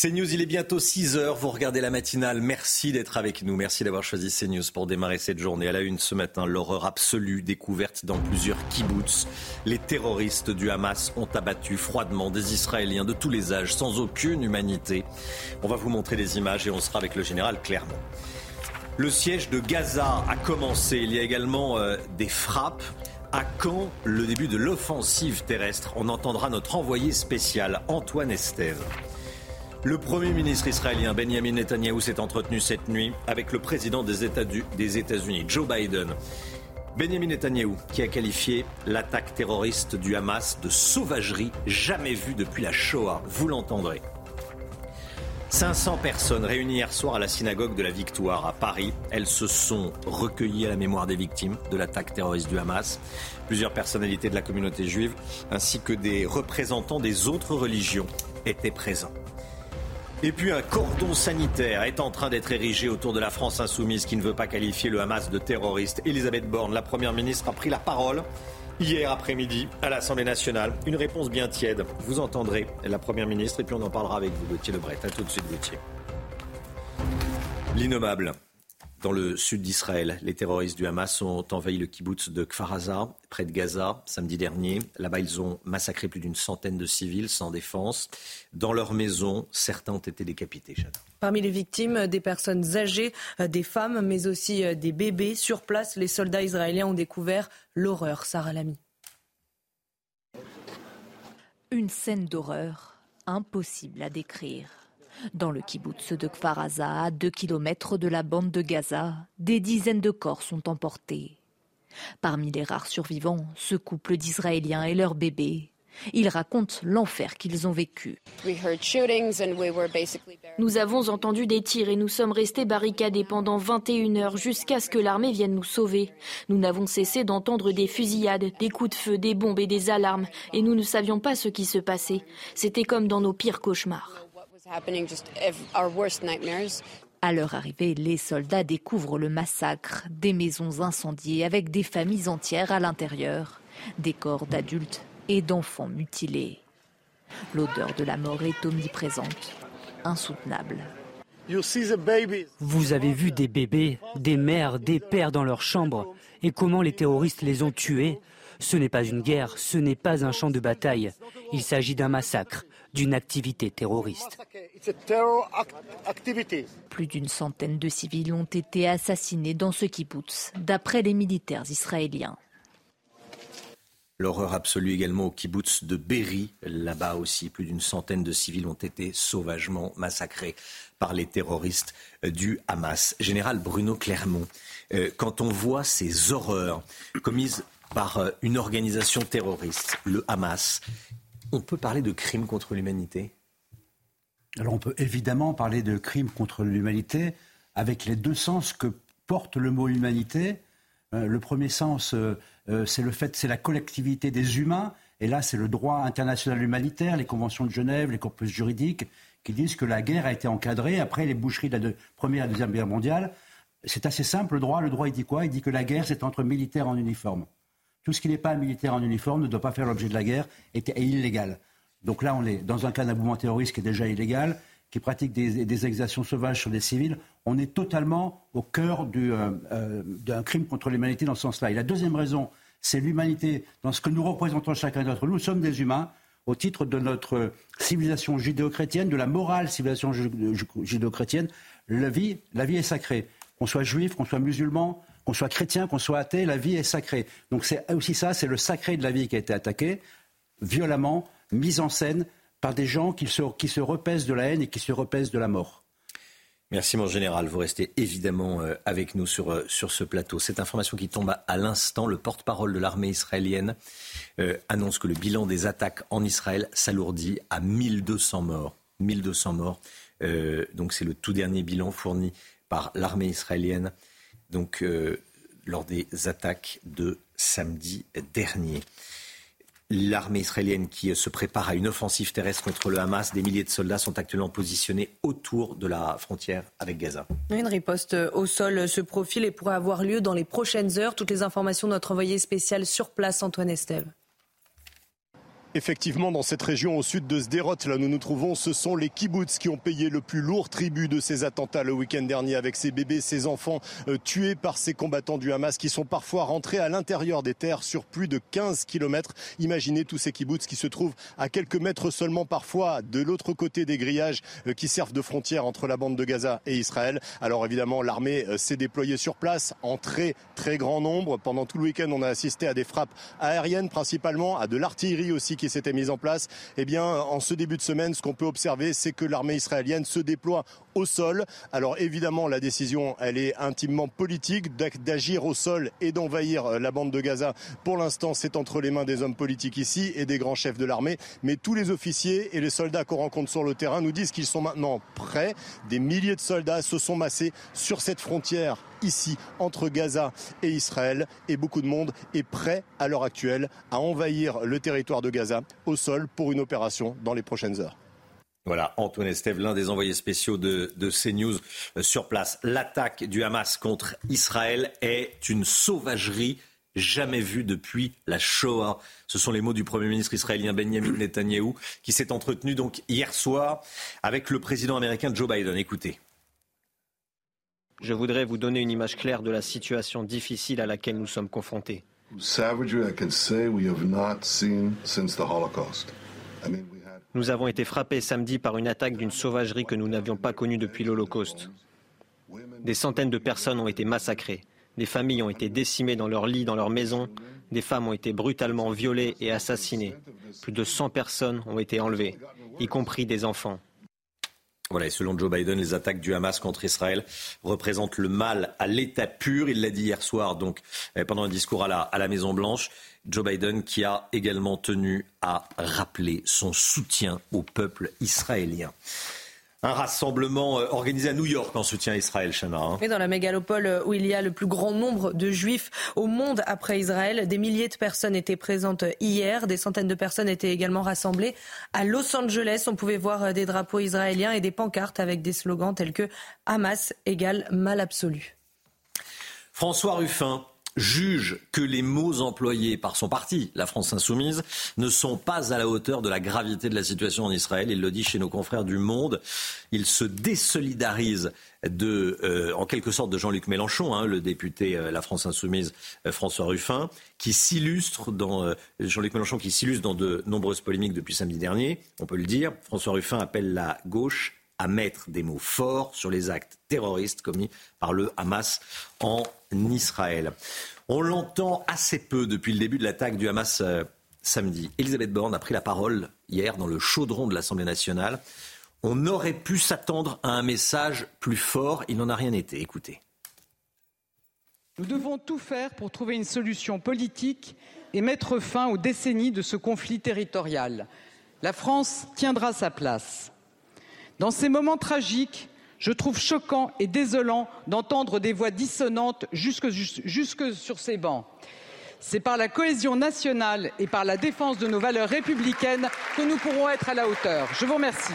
CNews, il est bientôt 6 heures. Vous regardez la matinale. Merci d'être avec nous. Merci d'avoir choisi CNews pour démarrer cette journée. À la une ce matin, l'horreur absolue découverte dans plusieurs kibbutz. Les terroristes du Hamas ont abattu froidement des Israéliens de tous les âges, sans aucune humanité. On va vous montrer des images et on sera avec le général Clermont. Le siège de Gaza a commencé. Il y a également euh, des frappes. À quand le début de l'offensive terrestre On entendra notre envoyé spécial, Antoine Estève. Le Premier ministre israélien Benjamin Netanyahu s'est entretenu cette nuit avec le président des États-Unis, Joe Biden. Benjamin Netanyahu, qui a qualifié l'attaque terroriste du Hamas de sauvagerie jamais vue depuis la Shoah. Vous l'entendrez. 500 personnes réunies hier soir à la synagogue de la Victoire à Paris. Elles se sont recueillies à la mémoire des victimes de l'attaque terroriste du Hamas. Plusieurs personnalités de la communauté juive ainsi que des représentants des autres religions étaient présents. Et puis un cordon sanitaire est en train d'être érigé autour de la France insoumise qui ne veut pas qualifier le Hamas de terroriste. Elisabeth Borne, la Première ministre, a pris la parole hier après-midi à l'Assemblée nationale. Une réponse bien tiède. Vous entendrez la Première ministre et puis on en parlera avec vous, Gauthier Lebret. A tout de suite, Gauthier. L'innommable. Dans le sud d'Israël, les terroristes du Hamas ont envahi le kibbutz de Kfar près de Gaza, samedi dernier. Là-bas, ils ont massacré plus d'une centaine de civils sans défense. Dans leur maison, certains ont été décapités. Parmi les victimes, des personnes âgées, euh, des femmes, mais aussi euh, des bébés. Sur place, les soldats israéliens ont découvert l'horreur. Sarah Lamy. Une scène d'horreur impossible à décrire. Dans le kibbutz de Kfar Aza, à 2 km de la bande de Gaza, des dizaines de corps sont emportés. Parmi les rares survivants, ce couple d'Israéliens et leur bébé. Ils racontent l'enfer qu'ils ont vécu. Nous avons entendu des tirs et nous sommes restés barricadés pendant 21 heures jusqu'à ce que l'armée vienne nous sauver. Nous n'avons cessé d'entendre des fusillades, des coups de feu, des bombes et des alarmes et nous ne savions pas ce qui se passait. C'était comme dans nos pires cauchemars. À leur arrivée, les soldats découvrent le massacre, des maisons incendiées avec des familles entières à l'intérieur, des corps d'adultes et d'enfants mutilés. L'odeur de la mort est omniprésente, insoutenable. Vous avez vu des bébés, des mères, des pères dans leur chambre et comment les terroristes les ont tués? Ce n'est pas une guerre, ce n'est pas un champ de bataille. Il s'agit d'un massacre, d'une activité terroriste. Plus d'une centaine de civils ont été assassinés dans ce kibbutz, d'après les militaires israéliens. L'horreur absolue également au kibbutz de Berry. Là-bas aussi, plus d'une centaine de civils ont été sauvagement massacrés par les terroristes du Hamas. Général Bruno Clermont, euh, quand on voit ces horreurs commises par euh, une organisation terroriste, le Hamas, on peut parler de crimes contre l'humanité? Alors on peut évidemment parler de crimes contre l'humanité avec les deux sens que porte le mot humanité. Euh, le premier sens, euh, euh, c'est le fait, c'est la collectivité des humains. Et là, c'est le droit international humanitaire, les conventions de Genève, les corpus juridiques, qui disent que la guerre a été encadrée après les boucheries de la Première et Deuxième Guerre mondiale. C'est assez simple, le droit. Le droit, il dit quoi? Il dit que la guerre, c'est entre militaires en uniforme. Tout ce qui n'est pas un militaire en uniforme ne doit pas faire l'objet de la guerre et est illégal. Donc là, on est dans un cas d'un mouvement terroriste qui est déjà illégal, qui pratique des, exactions sauvages sur des civils. On est totalement au cœur euh, euh, d'un crime contre l'humanité dans ce sens-là. Et la deuxième raison, c'est l'humanité dans ce que nous représentons chacun d'entre nous. Nous sommes des humains au titre de notre civilisation judéo-chrétienne, de la morale civilisation judéo-chrétienne. La vie, la vie est sacrée. Qu'on soit juif, qu'on soit musulman, qu'on soit chrétien, qu'on soit athée, la vie est sacrée. Donc c'est aussi ça, c'est le sacré de la vie qui a été attaqué, violemment, mis en scène par des gens qui se, qui se repaissent de la haine et qui se repaissent de la mort. Merci mon général, vous restez évidemment euh, avec nous sur, euh, sur ce plateau. Cette information qui tombe à l'instant, le porte-parole de l'armée israélienne euh, annonce que le bilan des attaques en Israël s'alourdit à 1200 morts. 1200 morts. donc c'est le tout dernier bilan fourni par l'armée israélienne donc, lors des attaques de samedi dernier l'armée israélienne qui se prépare à une offensive terrestre contre le Hamas. Des milliers de soldats sont actuellement positionnés autour de la frontière avec Gaza. Une riposte au sol se profile et pourrait avoir lieu dans les prochaines heures. Toutes les informations de notre envoyé spécial sur place, Antoine Estève. Effectivement, dans cette région au sud de Sderot, là où nous nous trouvons, ce sont les kibbutz qui ont payé le plus lourd tribut de ces attentats le week-end dernier avec ces bébés, ces enfants euh, tués par ces combattants du Hamas qui sont parfois rentrés à l'intérieur des terres sur plus de 15 kilomètres. Imaginez tous ces kibbutz qui se trouvent à quelques mètres seulement parfois de l'autre côté des grillages euh, qui servent de frontière entre la bande de Gaza et Israël. Alors évidemment, l'armée euh, s'est déployée sur place en très très grand nombre. Pendant tout le week-end, on a assisté à des frappes aériennes principalement, à de l'artillerie aussi qui s'était mise en place, eh en ce début de semaine, ce qu'on peut observer, c'est que l'armée israélienne se déploie au sol. Alors évidemment, la décision, elle est intimement politique d'agir au sol et d'envahir euh, la bande de Gaza. Pour l'instant, c'est entre les mains des hommes politiques ici et des grands chefs de l'armée. Mais tous les officiers et les soldats qu'on rencontre sur le terrain nous disent qu'ils sont maintenant prêts. Des milliers de soldats se sont massés sur cette frontière ici entre Gaza et Israël et beaucoup de monde est prêt à l'heure actuelle à envahir le territoire de Gaza au sol pour une opération dans les prochaines heures. Voilà, Antoine Estève, l'un des envoyés spéciaux de, de CNews euh, sur place. L'attaque du Hamas contre Israël est une sauvagerie jamais vue depuis la Shoah. Ce sont les mots du Premier ministre israélien Benjamin Netanyahou qui s'est entretenu donc hier soir avec le président américain Joe Biden. Écoutez. Je voudrais vous donner une image claire de la situation difficile à laquelle nous sommes confrontés. Nous avons été frappés samedi par une attaque d'une sauvagerie que nous n'avions pas connue depuis l'Holocauste. Des centaines de personnes ont été massacrées. Des familles ont été décimées dans leurs lits, dans leurs maisons. Des femmes ont été brutalement violées et assassinées. Plus de 100 personnes ont été enlevées, y compris des enfants. Voilà, et selon Joe Biden, les attaques du Hamas contre Israël représentent le mal à l'état pur. Il l'a dit hier soir, donc, euh, pendant un discours à la, à la Maison-Blanche. Joe Biden qui a également tenu à rappeler son soutien au peuple israélien. Un rassemblement euh, organisé à New York en soutien à Israël, Chana. Hein. dans la mégalopole euh, où il y a le plus grand nombre de juifs au monde après Israël, des milliers de personnes étaient présentes hier. Des centaines de personnes étaient également rassemblées à Los Angeles. On pouvait voir euh, des drapeaux israéliens et des pancartes avec des slogans tels que Hamas égale mal absolu. François Ruffin, juge que les mots employés par son parti, la France insoumise, ne sont pas à la hauteur de la gravité de la situation en Israël. Il le dit chez nos confrères du Monde. Il se désolidarise de, euh, en quelque sorte, de Jean-Luc Mélenchon, hein, le député euh, La France insoumise euh, François Ruffin, qui s'illustre dans Jean-Luc Mélenchon qui s'illustre dans de nombreuses polémiques depuis samedi dernier. On peut le dire. François Ruffin appelle la gauche à mettre des mots forts sur les actes terroristes commis par le Hamas en Israël. On l'entend assez peu depuis le début de l'attaque du Hamas euh, samedi. Elisabeth Borne a pris la parole hier dans le chaudron de l'Assemblée nationale. On aurait pu s'attendre à un message plus fort. Il n'en a rien été. Écoutez. Nous devons tout faire pour trouver une solution politique et mettre fin aux décennies de ce conflit territorial. La France tiendra sa place. Dans ces moments tragiques, je trouve choquant et désolant d'entendre des voix dissonantes jusque, sur ces bancs. C'est par la cohésion nationale et par la défense de nos valeurs républicaines que nous pourrons être à la hauteur. Je vous remercie.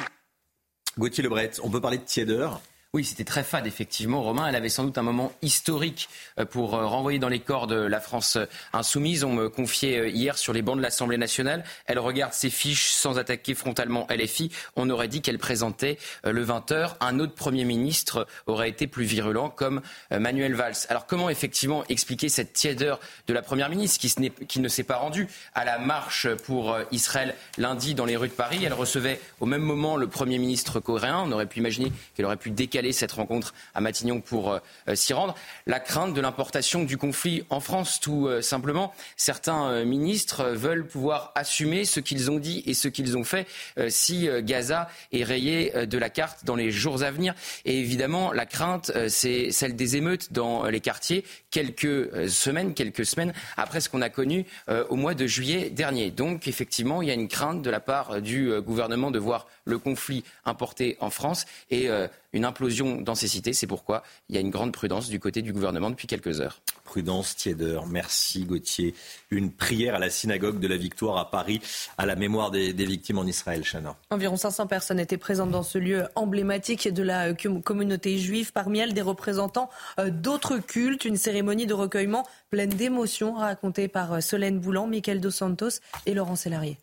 Gauthier Lebret, on peut parler de tiédeur oui, c'était très fade, effectivement. Romain, elle avait sans doute un moment historique euh, pour euh, renvoyer dans les corps de la France euh, insoumise. On me confiait hier sur les bancs de l'Assemblée nationale. Elle regarde ses fiches sans attaquer frontalement LFI. On aurait dit qu'elle présentait le 20h. Un autre Premier ministre aurait été plus virulent, comme Manuel Valls. Alors, comment effectivement expliquer cette tièdeur de la Première ministre qui ne s'est pas rendue à la marche pour Israël lundi dans les rues de Paris? Elle recevait au même moment le Premier ministre coréen. On aurait pu imaginer qu'elle aurait pu décaler décaler cette rencontre à Matignon pour s'y rendre. La crainte de l'importation du conflit en France, tout simplement. Certains ministres veulent pouvoir assumer ce qu'ils ont dit et ce qu'ils ont fait si Gaza est rayé de la carte dans les jours à venir. Et évidemment, la crainte, c'est celle des émeutes dans les quartiers quelques semaines, quelques semaines après ce qu'on a connu au mois de juillet dernier. Donc, effectivement, il y a une crainte de la part du gouvernement de voir le conflit importé en France et euh, une implosion dans ces cités. C'est pourquoi il y a une grande prudence du côté du gouvernement depuis quelques heures. Prudence, tièdeur. Merci Gauthier. Une prière à la synagogue de la Victoire à Paris à la mémoire des, victimes en Israël, Chana. Environ 500 personnes étaient présentes dans ce lieu emblématique de la euh, communauté juive. Parmi elles, des représentants euh, d'autres cultes. Une cérémonie de recueillement pleine d'émotions racontée par Solène Boulan, Michael Dos Santos et Laurent Sélarié.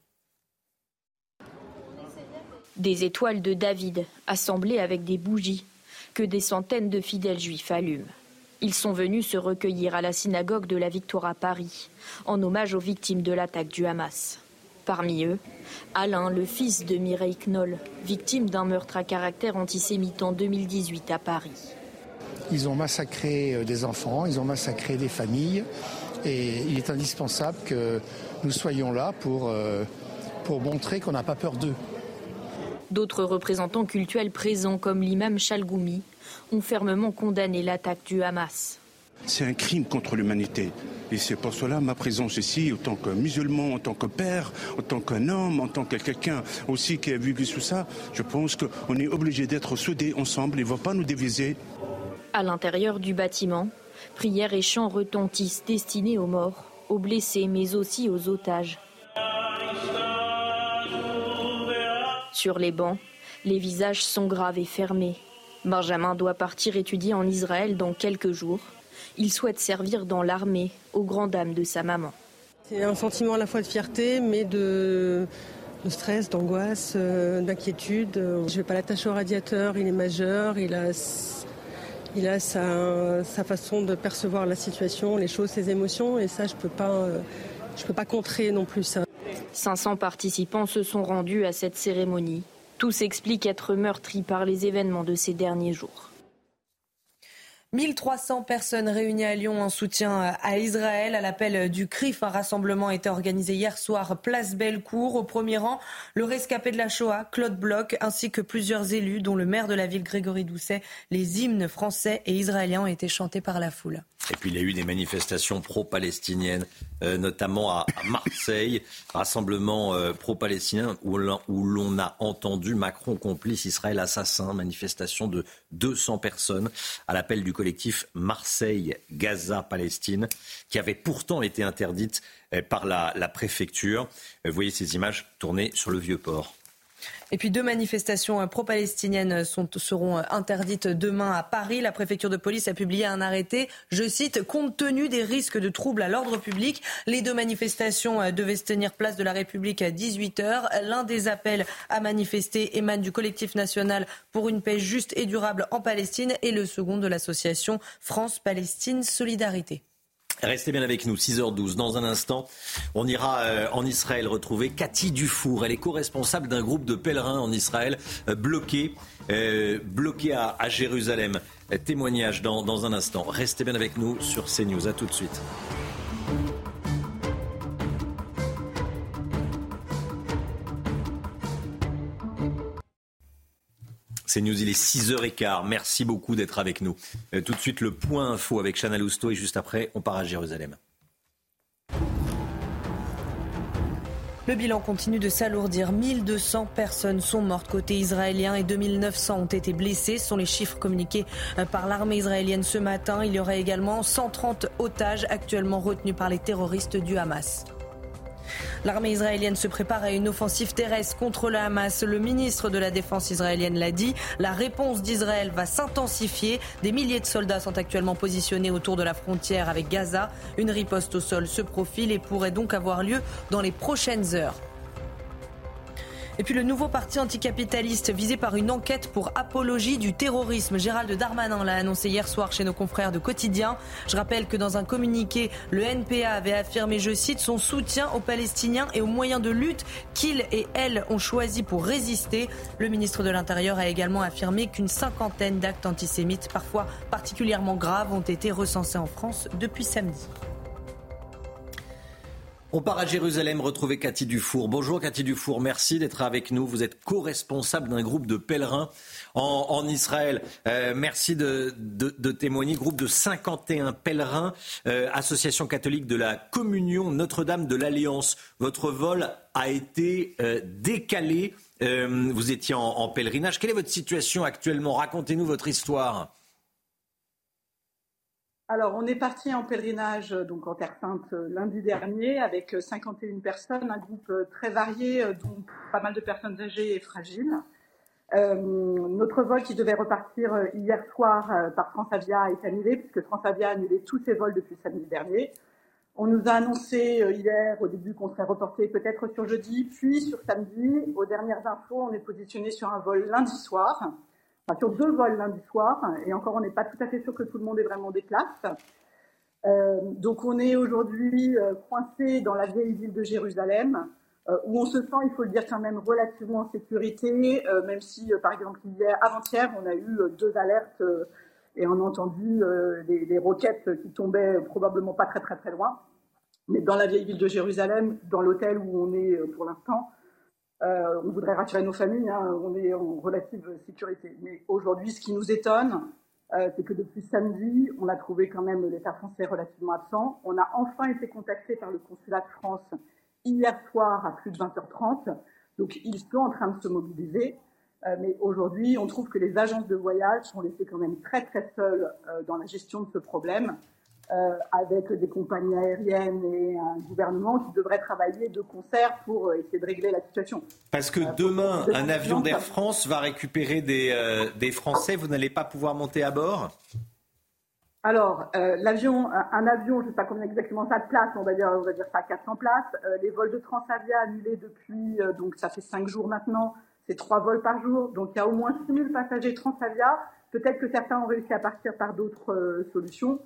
Des étoiles de David, assemblées avec des bougies, que des centaines de fidèles juifs allument. Ils sont venus se recueillir à la synagogue de la Victoire à Paris, en hommage aux victimes de l'attaque du Hamas. Parmi eux, Alain, le fils de Mireille Knoll, victime d'un meurtre à caractère antisémite en 2018 à Paris. Ils ont massacré euh, des enfants, ils ont massacré des familles, et il est indispensable que nous soyons là pour, euh, pour montrer qu'on n'a pas peur d'eux. D'autres représentants cultuels présents, comme l'imam Chalgoumi, ont fermement condamné l'attaque du Hamas. C'est un crime contre l'humanité. Et c'est pour cela ma présence ici, en tant que musulman, en tant que père, en tant qu'un homme, en tant que quelqu'un aussi qui a vécu tout ça, je pense qu'on est obligé d'être soudés ensemble. Il ne va pas nous diviser. À l'intérieur du bâtiment, prières et chants retentissent destinés aux morts, aux blessés, mais aussi aux otages. Sur les bancs, les visages sont graves et fermés. Benjamin doit partir étudier en Israël dans quelques jours. Il souhaite servir dans l'armée, aux grandes dames de sa maman. C'est un sentiment à la fois de fierté, mais de, stress, d'angoisse, euh, d'inquiétude. Je ne vais pas l'attacher au radiateur, il est majeur, il a, sa, façon de percevoir la situation, les choses, ses émotions, et ça, je ne peux, pas, euh, peux pas contrer non plus ça. 500 participants se sont rendus à cette cérémonie. Tous expliquent être meurtris par les événements de ces derniers jours. 1300 personnes réunies à Lyon en soutien à Israël. À l'appel du CRIF, un rassemblement a été organisé hier soir place Bellecour. Au premier rang, le rescapé de la Shoah, Claude Bloch, ainsi que plusieurs élus, dont le maire de la ville, Grégory Doucet. Les hymnes français et israéliens ont été chantés par la foule. Et puis il y a eu des manifestations pro-palestiniennes, euh, notamment à, Marseille, rassemblement euh, pro-palestinien où l'on a entendu Macron complice Israël assassin, manifestation de 200 personnes à l'appel du collectif Marseille-Gaza-Palestine, qui avait pourtant été interdite euh, par la, préfecture. Voyez ces images tournées sur le vieux port. Et puis deux manifestations pro-palestiniennes seront interdites demain à Paris. La préfecture de police a publié un arrêté, je cite, compte tenu des risques de troubles à l'ordre public. Les deux manifestations euh, devaient se tenir place de la République à 18h. L'un des appels à manifester émane du collectif national pour une paix juste et durable en Palestine et le second de l'association France-Palestine Solidarité. Restez bien avec nous, 6h12. Dans un instant, on ira euh, en Israël retrouver Cathy Dufour. Elle est co-responsable d'un groupe de pèlerins en Israël euh, bloqué, euh, bloqué à, Jérusalem. Témoignage dans, dans un instant. Restez bien avec nous sur CNews. À tout de suite. C'est News, il est 6h15. Merci beaucoup d'être avec nous. Euh, tout de suite, le point info avec Chana Lousteau et juste après, on part à Jérusalem. Le bilan continue de s'alourdir. 1200 personnes sont mortes côté israélien et 2900 ont été blessées. Ce sont les chiffres communiqués euh, par l'armée israélienne ce matin. Il y aurait également 130 otages actuellement retenus par les terroristes du Hamas. L'armée israélienne se prépare à une offensive terrestre contre le Hamas. Le ministre de la Défense israélienne l'a dit. La réponse d'Israël va s'intensifier. Des milliers de soldats sont actuellement positionnés autour de la frontière avec Gaza. Une riposte au sol se profile et pourrait donc avoir lieu dans les prochaines heures. Et puis le nouveau parti anticapitaliste visé par une enquête pour apologie du terrorisme. Gérald Darmanin l'a annoncé hier soir chez nos confrères de Quotidien. Je rappelle que dans un communiqué, le NPA avait affirmé, je cite, son soutien aux Palestiniens et aux moyens de lutte qu'ils et elles ont choisi pour résister. Le ministre de l'Intérieur a également affirmé qu'une cinquantaine d'actes antisémites, parfois particulièrement graves, ont été recensés en France depuis samedi. On part à Jérusalem retrouver Cathy Dufour. Bonjour Cathy Dufour, merci d'être avec nous. Vous êtes co-responsable d'un groupe de pèlerins en, Israël. Euh, merci de, témoigner. Groupe de 51 pèlerins, euh, Association catholique de la Communion Notre-Dame de l'Alliance. Votre vol a été euh, décalé. vous étiez en pèlerinage. Quelle est votre situation actuellement? Racontez-nous votre histoire. Alors, on est parti en pèlerinage donc en Terre Sainte euh, lundi dernier avec 51 euh, personnes, un groupe euh, très varié, dont pas mal de personnes âgées et fragiles. notre vol qui devait repartir hier soir par Transavia est annulé puisque Transavia a annulé tous ses vols depuis samedi dernier. On nous a annoncé hier au début qu'on serait reporté peut-être sur jeudi, puis sur samedi. Aux dernières infos, on est positionné sur un vol lundi soir sur deux vols lundi soir, et encore on n'est pas tout à fait sûr que tout le monde ait vraiment des places. Euh, donc on est aujourd'hui euh, coincé dans la vieille ville de Jérusalem, euh, où on se sent, il faut le dire quand même, relativement en sécurité, même si par exemple hier, avant-hier, on a eu deux alertes et on a entendu des, roquettes qui tombaient probablement pas très très très loin. Mais dans la vieille ville de Jérusalem, dans l'hôtel où on est pour l'instant, euh, on voudrait rassurer nos familles, hein, on est en relative sécurité. Mais aujourd'hui, ce qui nous étonne, euh, c'est que depuis samedi, on a trouvé quand même l'État français relativement absent. On a enfin été contacté par le consulat de France hier soir à plus de 20h30. Donc ils sont en train de se mobiliser. Euh, mais aujourd'hui, on trouve que les agences de voyage sont laissées quand même très très seules dans la gestion de ce problème. Euh, avec des compagnies aériennes et un gouvernement qui devrait travailler de concert pour euh, essayer de régler la situation. Parce que euh, demain, un avion d'Air France va récupérer des, des Français, vous n'allez pas pouvoir monter à bord? Alors, l'avion, un avion, je ne sais pas combien exactement ça de place, on va dire, on va dire ça 400 places. les vols de Transavia annulés depuis, donc ça fait 5 jours maintenant, c'est 3 vols par jour. Donc il y a au moins 6000 passagers Transavia. Peut-être que certains ont réussi à partir par d'autres solutions.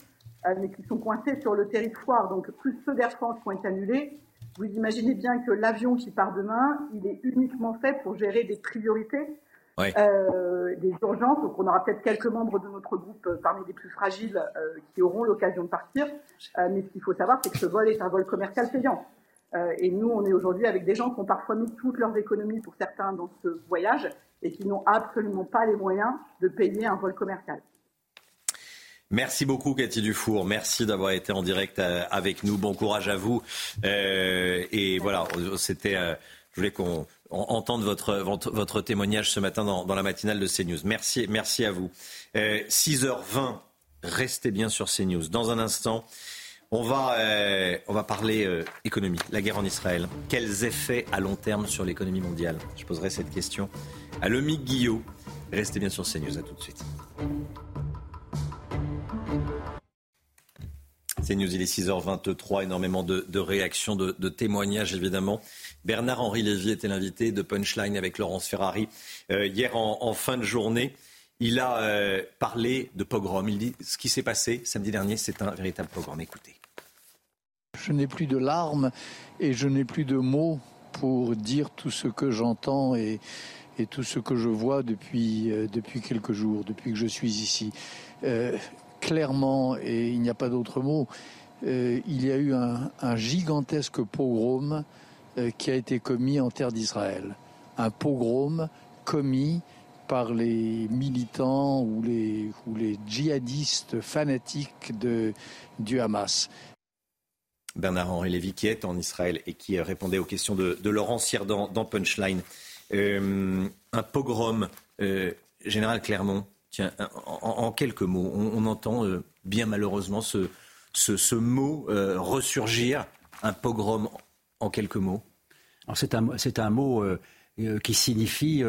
Euh, mais qui sont coincés sur le territoire, donc plus ceux d'Air France qui ont été annulés. Vous imaginez bien que l'avion qui part demain, il est uniquement fait pour gérer des priorités, euh, des urgences. Donc on aura peut-être quelques membres de notre groupe euh, parmi les plus fragiles qui auront l'occasion de partir. mais ce qu'il faut savoir, c'est que ce vol est un vol commercial payant. et nous, on est aujourd'hui avec des gens qui ont parfois mis toutes leurs économies pour certains dans ce voyage et qui n'ont absolument pas les moyens de payer un vol commercial. Merci beaucoup Cathy Dufour. Merci d'avoir été en direct euh, avec nous. Bon courage à vous. Euh, et voilà, c'était. Euh, je voulais qu'on entende votre, votre, témoignage ce matin dans, la matinale de CNews. Merci, merci à vous. 6h20, restez bien sur CNews. Dans un instant, on va, on va parler économie, la guerre en Israël. Quels effets à long terme sur l'économie mondiale? Je poserai cette question à Lomi Guillot. Restez bien sur CNews. À tout de suite. C'est News, il est 6h23, énormément de, réactions, de, témoignages évidemment. Bernard-Henri Lévy était l'invité de Punchline avec Laurence Ferrari euh, hier en, fin de journée. Il a euh, parlé de pogrom. Il dit ce qui s'est passé samedi dernier, c'est un véritable pogrom. Écoutez. Je n'ai plus de larmes et je n'ai plus de mots pour dire tout ce que j'entends et, tout ce que je vois depuis, euh, depuis quelques jours, depuis que je suis ici clairement, et il n'y a pas d'autre mot, euh, il y a eu un, gigantesque pogrom euh, qui a été commis en terre d'Israël. Un pogrom commis par les militants ou les, djihadistes fanatiques de, du Hamas. Bernard-Henri Lévy qui est en Israël et qui répondait aux questions de, Laurent Cyr dans, Punchline. Euh, un pogrom, Général Clermont, Tiens, en, quelques mots, on, entend euh, bien malheureusement ce, ce, mot euh, ressurgir, un pogrom en quelques mots. C'est un, un, mot euh, qui signifie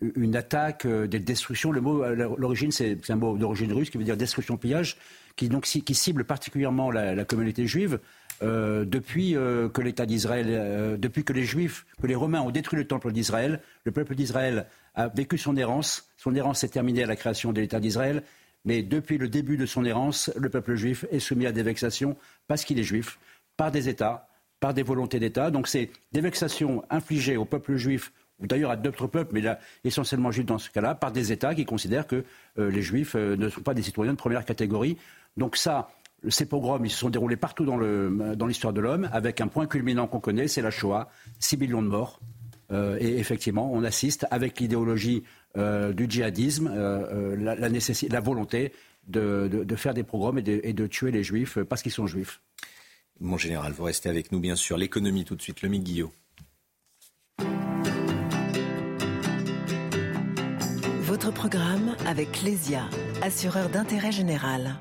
une attaque, des destructions. Le mot, l'origine, c'est un mot d'origine russe qui veut dire destruction, pillage, qui, qui cible particulièrement la, communauté juive depuis que l'État d'Israël, depuis que les Juifs, que les Romains ont détruit le temple d'Israël, le peuple d'Israël a vécu son errance. Son errance s'est terminée à la création de l'État d'Israël. Mais depuis le début de son errance, le peuple juif est soumis à des vexations parce qu'il est juif, par des États, par des volontés d'État. Donc c'est des vexations infligées au peuple juif ou d'ailleurs à d'autres peuples, mais là, essentiellement juifs dans ce cas-là, par des États qui considèrent que euh, les juifs euh, ne sont pas des citoyens de première catégorie. Donc ça, ces pogroms, ils se sont déroulés partout dans l'histoire de l'homme, avec un point culminant qu'on connaît, c'est la Shoah, 6 millions de morts. Euh, et effectivement, on assiste avec l'idéologie du djihadisme, la, la, volonté de, faire des pogroms et de, tuer les juifs parce qu'ils sont juifs. Mon général, vous restez avec nous, bien sûr. L'économie, tout de suite, le Guillot. Votre programme avec Lesia, assureur d'intérêt général.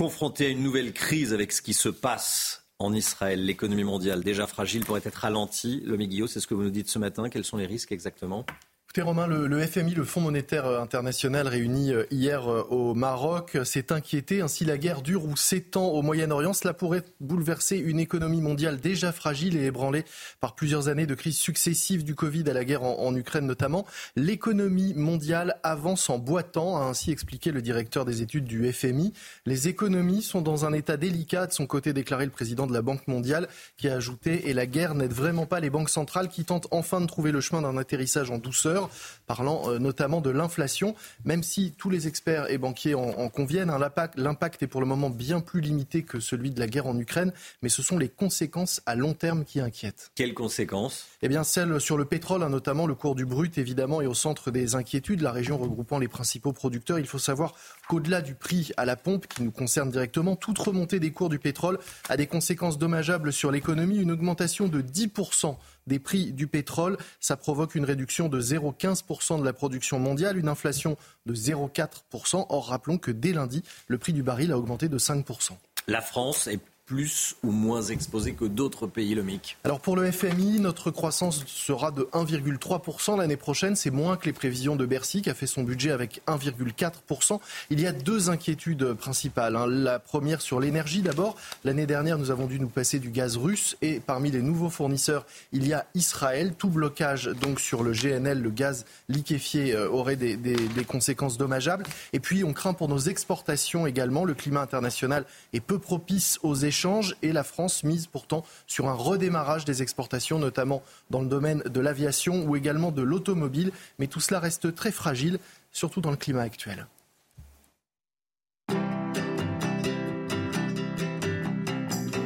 Confronté à une nouvelle crise avec ce qui se passe en Israël, l'économie mondiale déjà fragile pourrait être ralentie. Le Guillot, c'est ce que vous nous dites ce matin. Quels sont les risques exactement? Écoutez Romain, le, FMI, le Fonds monétaire euh, international réuni euh, hier euh, au Maroc, s'est inquiété. Ainsi, la guerre dure ou s'étend au Moyen-Orient. Cela pourrait bouleverser une économie mondiale déjà fragile et ébranlée par plusieurs années de crises successives du Covid à la guerre en, Ukraine notamment. L'économie mondiale avance en boitant, a ainsi expliqué le directeur des études du FMI. Les économies sont dans un état délicat, de son côté déclaré le président de la Banque mondiale, qui a ajouté, et la guerre n'aide vraiment pas les banques centrales qui tentent enfin de trouver le chemin d'un atterrissage en douceur parlant euh, notamment de l'inflation, même si tous les experts et banquiers en, conviennent, hein, l'impact est pour le moment bien plus limité que celui de la guerre en Ukraine, mais ce sont les conséquences à long terme qui inquiètent. Quelles conséquences? Eh bien, celles sur le pétrole, hein, notamment le cours du brut, évidemment, est au centre des inquiétudes. La région regroupant les principaux producteurs, il faut savoir qu'au-delà du prix à la pompe, qui nous concerne directement, toute remontée des cours du pétrole a des conséquences dommageables sur l'économie. Une augmentation de 10% des prix du pétrole. Ça provoque une réduction de 0,15% de la production mondiale, une inflation de 0,4%. Or, rappelons que dès lundi, le prix du baril a augmenté de 5%. La France est plus ou moins exposé que d'autres pays, le MIC Alors pour le FMI, notre croissance sera de 1,3% l'année prochaine. C'est moins que les prévisions de Bercy qui a fait son budget avec 1,4%. Il y a deux inquiétudes principales. Hein. La première sur l'énergie d'abord. L'année dernière, nous avons dû nous passer du gaz russe et parmi les nouveaux fournisseurs, il y a Israël. Tout blocage donc sur le GNL, le gaz liquéfié, euh, aurait des, des conséquences dommageables. Et puis on craint pour nos exportations également. Le climat international est peu propice aux échanges et la France mise pourtant sur un redémarrage des exportations, notamment dans le domaine de l'aviation ou également de l'automobile. Mais tout cela reste très fragile, surtout dans le climat actuel.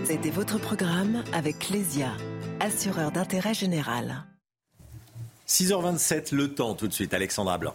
C'était votre programme avec Clésia, assureur d'intérêt général. 6h27, le temps tout de suite, Alexandra Blanc.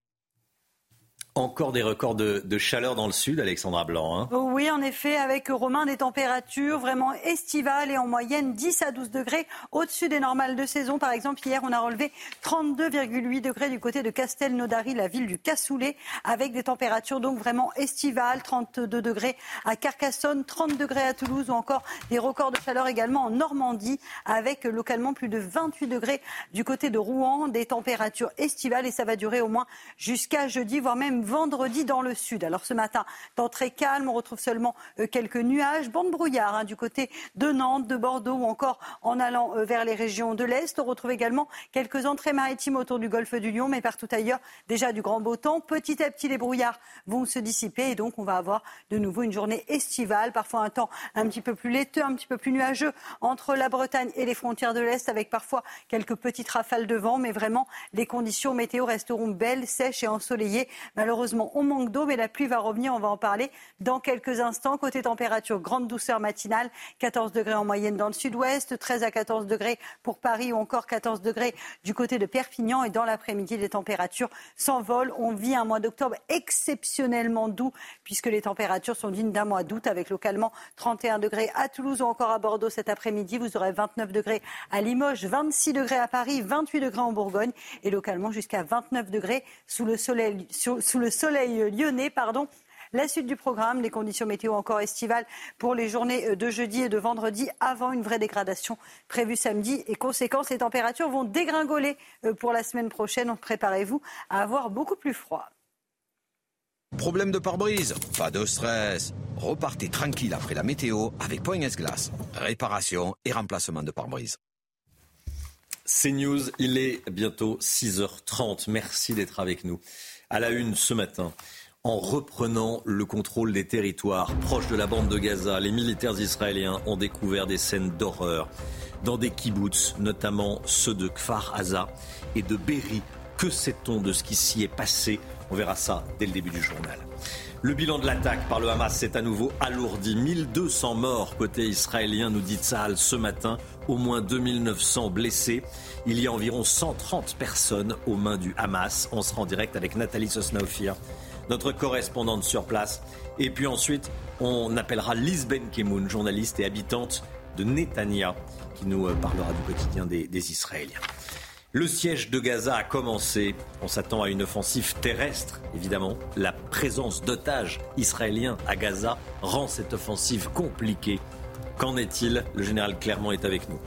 Encore des records de, chaleur dans le sud, Alexandra Blanc. Hein. oui, en effet, avec Romain des températures vraiment estivales et en moyenne 10 à 12 degrés au-dessus des normales de saison. Par exemple, hier, on a relevé 32,8 degrés du côté de Castelnaudary, la ville du Cassoulet, avec des températures donc vraiment estivales, 32 degrés à Carcassonne, 30 degrés à Toulouse ou encore des records de chaleur également en Normandie, avec localement plus de 28 degrés du côté de Rouen, des températures estivales et ça va durer au moins jusqu'à jeudi, voire même vendredi dans le sud. Alors ce matin, temps très calme, on retrouve seulement euh, quelques nuages, bande brouillard hein, du côté de Nantes, de Bordeaux ou encore en allant euh, vers les régions de l'Est. On retrouve également quelques entrées maritimes autour du golfe du Lion, mais partout ailleurs, déjà du grand beau temps. Petit à petit, les brouillards vont se dissiper et donc on va avoir de nouveau une journée estivale, parfois un temps un petit peu plus laiteux, un petit peu plus nuageux entre la Bretagne et les frontières de l'Est, avec parfois quelques petites rafales de vent, mais vraiment les conditions météo resteront belles, sèches et ensoleillées. On manque d'eau, mais la pluie va revenir. On va en parler dans quelques instants. Côté température, grande douceur matinale, 14 degrés en moyenne dans le sud-ouest, 13 à 14 degrés pour Paris ou encore 14 degrés du côté de Perpignan. Et dans l'après-midi, les températures s'envolent. On vit un mois d'octobre exceptionnellement doux puisque les températures sont dignes d'un mois d'août avec localement 31 degrés à Toulouse ou encore à Bordeaux cet après-midi. Vous aurez 29 degrés à Limoges, 26 degrés à Paris, 28 degrés en Bourgogne et localement jusqu'à 29 degrés sous le soleil, le soleil lyonnais, pardon, La suite du programme, les conditions météo encore estivales pour les journées de jeudi et de vendredi avant une vraie dégradation prévue samedi. Et conséquence, les températures vont dégringoler euh, pour la semaine prochaine. Donc préparez-vous à avoir beaucoup plus froid. Problème de pare-brise? Pas de stress. Repartez tranquille après la météo avec Point S-Glace. Réparation et remplacement de pare-brise. C'est News, il est bientôt 6h30. Merci d'être avec nous. À la une ce matin, en reprenant le contrôle des territoires proches de la bande de Gaza, les militaires israéliens ont découvert des scènes d'horreur dans des kibbutz, notamment ceux de Kfar Aza et de Berry. Que sait-on de ce qui s'y est passé? On verra ça dès le début du journal. Le bilan de l'attaque par le Hamas s'est à nouveau alourdi. 1200 morts côté israélien, nous dit Tsahal ce matin. Au moins 2900 blessés. Il y a environ 130 personnes aux mains du Hamas. On sera en direct avec Nathalie Sosnaofir, notre correspondante sur place. Et puis ensuite, on appellera Liz Ben Kemoun, journaliste et habitante de Netanya, qui nous euh, parlera du quotidien des Israéliens. Le siège de Gaza a commencé. On s'attend à une offensive terrestre, évidemment. La présence d'otages israéliens à Gaza rend cette offensive compliquée. Qu'en est-il? Le général Clermont est avec nous.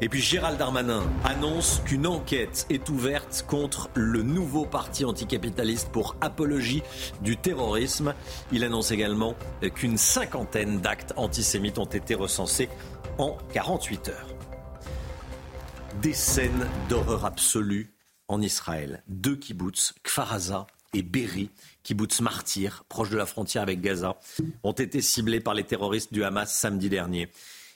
Et puis Gérald Darmanin annonce qu'une enquête est ouverte contre le nouveau parti anticapitaliste pour apologie du terrorisme. Il annonce également qu'une cinquantaine d'actes antisémites ont été recensés en 48 heures des scènes d'horreur absolue en Israël. Deux kibbutz, Kfaraza et Berry, kibbutz martyrs, proches de la frontière avec Gaza, ont été ciblés par les terroristes du Hamas samedi dernier.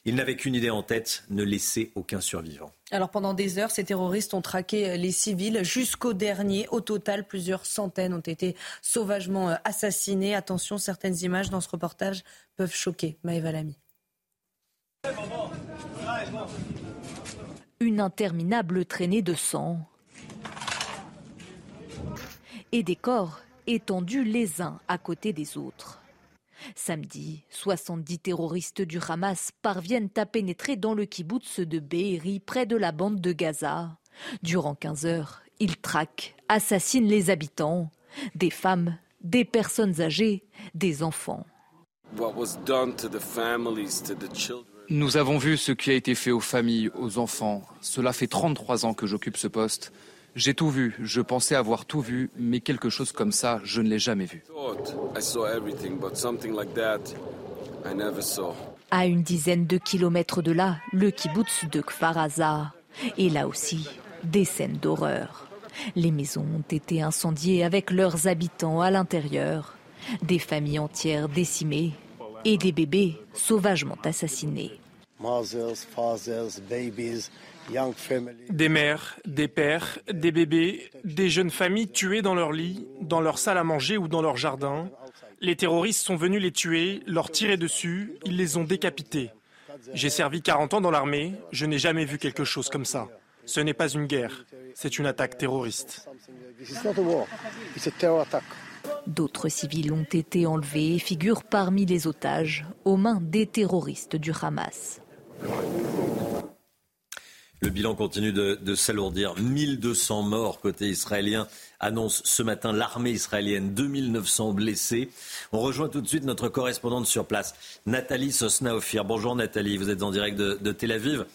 Ils n'avaient qu'une idée en tête, ne laisser aucun survivant. Alors pendant des heures, ces terroristes ont traqué les civils jusqu'au dernier. Au total, plusieurs centaines ont été sauvagement assassinés. Attention, certaines images dans ce reportage peuvent choquer. Maëva Lamy. Une interminable traînée de sang. Et des corps étendus les uns à côté des autres. Samedi, 70 terroristes du Hamas parviennent à pénétrer dans le kibbutz de Be'eri près de la bande de Gaza. Durant 15 heures, ils traquent, assassinent les habitants, des femmes, des personnes âgées, des enfants. Nous avons vu ce qui a été fait aux familles, aux enfants. Cela fait 33 ans que j'occupe ce poste. J'ai tout vu, je pensais avoir tout vu, mais quelque chose comme ça, je ne l'ai jamais vu. À une dizaine de kilomètres de là, le kibbutz de Kfaraza. Et là aussi, des scènes d'horreur. Les maisons ont été incendiées avec leurs habitants à l'intérieur. Des familles entières décimées et des bébés sauvagement assassinés. Des mères, des pères, des bébés, des jeunes familles tuées dans leur lit, dans leur salle à manger ou dans leur jardin. Les terroristes sont venus les tuer, leur tirer dessus, ils les ont décapités. J'ai servi 40 ans dans l'armée, je n'ai jamais vu quelque chose comme ça. Ce n'est pas une guerre, c'est une attaque terroriste. D'autres civils ont été enlevés et figurent parmi les otages aux mains des terroristes du Hamas. Le bilan continue de, de s'alourdir. 1200 morts côté israélien, annonce ce matin l'armée israélienne. 2900 blessés. On rejoint tout de suite notre correspondante sur place, Nathalie Sosnaofir. Bonjour Nathalie, vous êtes en direct de, Tel Aviv.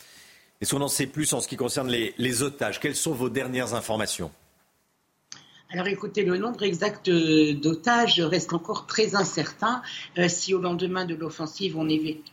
Est-ce qu'on en sait plus en ce qui concerne les otages? Quelles sont vos dernières informations? Alors écoutez, le nombre exact d'otages reste encore très incertain. Euh, si au lendemain de l'offensive, on,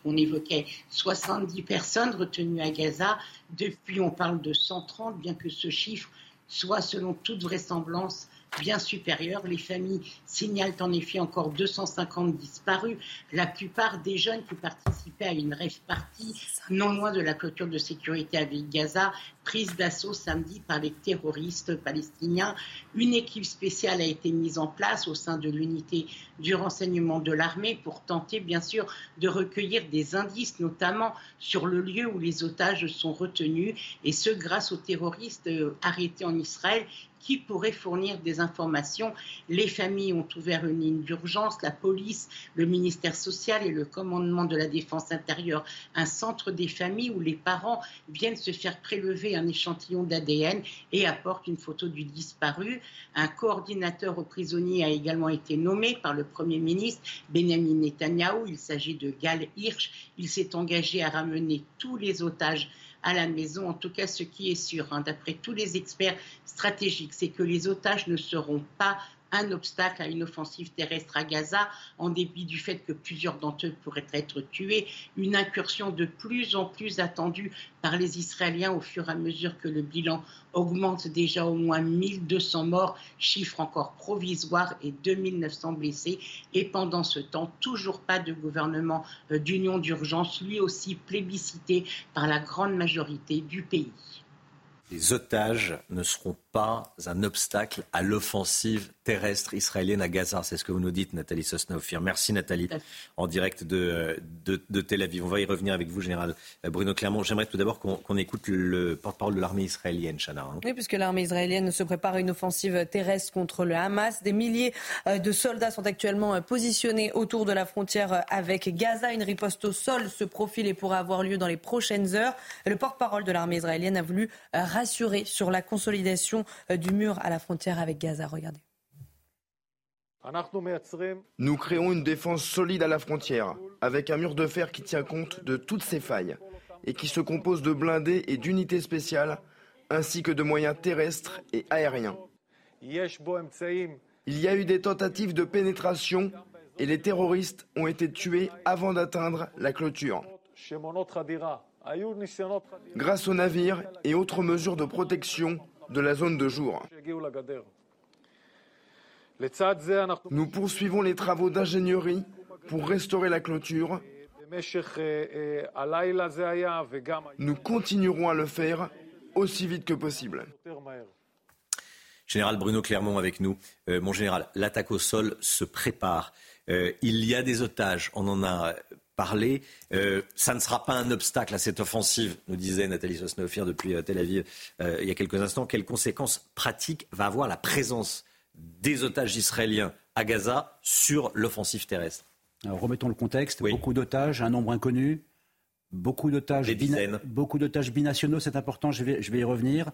on, évoquait 70 personnes retenues à Gaza, depuis on parle de 130, bien que ce chiffre soit selon toute vraisemblance bien supérieure. Les familles signalent en effet encore 250 disparus, la plupart des jeunes qui participaient à une rêve partie non loin de la clôture de sécurité avec Gaza, prise d'assaut samedi par les terroristes palestiniens. Une équipe spéciale a été mise en place au sein de l'unité du renseignement de l'armée pour tenter bien sûr de recueillir des indices, notamment sur le lieu où les otages sont retenus, et ce grâce aux terroristes euh, arrêtés en Israël qui pourrait fournir des informations. Les familles ont ouvert une ligne d'urgence, la police, le ministère social et le commandement de la défense intérieure, un centre des familles où les parents viennent se faire prélever un échantillon d'ADN et apporte une photo du disparu. Un coordinateur aux prisonniers a également été nommé par le Premier ministre Benjamin Netanyahu. Il s'agit de Gal Hirsch. Il s'est engagé à ramener tous les otages à la maison. En tout cas, ce qui est sûr, hein, d'après tous les experts stratégiques, c'est que les otages ne seront pas un obstacle à une offensive terrestre à Gaza, en dépit du fait que plusieurs d'entre eux pourraient être tués. Une incursion de plus en plus attendue par les Israéliens au fur et à mesure que le bilan augmente déjà au moins 1200 morts, chiffre encore provisoire, et 2900 blessés. Et pendant ce temps, toujours pas de gouvernement euh, d'union d'urgence, lui aussi plébiscité par la grande majorité du pays les otages ne seront pas un obstacle à l'offensive terrestre israélienne à Gaza. C'est ce que vous nous dites, Nathalie Sosnaufir. Merci, Nathalie, en direct de, de, Tel Aviv. On va y revenir avec vous, Général Bruno Clermont. J'aimerais tout d'abord qu'on écoute le porte-parole de l'armée israélienne, Chana. Hein. Oui, puisque l'armée israélienne se prépare à une offensive terrestre contre le Hamas. Des milliers euh, de soldats sont actuellement euh, positionnés autour de la frontière euh, avec Gaza. Une riposte au sol se profile et pourra avoir lieu dans les prochaines heures. Le porte-parole de l'armée israélienne a voulu rassurer sur la consolidation du mur à la frontière avec Gaza. Regardez. Nous créons une défense solide à la frontière, avec un mur de fer qui tient compte de toutes ces failles et qui se compose de blindés et d'unités spéciales, ainsi que de moyens terrestres et aériens. Il y a eu des tentatives de pénétration et les terroristes ont été tués avant d'atteindre la clôture. Grâce aux navires et autres mesures de protection de la zone de jour. Nous poursuivons les travaux d'ingénierie pour restaurer la clôture. Nous continuerons à le faire aussi vite que possible. Général Bruno Clermont avec nous. Euh, mon général, l'attaque au sol se prépare. Euh, il y a des otages, on en a Euh, ça ne sera pas un obstacle à cette offensive, nous disait Nathalie Sosnofir depuis Tel Aviv il y a quelques instants. Quelles conséquences pratiques va avoir la présence des otages israéliens à Gaza sur l'offensive terrestre? remettons le contexte. Beaucoup d'otages, un nombre inconnu. Beaucoup d'otages, beaucoup d'otages binationaux, c'est important, je vais, je vais, y revenir.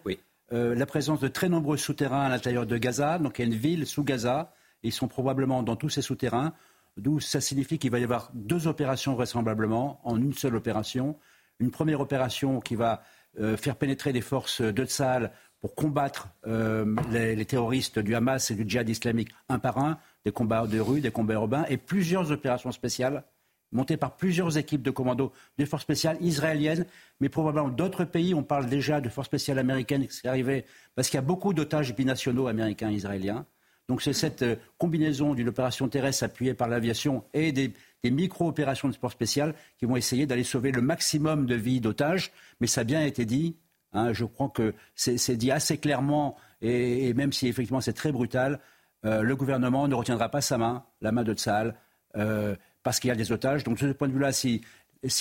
Euh, la présence de très nombreux souterrains à l'intérieur de Gaza, donc il y a une ville sous Gaza, ils sont probablement dans tous ces souterrains, d'où ça signifie qu'il va y avoir deux opérations vraisemblablement en une seule opération. Une première opération qui va euh, faire pénétrer des forces de Tsahal pour combattre euh, les, terroristes du Hamas et du djihad islamique un par un, des combats de rue, des combats urbains, et plusieurs opérations spéciales montées par plusieurs équipes de commandos de forces spéciales israéliennes, mais probablement d'autres pays. On parle déjà de forces spéciales américaines qui sont arrivées, parce qu'il y a beaucoup d'otages binationaux américains et israéliens. Donc c'est cette euh, combinaison d'une opération terrestre appuyée par l'aviation et des, micro-opérations de sport spécial qui vont essayer d'aller sauver le maximum de vies d'otages. Mais ça a bien été dit, Hein, je crois que c'est dit assez clairement, et, même si effectivement c'est très brutal, euh, le gouvernement ne retiendra pas sa main, la main de Tsahal, euh, parce qu'il y a des otages. Donc de ce point de vue-là, si,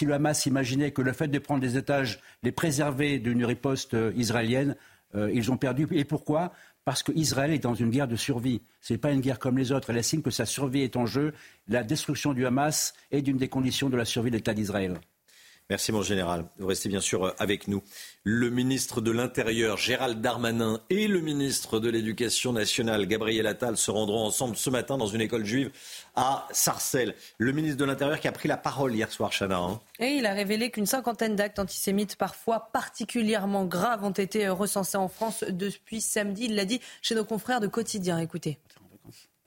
le Hamas imaginait que le fait de prendre des otages les préserver d'une riposte israélienne, ils ont perdu. Et pourquoi? Parce qu'Israël est dans une guerre de survie. Ce n'est pas une guerre comme les autres. Elle estime que sa survie est en jeu. La destruction du Hamas est d'une des conditions de la survie de l'État d'Israël. Merci mon général. Vous restez bien sûr euh, avec nous. Le ministre de l'Intérieur, Gérald Darmanin, et le ministre de l'Éducation nationale, Gabriel Attal, se rendront ensemble ce matin dans une école juive à Sarcelles. Le ministre de l'Intérieur qui a pris la parole hier soir, Chana. Hein. Et il a révélé qu'une cinquantaine d'actes antisémites, parfois particulièrement graves, ont été recensés en France depuis samedi. Il l'a dit chez nos confrères de Quotidien. Écoutez.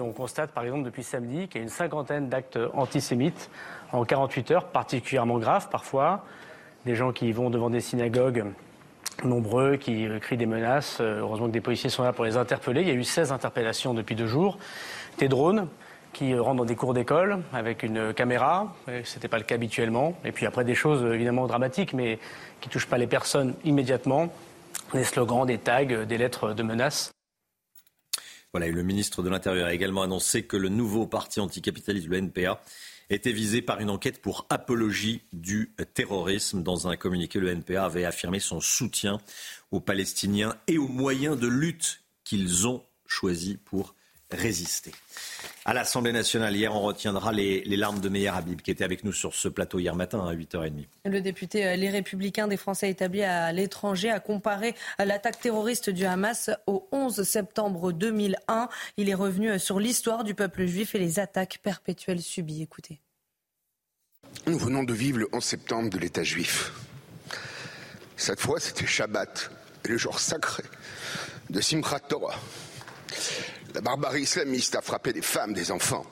On constate par exemple depuis samedi qu'il y a une cinquantaine d'actes antisémites en 48 heures, particulièrement graves parfois. Des gens qui vont devant des synagogues nombreux, qui crient des menaces. Heureusement que des policiers sont là pour les interpeller. Il y a eu 16 interpellations depuis deux jours. Des drones qui rentrent dans des cours d'école avec une caméra. Ce n'était pas le cas habituellement. Et puis après des choses évidemment dramatiques, mais qui ne touchent pas les personnes immédiatement. Des slogans, des tags, des lettres de menaces. Le ministre de l'Intérieur a également annoncé que le nouveau parti anticapitaliste, le NPA, était visé par une enquête pour apologie du terrorisme. Dans un communiqué, le NPA avait affirmé son soutien aux Palestiniens et aux moyens de lutte qu'ils ont choisis pour résister. À l'Assemblée nationale, hier, on retiendra les, larmes de Meyer Habib, qui était avec nous sur ce plateau hier matin à 8h30. Le député euh, Les Républicains des Français établis à l'étranger a comparé l'attaque terroriste du Hamas au 11 septembre 2001. Il est revenu euh, sur l'histoire du peuple juif et les attaques perpétuelles subies. Écoutez. Nous venons de vivre le 11 septembre de l'État juif. Cette fois, c'était Shabbat, le jour sacré de Simchat Torah. La barbarie islamiste a frappé des femmes, des enfants,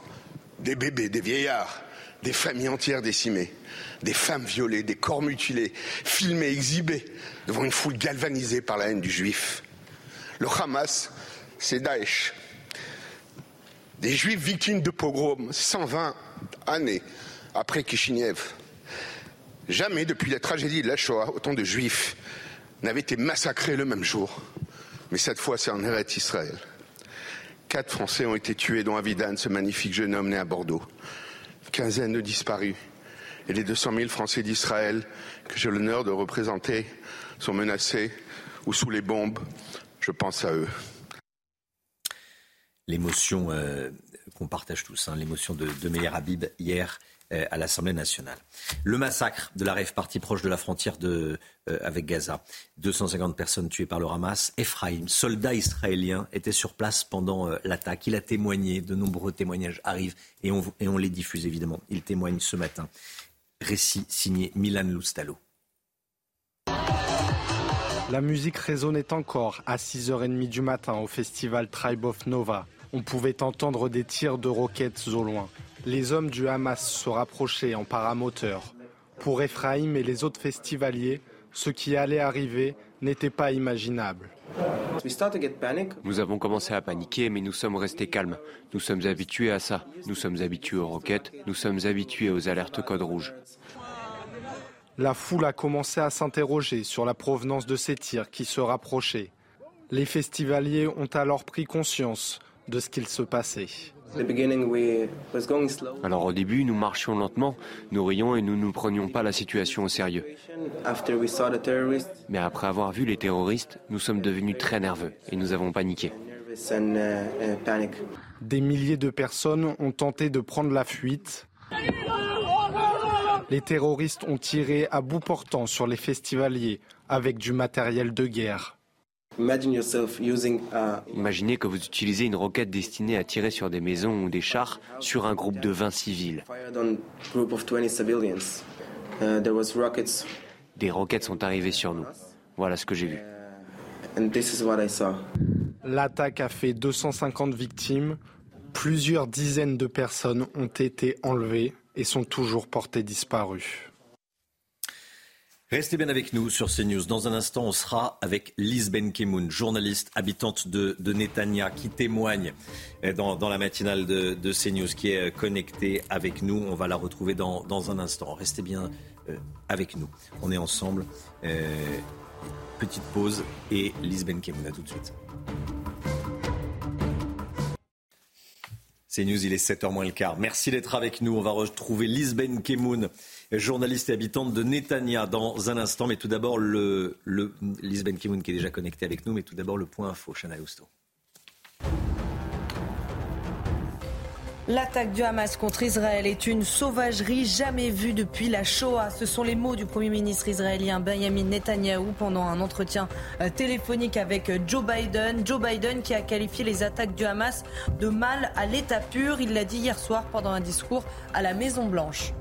des bébés, des vieillards, des familles entières décimées, des femmes violées, des corps mutilés, filmés, exhibés devant une foule galvanisée par la haine du juif. Le Hamas, c'est Daesh. Des juifs victimes de pogroms 120 années après Kishinev. Jamais depuis la tragédie de la Shoah, autant de juifs n'avaient été massacrés le même jour. Mais cette fois, c'est en Eretz Israël. Quatre Français ont été tués, dont Avidan, ce magnifique jeune homme né à Bordeaux. Quinzaine de disparus. Et les 200 000 Français d'Israël, que j'ai l'honneur de représenter, sont menacés ou sous les bombes. Je pense à eux. L'émotion euh, qu'on partage tous, hein, l'émotion de, de Habib hier à l'Assemblée nationale. Le massacre de la rêve partie proche de la frontière de, euh, avec Gaza. 250 personnes tuées par le Hamas. Ephraim, soldat israélien, était sur place pendant euh, l'attaque. Il a témoigné. De nombreux témoignages arrivent et on, et on les diffuse évidemment. Il témoigne ce matin. Récit signé Milan Loustalo. La musique résonnait encore à 6h30 du matin au festival Tribe of Nova. On pouvait entendre des tirs de roquettes au loin. Les hommes du Hamas se rapprochaient en paramoteur. Pour Ephraim et les autres festivaliers, ce qui allait arriver n'était pas imaginable. Nous avons commencé à paniquer, mais nous sommes restés calmes. Nous sommes habitués à ça. Nous sommes habitués aux roquettes. Nous sommes habitués aux alertes code rouge. La foule a commencé à s'interroger sur la provenance de ces tirs qui se rapprochaient. Les festivaliers ont alors pris conscience de ce qu'il se passait. Alors au début, nous marchions lentement, nous rions et nous ne prenions pas la situation au sérieux. Mais après avoir vu les terroristes, nous sommes devenus très nerveux et nous avons paniqué. Des milliers de personnes ont tenté de prendre la fuite. Les terroristes ont tiré à bout portant sur les festivaliers avec du matériel de guerre. Imaginez que vous utilisez une roquette destinée à tirer sur des maisons ou des chars sur un groupe de 20 civils. Uh, des roquettes sont arrivées sur nous. Voilà ce que j'ai vu. L'attaque a fait 250 victimes. Plusieurs dizaines de personnes ont été enlevées et sont toujours portées disparues. Restez bien avec nous sur CNews. Dans un instant, on sera avec Liz Benkemoun, journaliste habitante de, de Netanya, qui témoigne euh, dans, dans la matinale de, de, CNews, qui est euh, connectée avec nous. On va la retrouver dans, dans un instant. Restez bien euh, avec nous. On est ensemble. petite pause et Liz Benkemoun. À tout de suite. CNews, il est 7h moins le quart. Merci d'être avec nous. On va retrouver Lisbeth Kemoun, journaliste et habitante de Netanya dans un instant. Mais tout d'abord, le, le Lisbeth Kemoun qui est déjà connecté avec nous. Mais tout d'abord, le point info, Chana. L'attaque du Hamas contre Israël est une sauvagerie jamais vue depuis la Shoah. Ce sont les mots du Premier ministre israélien Benjamin Netanyahou pendant un entretien euh, téléphonique avec Joe Biden. Joe Biden qui a qualifié les attaques du Hamas de mal à l'état pur. Il l'a dit hier soir pendant un discours à la Maison Blanche.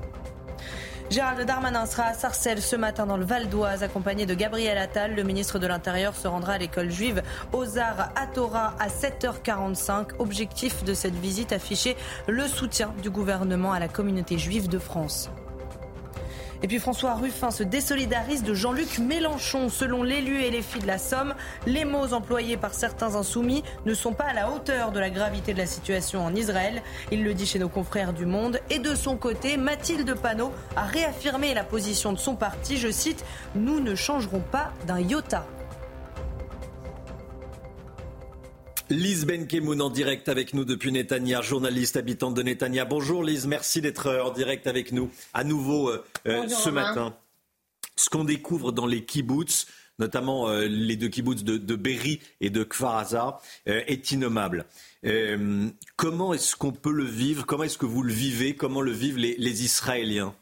Gérald Darmanin sera à Sarcelles ce matin dans le Val d'Oise, accompagné de Gabriel Attal. Le ministre de l'Intérieur se rendra à l'école juive Ozar à Torah à 7h45. Objectif de cette visite afficher le soutien du gouvernement à la communauté juive de France. Et puis François Ruffin se désolidarise de Jean-Luc Mélenchon. Selon l'élu et les filles de la Somme, les mots employés par certains insoumis ne sont pas à la hauteur de la gravité de la situation en Israël. Il le dit chez nos confrères du Monde. Et de son côté, Mathilde Panot a réaffirmé la position de son parti. Je cite Nous ne changerons pas d'un iota. Lise Benkemoun en direct avec nous depuis Netanya, journaliste habitante de Netanya. Bonjour Lise, merci d'être euh, en direct avec nous à nouveau euh, euh, ce matin. Ce qu'on découvre dans les kibbutz, notamment les deux kibbutz de, de Berry et de Kfaraza, est innommable. comment est-ce qu'on peut le vivre? Comment est-ce que vous le vivez? Comment le vivent les Israéliens?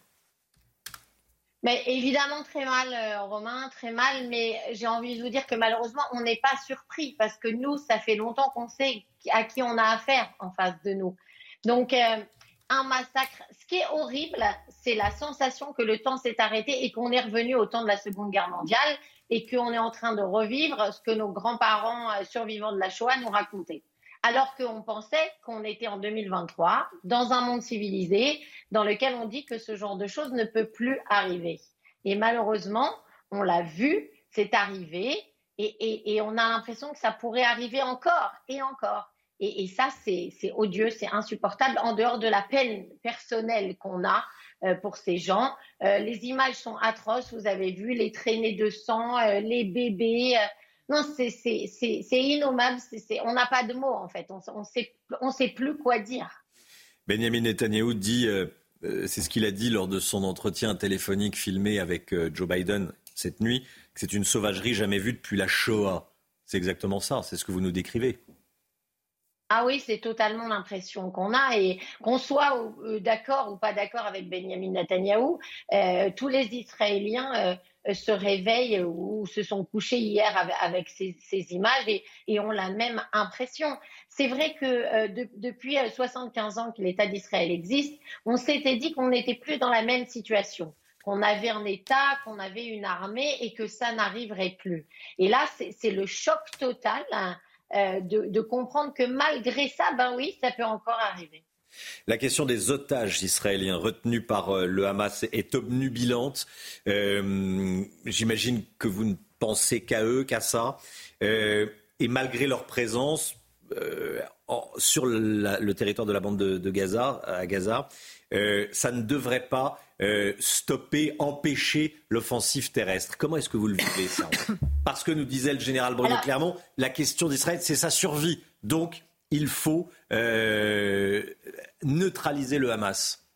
Mais évidemment très mal, euh, Romain, très mal. Mais j'ai envie de vous dire que malheureusement, on n'est pas surpris parce que nous, ça fait longtemps qu'on sait à qui on a affaire en face de nous. Donc, euh, un massacre. Ce qui est horrible, c'est la sensation que le temps s'est arrêté et qu'on est revenu au temps de la Seconde Guerre mondiale et qu'on est en train de revivre ce que nos grands-parents euh, survivants de la Shoah nous racontaient alors qu'on pensait qu'on était en 2023, dans un monde civilisé, dans lequel on dit que ce genre de choses ne peut plus arriver. Et malheureusement, on l'a vu, c'est arrivé, et, on a l'impression que ça pourrait arriver encore et encore. Et, ça, c'est odieux, c'est insupportable, en dehors de la peine personnelle qu'on a euh, pour ces gens. Euh, les images sont atroces, vous avez vu, les traînées de sang, euh, les bébés. Non, c'est innommable. on n'a pas de mots, en fait. On ne sait, on sait plus quoi dire. Benjamin Netanyahu dit, euh, euh, c'est ce qu'il a dit lors de son entretien téléphonique filmé avec euh, Joe Biden cette nuit, que c'est une sauvagerie jamais vue depuis la Shoah. C'est exactement ça, c'est ce que vous nous décrivez. Ah oui, c'est totalement l'impression qu'on a et qu'on soit d'accord ou pas d'accord avec Benjamin Netanyahou, tous les Israéliens se réveillent ou se sont couchés hier avec, ces, images et, ont la même impression. C'est vrai que euh, depuis 75 euh, ans que l'État d'Israël existe, on s'était dit qu'on n'était plus dans la même situation qu'on avait un État, qu'on avait une armée et que ça n'arriverait plus. Et là, c'est le choc total hein, de, de, comprendre que malgré ça, ben oui, ça peut encore arriver. La question des otages israéliens retenus par euh, le Hamas est obnubilante. Euh, j'imagine que vous ne pensez qu'à eux, qu'à ça. Euh, et malgré leur présence sur le territoire de la bande de, Gaza, à Gaza, ça ne devrait pas stopper, empêcher l'offensive terrestre. Comment est-ce que vous le vivez ça? Parce que nous disait le général Bruno Clermont, la question d'Israël, c'est sa survie. Donc, il faut euh, neutraliser le Hamas.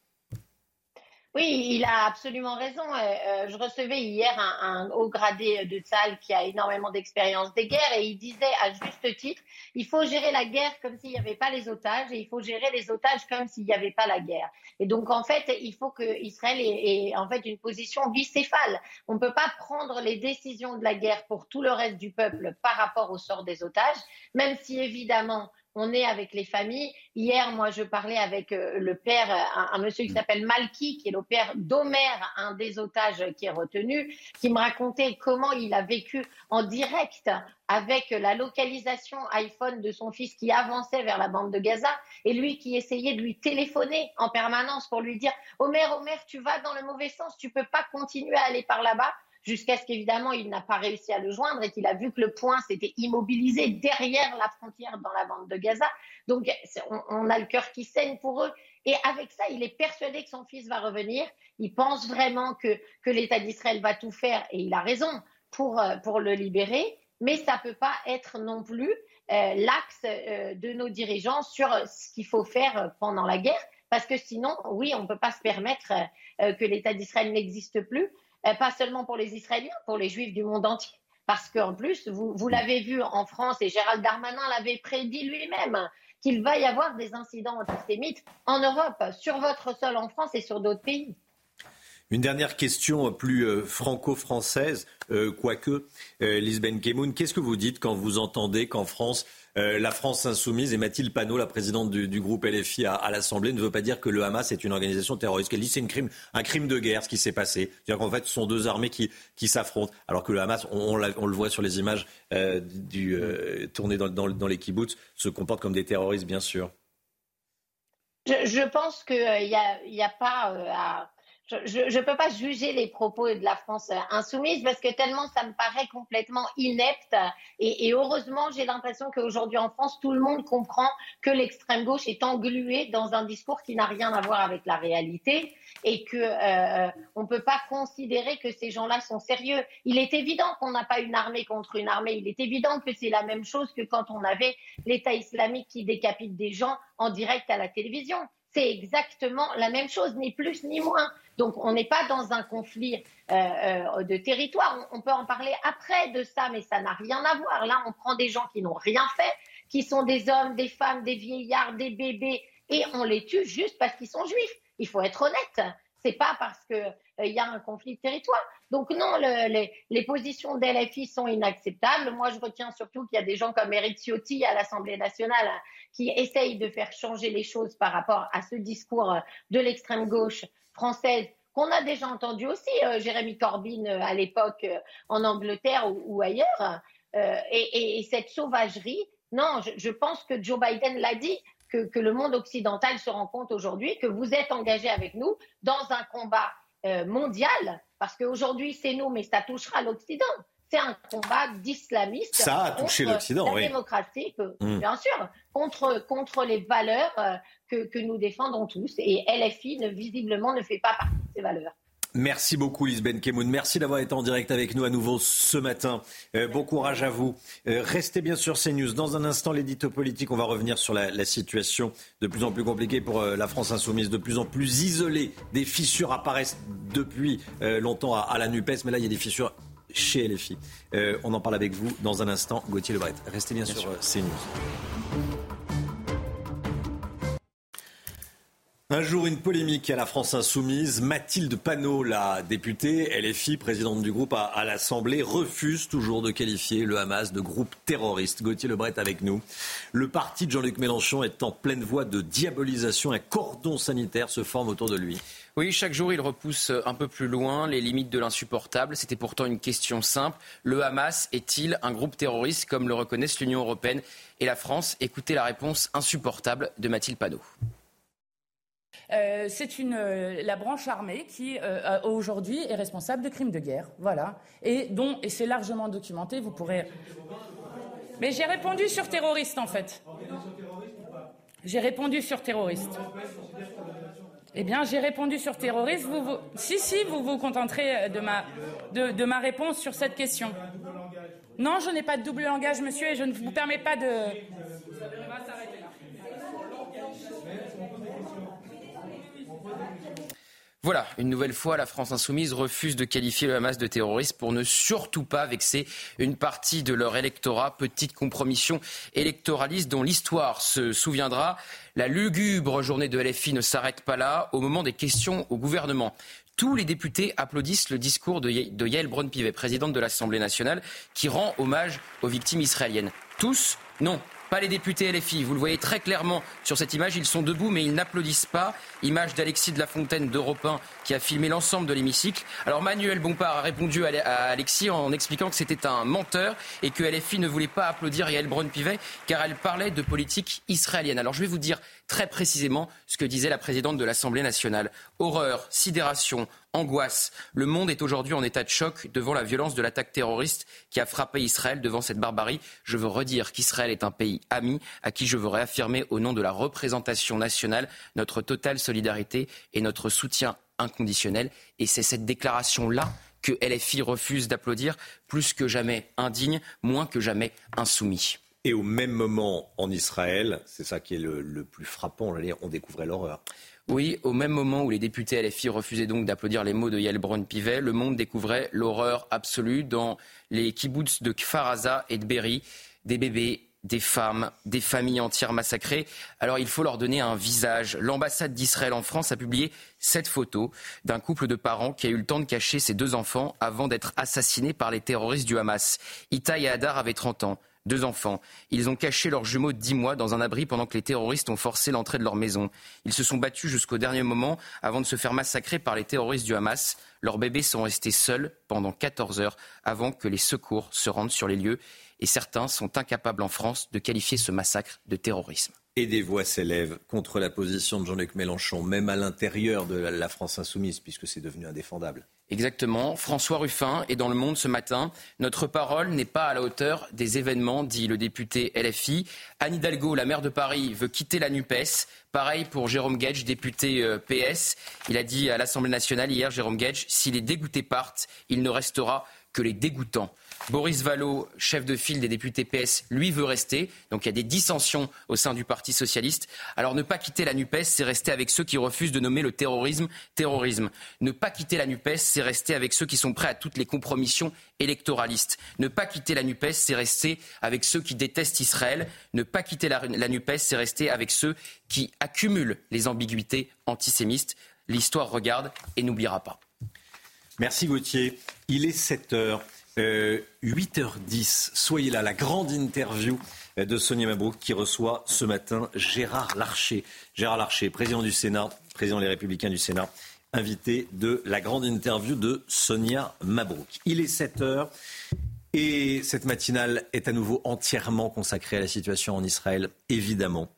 Oui, il a absolument raison. Euh, euh, je recevais hier un, haut gradé de salle qui a énormément d'expérience des guerres et il disait à juste titre, il faut gérer la guerre comme s'il n'y avait pas les otages et il faut gérer les otages comme s'il n'y avait pas la guerre. Et donc en fait, il faut que Israël ait, en fait une position bicéphale. On ne peut pas prendre les décisions de la guerre pour tout le reste du peuple par rapport au sort des otages, même si évidemment on est avec les familles. Hier, moi, je parlais avec euh, le père, un, monsieur qui s'appelle Malki, qui est le père d'Omer, un des otages qui est retenu, qui me racontait comment il a vécu en direct avec la localisation iPhone de son fils qui avançait vers la bande de Gaza et lui qui essayait de lui téléphoner en permanence pour lui dire Omer, Omer, tu vas dans le mauvais sens, tu peux pas continuer à aller par là-bas jusqu'à ce qu'évidemment il n'a pas réussi à le joindre et qu'il a vu que le point s'était immobilisé derrière la frontière dans la bande de Gaza. Donc on, a le cœur qui saigne pour eux. Et avec ça, il est persuadé que son fils va revenir. Il pense vraiment que, que l'État d'Israël va tout faire, et il a raison, pour, euh, pour le libérer. Mais ça ne peut pas être non plus euh, l'axe euh, de nos dirigeants sur ce qu'il faut faire pendant la guerre. Parce que sinon, oui, on ne peut pas se permettre que l'État d'Israël n'existe plus. Euh, pas seulement pour les Israéliens, pour les Juifs du monde entier. Parce qu'en plus, vous, vous l'avez vu en France, et Gérald Darmanin l'avait prédit lui-même, qu'il va y avoir des incidents antisémites en Europe, sur votre sol en France et sur d'autres pays. Une dernière question plus euh, franco-française, euh, quoique, euh, Lisbeth Kemoun, qu'est-ce que vous dites quand vous entendez qu'en France, euh, la France insoumise et Mathilde Panot, la présidente du, groupe LFI à, l'Assemblée, ne veut pas dire que le Hamas est une organisation terroriste. Qu'elle dit c'est crime, un crime de guerre ce qui s'est passé. C'est-à-dire qu'en fait, ce sont deux armées qui, s'affrontent. Alors que le Hamas, on, le voit sur les images euh, du, euh, tournées dans, les kibbutz, se comporte comme des terroristes, bien sûr. Je, pense qu'il n'y a, a pas à je ne peux pas juger les propos de la France euh, insoumise parce que tellement ça me paraît complètement inepte. Et, heureusement, j'ai l'impression qu'aujourd'hui en France, tout le monde comprend que l'extrême gauche est engluée dans un discours qui n'a rien à voir avec la réalité et qu'on euh, ne peut pas considérer que ces gens-là sont sérieux. Il est évident qu'on n'a pas une armée contre une armée. Il est évident que c'est la même chose que quand on avait l'État islamique qui décapite des gens en direct à la télévision c'est exactement la même chose, ni plus ni moins. Donc on n'est pas dans un conflit euh, euh, de territoire. On, peut en parler après de ça, mais ça n'a rien à voir. Là, on prend des gens qui n'ont rien fait, qui sont des hommes, des femmes, des vieillards, des bébés, et on les tue juste parce qu'ils sont juifs. Il faut être honnête. C'est pas parce qu'il euh, y a un conflit de territoire. Donc non, les, positions d'LFI sont inacceptables. Moi, je retiens surtout qu'il y a des gens comme Eric Ciotti à l'Assemblée nationale qui essayent de faire changer les choses par rapport à ce discours de l'extrême gauche française qu'on a déjà entendu aussi, euh, Jérémy Corbyn euh, à l'époque euh, en Angleterre ou, ailleurs. Et, cette sauvagerie, non, je, pense que Joe Biden l'a dit, que, le monde occidental se rend compte aujourd'hui que vous êtes engagés avec nous dans un combat mondial, parce qu'aujourd'hui c'est nous, mais ça touchera l'Occident c'est un combat d'islamistes. Ça a touché l'Occident, oui. démocratie, mm. bien sûr, contre, contre les valeurs euh, que, que, nous défendons tous. Et LFI, ne, visiblement, ne fait pas partie de ces valeurs. Merci beaucoup Lisbeth Kemoun. Merci d'avoir été en direct avec nous à nouveau ce matin. Euh, bon courage à vous. Euh, restez bien sur CNews. Dans un instant, l'édito politique, on va revenir sur la, la, situation de plus en plus compliquée pour la France insoumise, de plus en plus isolée. Des fissures apparaissent depuis longtemps à, à la NUPES, mais là, il y a des fissures chez LFI. Euh, on en parle avec vous dans un instant. Gauthier Lebret, restez bien, sur euh, CNews. Un jour, une polémique à la France insoumise. Mathilde Panot, la députée LFI, présidente du groupe à, l'Assemblée, refuse toujours de qualifier le Hamas de groupe terroriste. Gauthier Lebret avec nous. Le parti de Jean-Luc Mélenchon est en pleine voie de diabolisation. Un cordon sanitaire se forme autour de lui. Oui, chaque jour, il repousse un peu plus loin les limites de l'insupportable. C'était pourtant une question simple. Le Hamas est-il un groupe terroriste comme le reconnaissent l'Union européenne et la France? Écoutez la réponse insupportable de Mathilde Panot. Euh, c'est euh, la branche armée qui euh, aujourd'hui est responsable de crimes de guerre, voilà, et c'est largement documenté. Vous pourrez. Mais j'ai répondu sur terroriste en fait. J'ai répondu sur terroriste. Eh bien, j'ai répondu sur terroriste. Vous, Si, si, vous vous contenterez de ma, de, ma réponse sur cette question. Non, je n'ai pas de double langage, monsieur, et je ne vous permets pas de. Voilà, une nouvelle fois, la France insoumise refuse de qualifier le Hamas de terroriste pour ne surtout pas vexer une partie de leur électorat. Petite compromission électoraliste dont l'histoire se souviendra. La lugubre journée de LFI ne s'arrête pas là. Au moment des questions au gouvernement, tous les députés applaudissent le discours de, Yael Braun-Pivet, présidente de l'Assemblée nationale, qui rend hommage aux victimes israéliennes. Tous Non pas les députés LFI. Vous le voyez très clairement sur cette image. Ils sont debout, mais ils n'applaudissent pas. Image d'Alexis de la Fontaine d'Europe 1 qui a filmé l'ensemble de l'hémicycle. Alors Manuel Bompard a répondu à Alexis en expliquant que c'était un menteur et que LFI ne voulait pas applaudir Yael Braun-Pivet car elle parlait de politique israélienne. Alors je vais vous dire très précisément ce que disait la présidente de l'Assemblée nationale. Horreur, sidération, angoisse. Le monde est aujourd'hui en état de choc devant la violence de l'attaque terroriste qui a frappé Israël devant cette barbarie. Je veux redire qu'Israël est un pays ami à qui je veux réaffirmer au nom de la représentation nationale notre totale solidarité et notre soutien inconditionnel. Et c'est cette déclaration-là que LFI refuse d'applaudir, plus que jamais indigne, moins que jamais insoumis. Et au même moment, en Israël, c'est ça qui est le, plus frappant, on découvrait l'horreur. Oui, au même moment où les députés LFI refusaient donc d'applaudir les mots de Yael Braun-Pivet, le monde découvrait l'horreur absolue dans les kibbutz de Kfar et de Berry. Des bébés, des femmes, des familles entières massacrées. Alors il faut leur donner un visage. L'ambassade d'Israël en France a publié cette photo d'un couple de parents qui a eu le temps de cacher ses deux enfants avant d'être assassinés par les terroristes du Hamas. Ita et Hadar avaient 30 ans deux enfants. Ils ont caché leurs jumeaux dix mois dans un abri pendant que les terroristes ont forcé l'entrée de leur maison. Ils se sont battus jusqu'au dernier moment avant de se faire massacrer par les terroristes du Hamas. Leurs bébés sont restés seuls pendant 14 heures avant que les secours se rendent sur les lieux. Et certains sont incapables en France de qualifier ce massacre de terrorisme. Et des voix s'élèvent contre la position de Jean-Luc Mélenchon, même à l'intérieur de la France insoumise, puisque c'est devenu indéfendable. Exactement. François Ruffin est dans le monde ce matin. Notre parole n'est pas à la hauteur des événements, dit le député LFI. Anne Hidalgo, la maire de Paris, veut quitter la NUPES. Pareil pour Jérôme Gage, député euh, PS. Il a dit à l'Assemblée nationale hier, Jérôme Gage, si les dégoûtés partent, il ne restera que les dégoûtants. Boris Vallot, chef de file des députés PS, lui veut rester. Donc il y a des dissensions au sein du Parti socialiste. Alors ne pas quitter la NUPES, c'est rester avec ceux qui refusent de nommer le terrorisme terrorisme. Ne pas quitter la NUPES, c'est rester avec ceux qui sont prêts à toutes les compromissions électoralistes. Ne pas quitter la NUPES, c'est rester avec ceux qui détestent Israël. Ne pas quitter la, la NUPES, c'est rester avec ceux qui accumulent les ambiguïtés antisémites. L'histoire regarde et n'oubliera pas. Merci Gauthier. Il est 7 heures. 8h10, euh, soyez là, la grande interview de Sonia Mabrouk qui reçoit ce matin Gérard Larcher. Gérard Larcher, président du Sénat, président des Républicains du Sénat, invité de la grande interview de Sonia Mabrouk. Il est 7 heures et cette matinale est à nouveau entièrement consacrée à la situation en Israël, évidemment,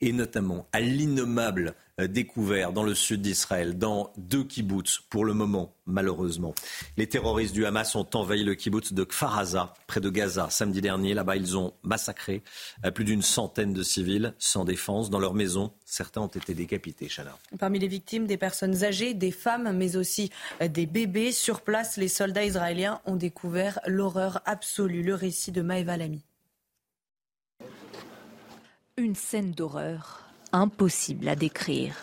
et notamment à l'innommable euh, découvert dans le sud d'Israël, dans deux kibbutz, pour le moment, malheureusement. Les terroristes du Hamas ont envahi le kibbutz de Kfar près de Gaza, samedi dernier. Là-bas, ils ont massacré euh, plus d'une centaine de civils sans défense dans leur maison. Certains ont été décapités, Chana. Parmi les victimes, des personnes âgées, des femmes, mais aussi euh, des bébés. Sur place, les soldats israéliens ont découvert l'horreur absolue. Le récit de Maëva Lamy. Une scène d'horreur impossible à décrire.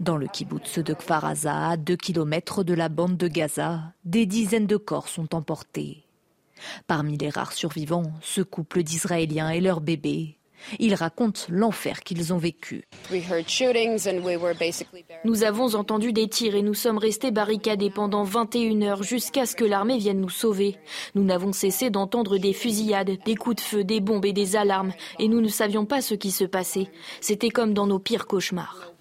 Dans le kibbutz de Kfar à 2 km de la bande de Gaza, des dizaines de corps sont emportés. Parmi les rares survivants, ce couple d'Israéliens et leur bébé, ils racontent l'enfer qu'ils ont vécu. Nous avons entendu des tirs et nous sommes restés barricadés pendant 21 heures jusqu'à ce que l'armée vienne nous sauver. Nous n'avons cessé d'entendre des fusillades, des coups de feu, des bombes et des alarmes et nous ne savions pas ce qui se passait. C'était comme dans nos pires cauchemars.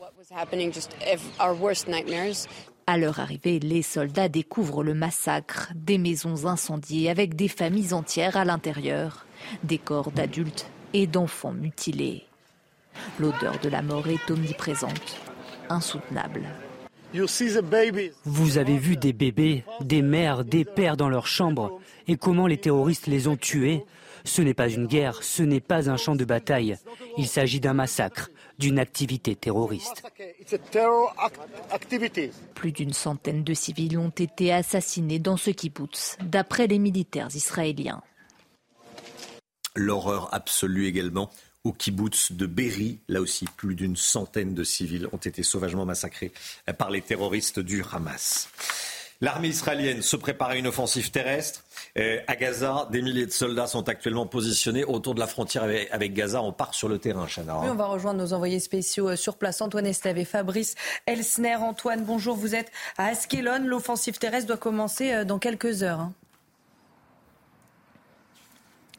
À leur arrivée, les soldats découvrent le massacre, des maisons incendiées avec des familles entières à l'intérieur, des corps d'adultes et d'enfants mutilés. L'odeur de la mort est omniprésente, insoutenable. Vous avez vu des bébés, des mères, des pères dans leur chambre et comment les terroristes les ont tués? Ce n'est pas une guerre, ce n'est pas un champ de bataille. Il s'agit d'un massacre, d'une activité terroriste. Plus d'une centaine de civils ont été assassinés dans ce kibbutz, d'après les militaires israéliens. L'horreur absolue également au kibbutz de Berry. Là aussi, plus d'une centaine de civils ont été sauvagement massacrés par les terroristes du Hamas. L'armée israélienne se prépare à une offensive terrestre. Euh, à Gaza, des milliers de soldats sont actuellement positionnés autour de la frontière avec, Gaza. On part sur le terrain, Chana. Oui, on va rejoindre nos envoyés spéciaux euh, sur place, Antoine Estève et Fabrice Elsner. Antoine, bonjour, vous êtes à Askelon. L'offensive terrestre doit commencer euh, dans quelques heures. Hein.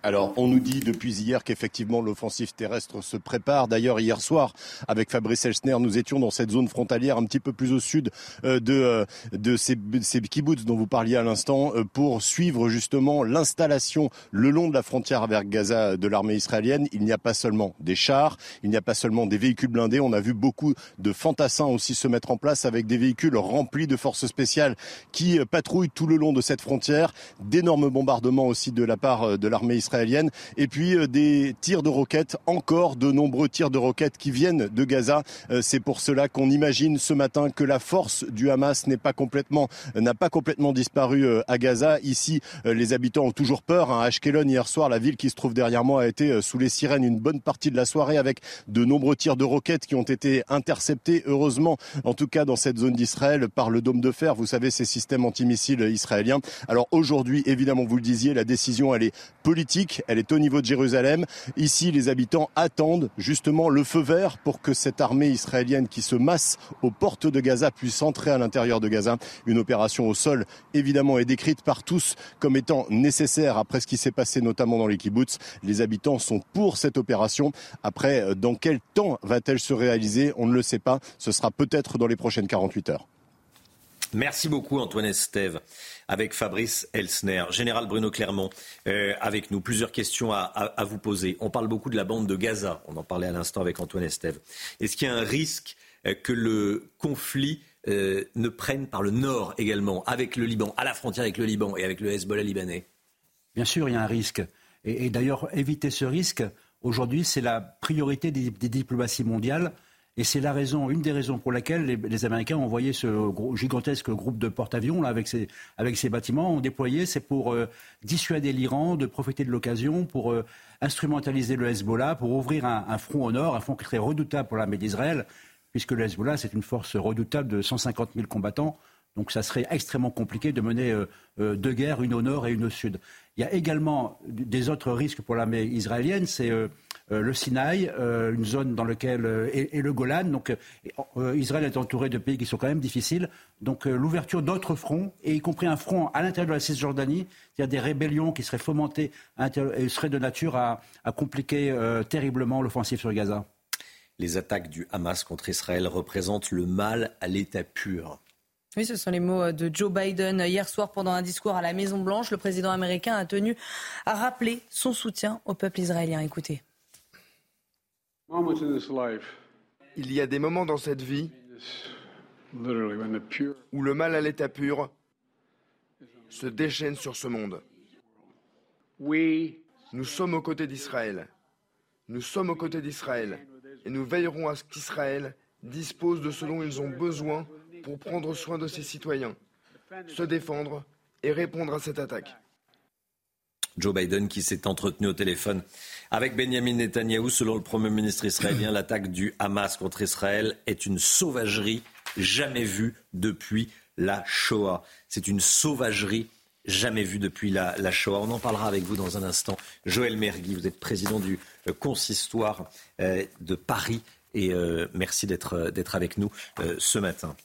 Alors, on nous dit depuis hier qu'effectivement l'offensive terrestre se prépare. D'ailleurs, hier soir, avec Fabrice Elsner, nous étions dans cette zone frontalière un petit peu plus au sud euh, de, euh, de ces, ces kibbutz dont vous parliez à l'instant euh, pour suivre justement l'installation le long de la frontière vers Gaza de l'armée israélienne. Il n'y a pas seulement des chars, il n'y a pas seulement des véhicules blindés. On a vu beaucoup de fantassins aussi se mettre en place avec des véhicules remplis de forces spéciales qui patrouillent tout le long de cette frontière. D'énormes bombardements aussi de la part de l'armée israélienne et puis euh, des tirs de roquettes, encore de nombreux tirs de roquettes qui viennent de Gaza. Euh, c'est pour cela qu'on imagine ce matin que la force du Hamas n'est pas complètement, n'a pas complètement disparu euh, à Gaza. Ici, les habitants ont toujours peur. À Ashkelon, hier soir, la ville qui se trouve derrière moi a été sous les sirènes une bonne partie de la soirée avec de nombreux tirs de roquettes qui ont été interceptés, heureusement, en tout cas dans cette zone d'Israël, par le dôme de fer. Vous savez, ces systèmes antimissiles israéliens. Alors aujourd'hui, évidemment, vous le disiez, la décision, elle est politique elle est au niveau de Jérusalem. Ici, les habitants attendent justement le feu vert pour que cette armée israélienne qui se masse aux portes de Gaza puisse entrer à l'intérieur de Gaza. Une opération au sol, évidemment, est décrite par tous comme étant nécessaire après ce qui s'est passé notamment dans les kibbutz. Les habitants sont pour cette opération. Après, euh, dans quel temps va-t-elle se réaliser? On ne le sait pas. Ce sera peut-être dans les prochaines 48 heures. Merci beaucoup Antoine Estève avec Fabrice Elsner. Général Bruno Clermont euh, avec nous. Plusieurs questions à, vous poser. On parle beaucoup de la bande de Gaza. On en parlait à l'instant avec Antoine Estève. Est-ce qu'il y a un risque euh, que le conflit euh, ne prenne par le nord également, avec le Liban, à la frontière avec le Liban et avec le Hezbollah libanais? Bien sûr, il y a un risque. Et, d'ailleurs, éviter ce risque, aujourd'hui, c'est la priorité des, des diplomaties mondiales. Et c'est la raison, une des raisons pour laquelle les, Américains ont envoyé ce gigantesque groupe de porte-avions là avec ces, avec bâtiments, ont déployé, c'est pour euh, dissuader l'Iran de profiter de l'occasion, pour euh, instrumentaliser le Hezbollah, pour ouvrir un, front au nord, un front très redoutable pour l'armée d'Israël, puisque le Hezbollah c'est une force redoutable de 150 000 combattants. Donc ça serait extrêmement compliqué de mener euh, deux guerres, une au nord et une au sud. Il y a également des autres risques pour l'armée israélienne, c'est euh, le Sinaï, euh, une zone dans laquelle et, le Golan. Donc Israël est entouré de pays qui sont quand même difficiles. Donc l'ouverture d'autres fronts, et y compris un front à l'intérieur de la Cisjordanie, a des rébellions qui seraient fomentées et seraient de nature à compliquer terriblement l'offensive sur Gaza. Les attaques du Hamas contre Israël représentent le mal à l'état pur. Oui, ce sont les mots de Joe Biden hier soir pendant un discours à la Maison-Blanche. Le président américain a tenu à rappeler son soutien au peuple israélien. Écoutez. Il y a des moments dans cette vie où le mal à l'état pur se déchaîne sur ce monde. Nous sommes aux côtés d'Israël. Nous sommes aux côtés d'Israël et nous veillerons à ce qu'Israël dispose de ce dont ils ont besoin pour prendre soin de ses citoyens, se défendre et répondre à cette attaque. Joe Biden qui s'est entretenu au téléphone avec Benjamin Netanyahou. Selon le Premier ministre israélien, l'attaque du Hamas contre Israël est une sauvagerie jamais vue depuis la Shoah. C'est une sauvagerie jamais vue depuis la, Shoah. On en parlera avec vous dans un instant. Joël Mergui, vous êtes président du euh, consistoire euh, de Paris et euh, merci d'être avec nous ce matin.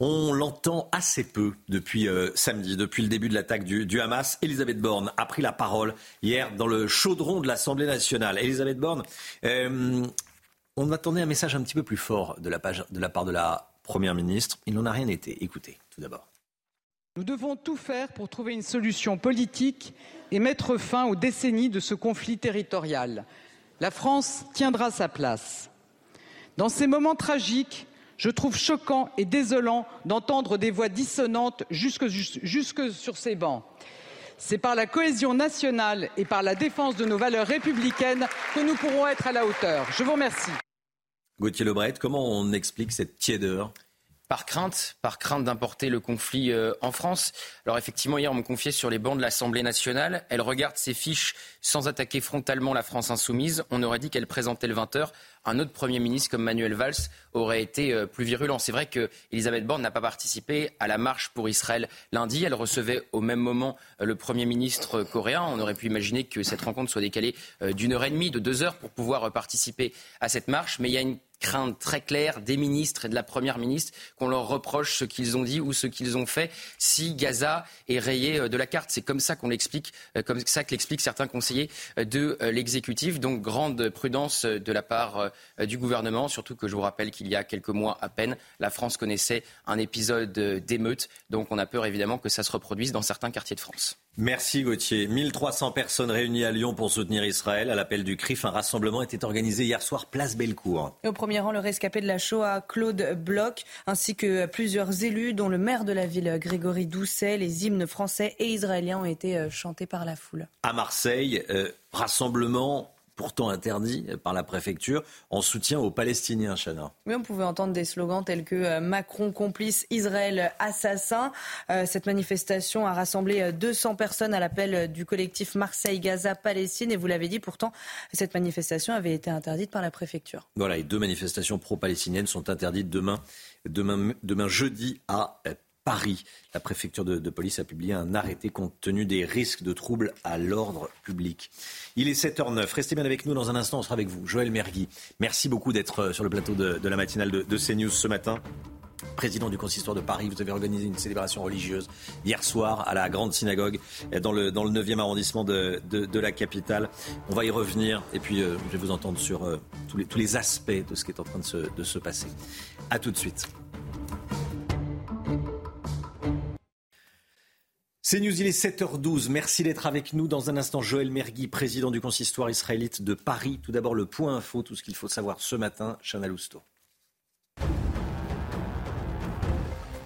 On l'entend assez peu depuis euh, samedi, depuis le début de l'attaque du, Hamas. Elisabeth Borne a pris la parole hier dans le chaudron de l'Assemblée nationale. Elisabeth Borne, euh, on attendait un message un petit peu plus fort de la, de la part de la Première ministre. Il n'en a rien été. Écoutez, tout d'abord. Nous devons tout faire pour trouver une solution politique et mettre fin aux décennies de ce conflit territorial. La France tiendra sa place. Dans ces moments tragiques, je trouve choquant et désolant d'entendre des voix dissonantes jusque, sur ces bancs. C'est par la cohésion nationale et par la défense de nos valeurs républicaines que nous pourrons être à la hauteur. Je vous remercie. Gauthier Lebret, comment on explique cette tiédeur? Par crainte, par crainte d'importer le conflit euh, en France. Alors effectivement, hier, on me confiait sur les bancs de l'Assemblée nationale. Elle regarde ses fiches sans attaquer frontalement la France insoumise. On aurait dit qu'elle présentait le 20h. Un autre Premier ministre comme Manuel Valls aurait été euh, plus virulent. C'est vrai que Elisabeth Borne n'a pas participé à la marche pour Israël lundi. Elle recevait au même moment euh, le Premier ministre coréen. On aurait pu imaginer que cette rencontre soit décalée d'une heure et demie, de deux heures pour pouvoir participer à cette marche. Mais il y a une crainte très claire des ministres et de la Première ministre qu'on leur reproche ce qu'ils ont dit ou ce qu'ils ont fait si Gaza est rayé euh, de la carte. C'est comme ça qu'on l'explique, euh, comme ça que l'expliquent certains conseillers euh, de l'exécutif. Donc grande prudence de la part du gouvernement, surtout que je vous rappelle qu'il y a quelques mois à peine, la France connaissait un épisode d'émeute. Donc on a peur évidemment que ça se reproduise dans certains quartiers de France. Merci Gauthier. 1300 personnes réunies à Lyon pour soutenir Israël. À l'appel du CRIF, un rassemblement était organisé hier soir place Bellecour. au premier rang, le rescapé de la Shoah, Claude Bloch, ainsi que plusieurs élus, dont le maire de la ville, Grégory Doucet. Les hymnes français et israéliens ont été euh, chantés par la foule. À Marseille, euh, rassemblement pourtant interdit par la préfecture, en soutien aux Palestiniens, Chana. Oui, on pouvait entendre des slogans tels que euh, Macron complice, Israël assassin. Euh, cette manifestation a rassemblé 200 euh, personnes à l'appel du collectif Marseille-Gaza-Palestine. Et vous l'avez dit, pourtant, cette manifestation avait été interdite par la préfecture. Voilà, et deux manifestations pro-palestiniennes sont interdites demain, demain, demain jeudi à Paris. La préfecture de, police a publié un arrêté compte tenu des risques de troubles à l'ordre public. Il est 7h09. Restez bien avec nous dans un instant. On sera avec vous. Joël Mergui, merci beaucoup d'être euh, sur le plateau de, la matinale de, CNews ce matin président du consistoire de Paris, vous avez organisé une célébration religieuse hier soir à la Grande Synagogue dans le, dans le 9e arrondissement de, la capitale. On va y revenir et puis euh, je vais vous entendre sur euh, tous, les, tous les aspects de ce qui est en train de se, de se passer. A tout de suite. C'est News, il est 7h12. Merci d'être avec nous. Dans un instant, Joël Mergui, président du consistoire israélite de Paris. Tout d'abord, le point info, tout ce qu'il faut savoir ce matin. Chana Lousteau.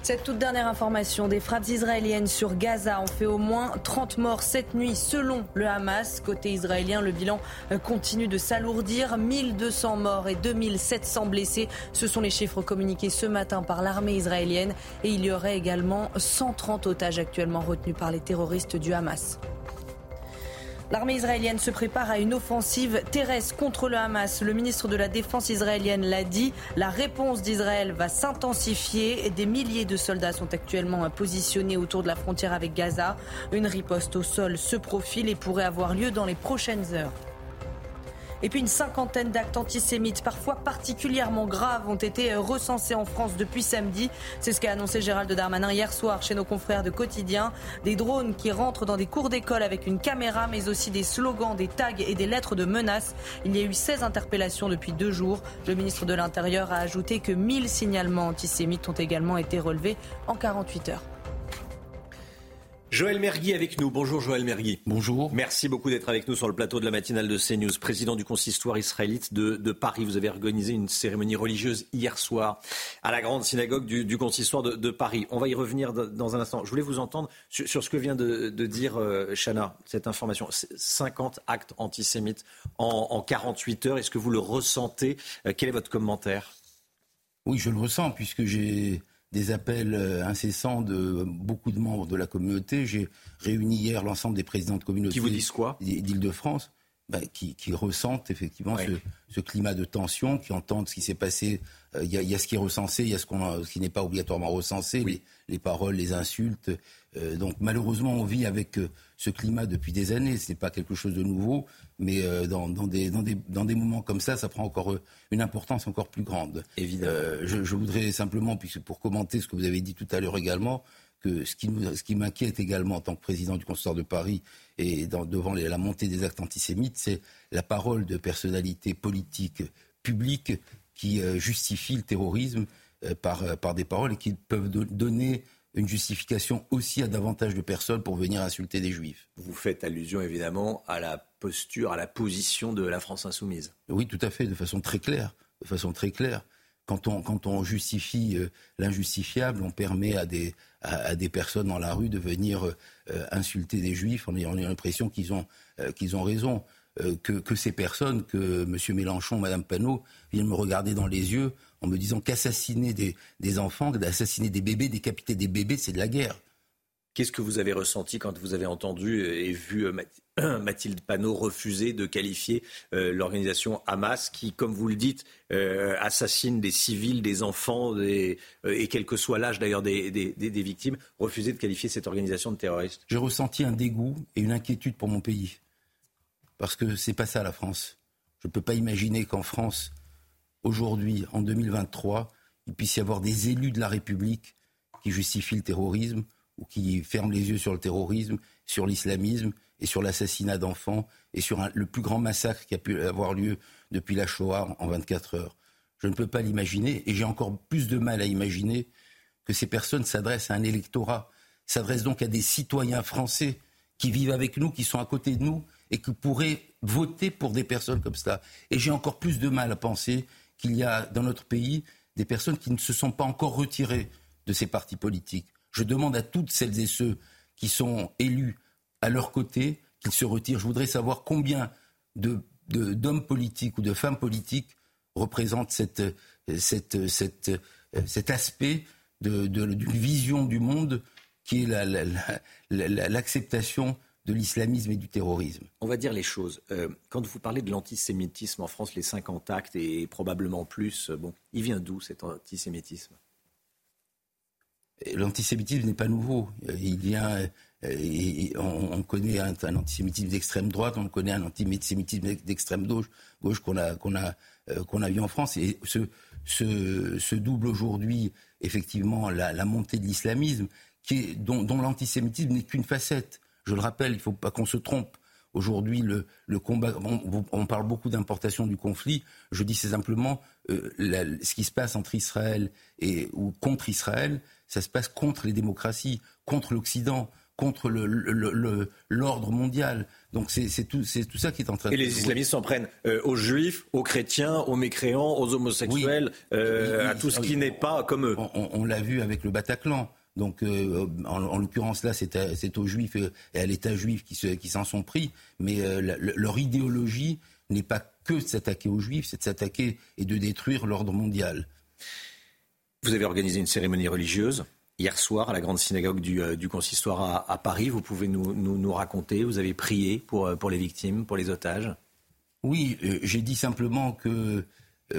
Cette toute dernière information, des frappes israéliennes sur Gaza ont fait au moins 30 morts cette nuit selon le Hamas. Côté israélien, le bilan euh, continue de s'alourdir. 1200 morts et 2700 blessés. Ce sont les chiffres communiqués ce matin par l'armée israélienne. Et il y aurait également 130 otages actuellement retenus par les terroristes du Hamas. L'armée israélienne se prépare à une offensive terrestre contre le Hamas. Le ministre de la Défense israélienne l'a dit. La réponse d'Israël va s'intensifier. Des milliers de soldats sont actuellement positionnés autour de la frontière avec Gaza. Une riposte au sol se profile et pourrait avoir lieu dans les prochaines heures. Et puis une cinquantaine d'actes antisémites, parfois particulièrement graves, ont été recensés en France depuis samedi. C'est ce qu'a annoncé Gérald Darmanin hier soir chez nos confrères de Quotidien. Des drones qui rentrent dans des cours d'école avec une caméra, mais aussi des slogans, des tags et des lettres de menaces. Il y a eu 16 interpellations depuis deux jours. Le ministre de l'Intérieur a ajouté que 1000 signalements antisémites ont également été relevés en 48 heures. Joël Mergui avec nous. Bonjour Joël Mergui. Bonjour. Merci beaucoup d'être avec nous sur le plateau de la matinale de CNews. Président du consistoire israélite de, Paris, vous avez organisé une cérémonie religieuse hier soir à la grande synagogue du, consistoire de, Paris. On va y revenir dans un instant. Je voulais vous entendre sur, ce que vient de, dire euh, Chana, cette information. 50 actes antisémites en, en 48 heures. Est-ce que vous le ressentez? Euh, Quel est votre commentaire? Oui, je le ressens puisque j'ai des appels euh, incessants de beaucoup de membres de la communauté. J'ai réuni hier l'ensemble des présidents de communautés. Qui vous disent quoi? D'Île-de-France. Bah, qui, ressentent effectivement ce, climat de tension, qui entendent ce qui s'est passé. Euh, il y, a ce qui est recensé, il y a ce, qui n'est pas obligatoirement recensé, les, paroles, les insultes. Euh, donc malheureusement, on vit avec ce climat depuis des années. Ce n'est pas quelque chose de nouveau, mais dans, des, dans, des, dans, des, moments comme ça, ça prend encore une importance encore plus grande. Évidemment. Je, je, voudrais simplement, puisque pour commenter ce que vous avez dit tout à l'heure également, que ce qui, ce qui m'inquiète également en tant que président du consistoire de Paris et devant la montée des actes antisémites, c'est la parole de personnalités politiques publiques qui euh, justifient le terrorisme euh, par, euh, par des paroles et qui peuvent donner une justification aussi à davantage de personnes pour venir insulter des juifs. Vous faites allusion évidemment à la à la position de la France insoumise. Oui, tout à fait, de façon très claire. De façon très claire. Quand on, quand on justifie l'injustifiable, on permet à des, à, des personnes dans la rue de venir euh, insulter des juifs en ayant l'impression qu'ils ont, euh, qu'ils ont raison. Euh, que, que, ces personnes, que M. Mélenchon, Mme Panot, viennent me regarder dans les yeux en me disant qu'assassiner des, des enfants, d'assassiner des bébés, décapiter des bébés, c'est de la guerre. Qu'est-ce que vous avez ressenti quand vous avez entendu et vu Mathilde Panot refuser de qualifier euh, l'organisation Hamas qui, comme vous le dites, euh, assassine des civils, des enfants, euh, et quel que soit l'âge d'ailleurs des, des, victimes, refuser de qualifier cette organisation de terroriste J'ai ressenti un dégoût et une inquiétude pour mon pays. Parce que c'est pas ça la France. Je ne peux pas imaginer qu'en France, aujourd'hui, en 2023, il puisse y avoir des élus de la République qui justifient le terrorisme ou qui ferment les yeux sur le terrorisme, sur l'islamisme et sur l'assassinat d'enfants et sur le plus grand massacre qui a pu avoir lieu depuis la Shoah en 24 heures. Je ne peux pas l'imaginer et j'ai encore plus de mal à imaginer que ces personnes s'adressent à un électorat, s'adressent donc à des citoyens français qui vivent avec nous, qui sont à côté de nous et qui pourraient voter pour des personnes comme cela. Et j'ai encore plus de mal à penser qu'il y a dans notre pays des personnes qui ne se sont pas encore retirées de ces partis politiques. Je demande à toutes celles et ceux qui sont élus à leur côté qu'ils se retirent. Je voudrais savoir combien d'hommes politiques ou de femmes politiques représentent cet aspect d'une vision du monde qui est l'acceptation de l'islamisme et du terrorisme. On va dire les choses. Euh, quand vous parlez de l'antisémitisme en France, les 50 actes et probablement plus, bon, il vient d'où cet antisémitisme? L'antisémitisme n'est pas nouveau. Il vient, euh, on, connaît un, antisémitisme d'extrême droite, on connaît un antisémitisme d'extrême gauche, qu'on a, qu'on a, euh, qu'on a vu en France. Et ce, ce, double aujourd'hui, effectivement, la, montée de l'islamisme, qui dont, dont l'antisémitisme n'est qu'une facette. Je le rappelle, il ne faut pas qu'on se trompe. Aujourd'hui, le, le, combat, on, parle beaucoup d'importation du conflit. Je dis simplement, euh, ce qui se passe entre Israël et ou contre Israël, ça se passe contre les démocraties, contre l'Occident. contre l'ordre mondial. Donc c'est tout, tout, ça qui est en train de... Et les islamistes s'en prennent euh, aux juifs, aux chrétiens, aux mécréants, aux homosexuels, euh, à tout ce qui n'est pas comme eux. On, l'a vu avec le Bataclan. Donc, euh, en, l'occurrence, là, c'est aux Juifs et à l'État juif qui s'en sont pris. Mais leur idéologie n'est pas que de s'attaquer aux Juifs, c'est de s'attaquer et de détruire l'ordre mondial. Vous avez organisé une cérémonie religieuse hier soir à la grande synagogue du, euh, consistoire à, Paris. Vous pouvez nous, raconter, vous avez prié pour, euh, pour les victimes, pour les otages? Oui, euh, j'ai dit simplement que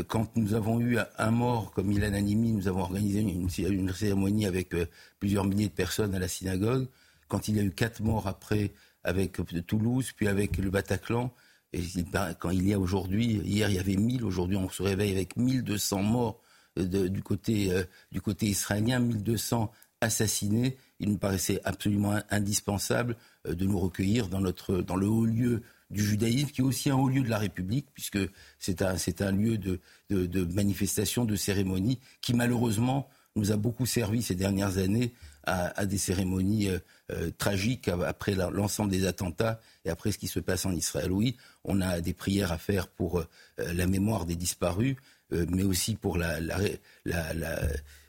quand nous avons eu un mort comme Ilan Animi, nous avons organisé une, cérémonie avec plusieurs milliers de personnes à la synagogue. Quand il y a eu quatre morts après avec Toulouse, puis avec le Bataclan, et quand il y a aujourd'hui, hier il y avait 1000, aujourd'hui on se réveille avec 1200 morts du, côté, euh, du côté israélien, 1200 assassinés. Il nous paraissait absolument indispensable euh, de nous recueillir dans, notre, dans le haut lieu du judaïsme, qui est aussi un haut lieu de la République, puisque c'est un, c'est un lieu de, de, manifestation, de cérémonie, qui malheureusement nous a beaucoup servi ces dernières années à, des cérémonies euh, tragiques après l'ensemble des attentats et après ce qui se passe en Israël. Oui, on a des prières à faire pour la mémoire des disparus, euh, mais aussi pour la, euh,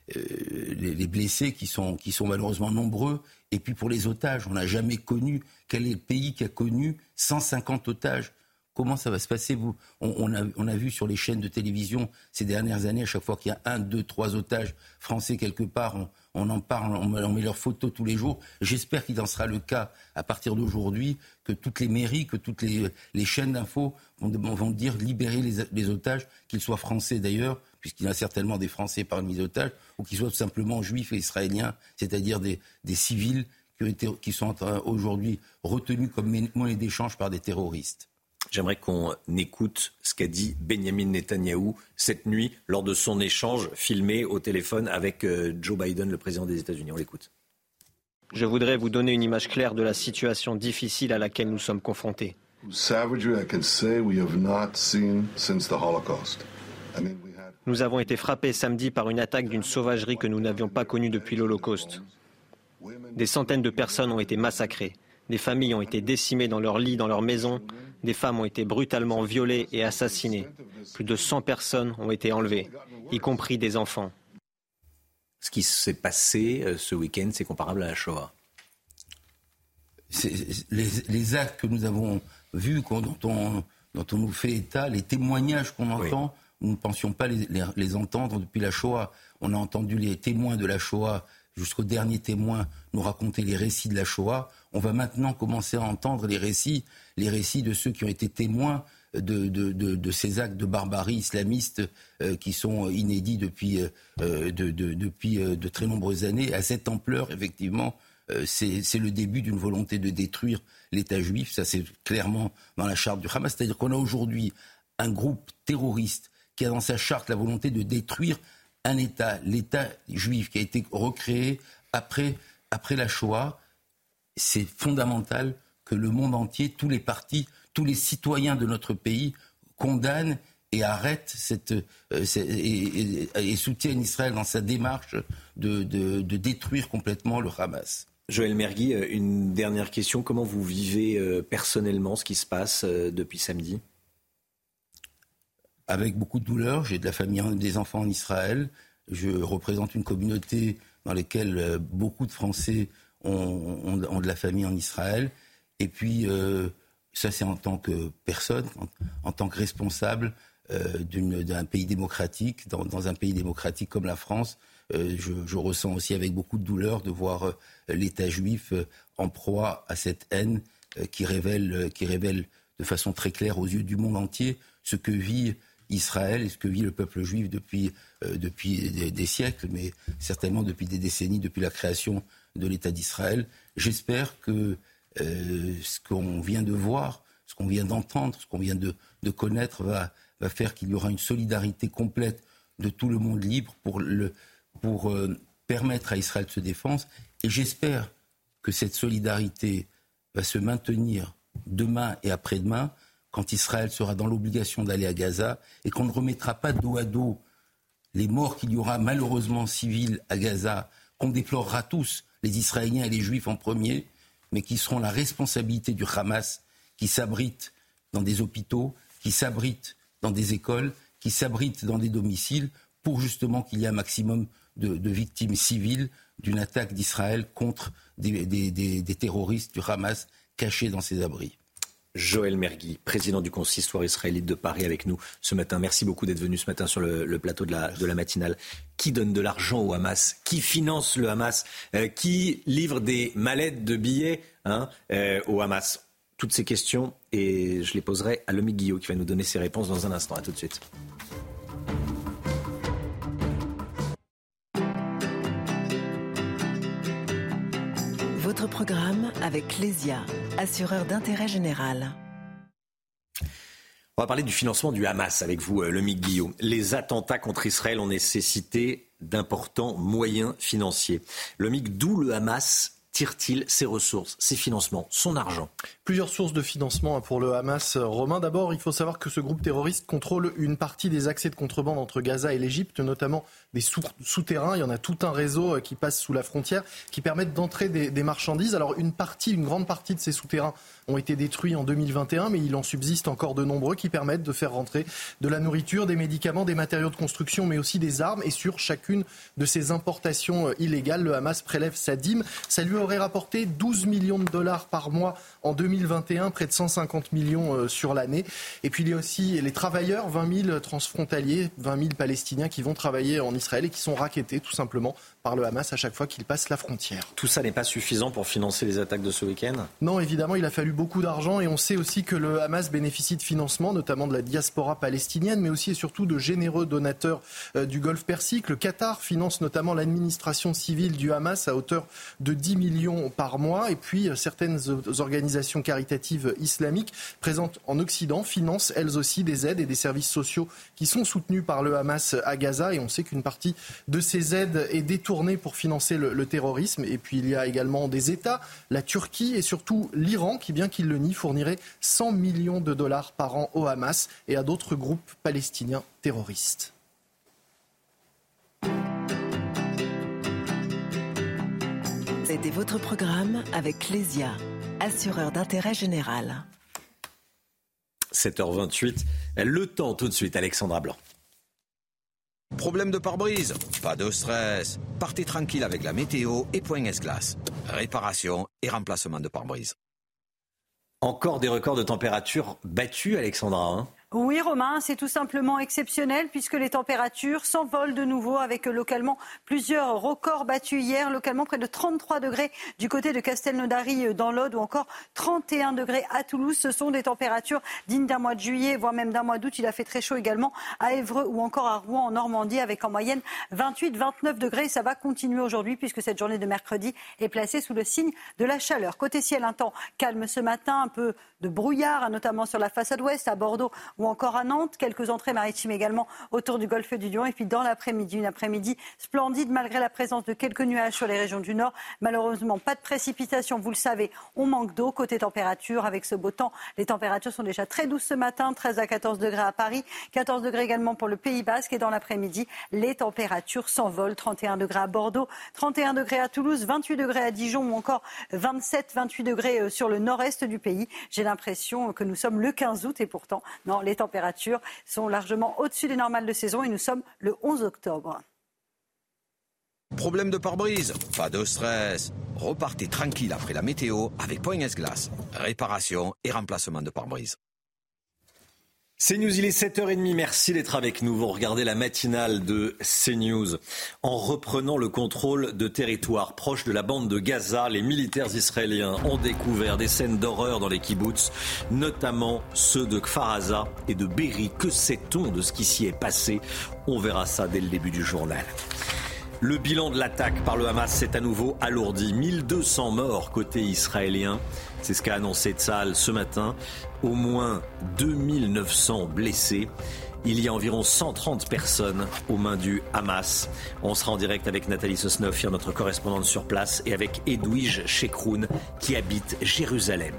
les, blessés qui sont, qui sont malheureusement nombreux, et puis pour les otages. On n'a jamais connu, quel est le pays qui a connu 150 otages? Comment ça va se passer vous? On, a, on, a, vu sur les chaînes de télévision ces dernières années, à chaque fois qu'il y a un, deux, trois otages français quelque part, on, en parle, on, met leurs photos tous les jours. J'espère qu'il en sera le cas à partir d'aujourd'hui, que toutes les mairies, que toutes les, chaînes d'infos vont, dire libérer les, otages, qu'ils soient français d'ailleurs, puisqu'il y a certainement des Français parmi les otages, ou qu'ils soient tout simplement juifs et israéliens, c'est-à-dire des, civils qui, qui sont aujourd'hui retenus comme monnaie d'échange par des terroristes. J'aimerais qu'on écoute ce qu'a dit Benjamin Netanyahou cette nuit lors de son échange filmé au téléphone avec euh, Joe Biden, le président des États-Unis. On l'écoute. Je voudrais vous donner une image claire de la situation difficile à laquelle nous sommes confrontés. Nous avons été frappés samedi par une attaque d'une sauvagerie que nous n'avions pas connue depuis l'Holocauste. Des centaines de personnes ont été massacrées. Des familles ont été décimées dans leurs lits, dans leurs maisons. Des femmes ont été brutalement violées et assassinées. Plus de 100 personnes ont été enlevées, y compris des enfants. Ce qui s'est passé euh, ce week-end, c'est comparable à la Shoah. Les, actes que nous avons vus, dont on, dont on nous fait état, les témoignages qu'on entend, nous ne pensions pas les, entendre depuis la Shoah. On a entendu les témoins de la Shoah jusqu'au dernier témoin nous raconter les récits de la Shoah. On va maintenant commencer à entendre les récits, les récits de ceux qui ont été témoins de, ces actes de barbarie islamiste euh, qui sont inédits depuis, euh, euh, de très nombreuses années. À cette ampleur, effectivement, c'est le début d'une volonté de détruire l'État juif. Ça, c'est clairement dans la charte du Hamas. C'est-à-dire qu'on a aujourd'hui un groupe terroriste qui a dans sa charte la volonté de détruire un État, l'État juif qui a été recréé après, après la Shoah. C'est fondamental que le monde entier, tous les partis, tous les citoyens de notre pays condamnent et arrêtent cette, euh, et, soutiennent Israël dans sa démarche de, de, détruire complètement le Hamas. Joël Mergui, euh, une dernière question. Comment vous vivez euh, personnellement ce qui se passe depuis samedi? Avec beaucoup de douleur. J'ai de la famille, des enfants en Israël. Je représente une communauté dans laquelle euh, beaucoup de Français ont, de la famille en Israël. Et puis, euh, ça c'est en tant que personne, en, tant que responsable euh, d'un pays démocratique, dans, un pays démocratique comme la France. je, ressens aussi avec beaucoup de douleur de voir l'État juif en proie à cette haine qui, révèle, qui révèle de façon très claire aux yeux du monde entier ce que vit Israël et ce que vit le peuple juif depuis, euh, depuis des, siècles, mais certainement depuis des décennies, depuis la création de l'État d'Israël. J'espère que euh, ce qu'on vient de voir, ce qu'on vient d'entendre, ce qu'on vient de, connaître va, va faire qu'il y aura une solidarité complète de tout le monde libre pour, le, pour euh, permettre à Israël de se défendre. Et j'espère que cette solidarité va se maintenir demain et après-demain quand Israël sera dans l'obligation d'aller à Gaza et qu'on ne remettra pas dos à dos les morts qu'il y aura malheureusement civils à Gaza, qu'on déplorera tous, les Israéliens et les Juifs en premier, mais qui seront la responsabilité du Hamas, qui s'abrite dans des hôpitaux, qui s'abrite dans des écoles, qui s'abritent dans des domiciles, pour justement qu'il y ait un maximum de, victimes civiles d'une attaque d'Israël contre des terroristes du Hamas cachés dans ces abris. Joël Mergui, président du consistoire israélite de Paris avec nous ce matin. Merci beaucoup d'être venu ce matin sur le, plateau de la, matinale. Qui donne de l'argent au Hamas? Qui finance le Hamas? Euh, Qui livre des mallettes de billets hein, euh, au Hamas? Toutes ces questions et je les poserai à Lomi Guillot qui va nous donner ses réponses dans un instant. À tout de suite. Programme avec Lesia, assureur d'intérêt général. On va parler du financement du Hamas avec vous, euh, le Guillaume. Les attentats contre Israël ont nécessité d'importants moyens financiers. Le d'où le Hamas tire-t-il ses ressources, ses financements, son argent? Plusieurs sources de financement pour le Hamas romain. D'abord, il faut savoir que ce groupe terroriste contrôle une partie des accès de contrebande entre Gaza et l'Égypte, notamment des souterrains. Il y en a tout un réseau euh, qui passe sous la frontière, qui permettent d'entrer des, marchandises. Alors une partie, une grande partie de ces souterrains ont été détruits en 2021, mais il en subsiste encore de nombreux qui permettent de faire rentrer de la nourriture, des médicaments, des matériaux de construction, mais aussi des armes. Et sur chacune de ces importations euh, illégales, le Hamas prélève sa dîme. Aurait rapporté 12 millions de dollars par mois en 2021, près de 150 millions euh, sur l'année. Et puis il y a aussi les travailleurs, 20 000 transfrontaliers, 20 000 Palestiniens qui vont travailler en Israël et qui sont raquettés tout simplement par le Hamas à chaque fois qu'il passe la frontière. Tout ça n'est pas suffisant pour financer les attaques de ce week-end? Non, évidemment, il a fallu beaucoup d'argent et on sait aussi que le Hamas bénéficie de financement, notamment de la diaspora palestinienne, mais aussi et surtout de généreux donateurs euh, du Golfe Persique. Le Qatar finance notamment l'administration civile du Hamas à hauteur de 10 millions par mois et puis euh, certaines organisations caritatives islamiques présentes en Occident financent elles aussi des aides et des services sociaux qui sont soutenus par le Hamas à Gaza et on sait qu'une partie de ces aides est détournée pour financer le, terrorisme. Et puis il y a également des États, la Turquie et surtout l'Iran, qui, bien qu'il le nie, fournirait 100 millions de dollars par an au Hamas et à d'autres groupes palestiniens terroristes. C'était votre programme avec Lesia, assureur d'intérêt général. 7h28, le temps tout de suite, Alexandra Blanc. Problème de pare-brise? Pas de stress. Partez tranquille avec la météo et Point S-Glace. Réparation et remplacement de pare-brise. Encore des records de température battus, Alexandra. Hein? Oui, Romain, c'est tout simplement exceptionnel puisque les températures s'envolent de nouveau avec localement plusieurs records battus hier. Localement, près de 33 degrés du côté de Castelnaudary euh, dans l'Aude ou encore 31 degrés à Toulouse. Ce sont des températures dignes d'un mois de juillet, voire même d'un mois d'août. Il a fait très chaud également à Évreux ou encore à Rouen en Normandie avec en moyenne 28-29 degrés. Ça va continuer aujourd'hui puisque cette journée de mercredi est placée sous le signe de la chaleur. Côté ciel, un temps calme ce matin, un peu de brouillard, notamment sur la façade ouest à Bordeaux encore à Nantes. Quelques entrées maritimes également autour du golfe du Lion. Et puis dans l'après-midi, une après-midi splendide malgré la présence de quelques nuages sur les régions du nord. Malheureusement, pas de précipitation. Vous le savez, on manque d'eau. Côté température, avec ce beau temps, les températures sont déjà très douces ce matin. 13 à 14 degrés à Paris, 14 degrés également pour le Pays Basque. Et dans l'après-midi, les températures s'envolent. 31 degrés à Bordeaux, 31 degrés à Toulouse, 28 degrés à Dijon ou encore 27, 28 degrés euh, sur le nord-est du pays. J'ai l'impression que nous sommes le 15 août et pourtant, non, les températures sont largement au-dessus des normales de saison et nous sommes le 11 octobre. Problème de pare-brise Pas de stress. Repartez tranquille après la météo avec Point Glace. Réparation et remplacement de pare-brise. CNews, il est 7h30. Merci d'être avec nous. Vous regardez la matinale de CNews. En reprenant le contrôle de territoire proche de la bande de Gaza, les militaires israéliens ont découvert des scènes d'horreur dans les kibbutz, notamment ceux de Kfar et de Berry. Que sait-on de ce qui s'y est passé? On verra ça dès le début du journal. Le bilan de l'attaque par le Hamas s'est à nouveau alourdi. 1200 morts côté israélien. C'est ce qu'a annoncé Tzal ce matin. Au moins 2900 blessés. Il y a environ 130 personnes aux mains du Hamas. On sera en direct avec Nathalie Sosnoff, notre correspondante sur place, et avec Edwige Chekroun, qui habite Jérusalem.